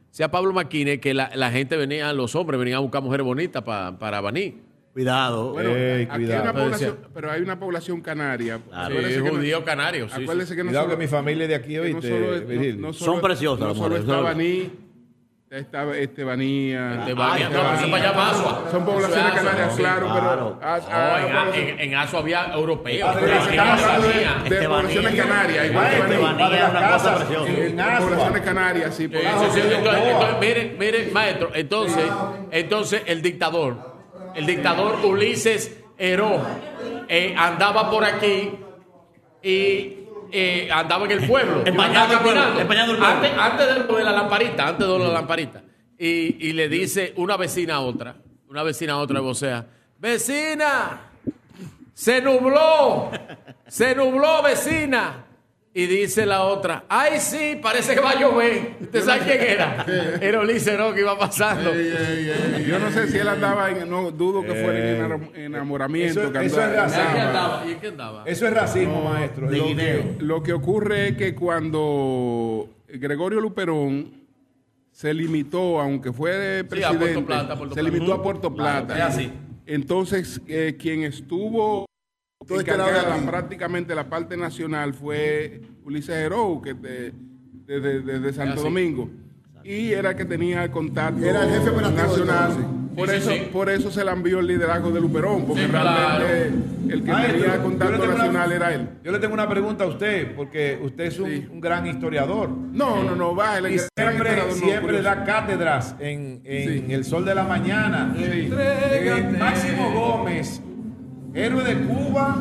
Decía Pablo Maquini que la, la gente venía, los hombres venían a buscar mujeres bonitas pa- para Baní. Cuidado. Bueno, aquí hay una Pero población, decía- pero hay una población canaria. Claro. Sí, que no- judío canario, sí, sí. que no Cuidado solo- que mi familia es de aquí, solo- Son preciosas No las solo está Baní, está Estebanía. Estebanía, Ah, no, eso para allá para Asua. Son poblaciones Asua, canarias, claro, claro. pero. en, en, en Aso había europeos. Hablando de, había- de poblaciones canarias, igual. Estebanía es una cosa preciosa. En poblaciones canarias, sí. Entonces, mire, mire, maestro, entonces, entonces el dictador, el dictador Ulises Heró, eh, andaba por aquí y eh, andaba en el pueblo. Andaba el pueblo, el. Antes, antes de lo de la lamparita, antes de la lamparita. Y, y le dice una vecina a otra, una vecina a otra, o sea, vecina, se nubló, se nubló, vecina. Y dice la otra, ay sí, parece que va a llover. ¿Usted sabe quién era? Era Ulises Heró que iba pasando. Yo no sé si él andaba en. No dudo que fuera en enamor- enamoramiento. Eso- que eso es racismo. ¿Y en qué andaba? Eso es racismo, maestro. Lo Lo que, lo que ocurre es que cuando Gregorio Luperón se limitó, aunque fue Sí, a presidente, Puerto Plata, Puerto se limitó a. Puerto Claro, Plata. es así. Entonces, eh, quien estuvo encargada lado de aquí. prácticamente la parte nacional fue Ulises Heró, que de- desde desde Santo así. Domingo. Y era el que tenía el contacto Era el jefe de nacional. Por, Sí, eso, sí. por eso se le envió el liderazgo de Luperón, porque Sí, realmente el que Maestro, tenía contacto una- nacional era él. Yo le tengo una pregunta a usted, porque usted es un, un gran historiador. No, no, no, va. El Y gran siempre, no, siempre da cátedras en, en Sí. el sol de la mañana. Sí. Eh, Máximo Gómez, héroe de Cuba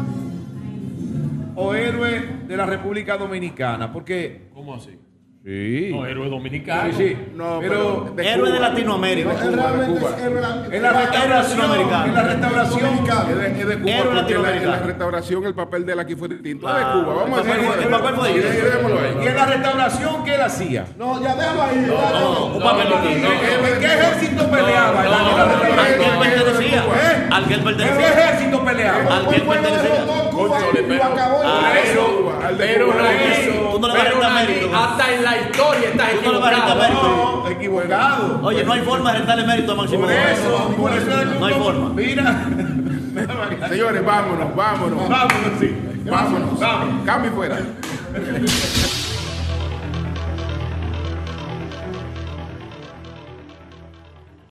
o héroe de la República Dominicana, porque ¿Cómo así? Sí, No, héroe dominicano. sí, sí, No, pero, pero Héroe de Cuba. Latinoamérica. Él realmente es héroe en la restauración, latinoamericano. en la restauración. Es de, es Cuba, Héroe porque en la, en latinoamericano. la restauración el papel de él aquí fue distinto. Es de Cuba, vamos a decir. el papel fue distinto. y en la restauración ¿qué él hacía? No, ya déjalo ahí. No, no, un papel distinto. ¿En qué ejército peleaba? Al que él pertenecía. ¿Eh? Al que él ¿En qué pertenecía. ejército peleaba? Al que él pertenecía. Cuba. Ah, Pero, pero Cuba, Tú no le vas a Nagui, mérito. hasta en la historia estás Tú no le vas a equivocado. mérito. Equivocado. Oye, no hay forma de rentarle mérito a Máximo Por eso, por eso No hay forma. Mira. Señores, vámonos, vámonos. Vámonos, sí. Vámonos. Cambio fuera.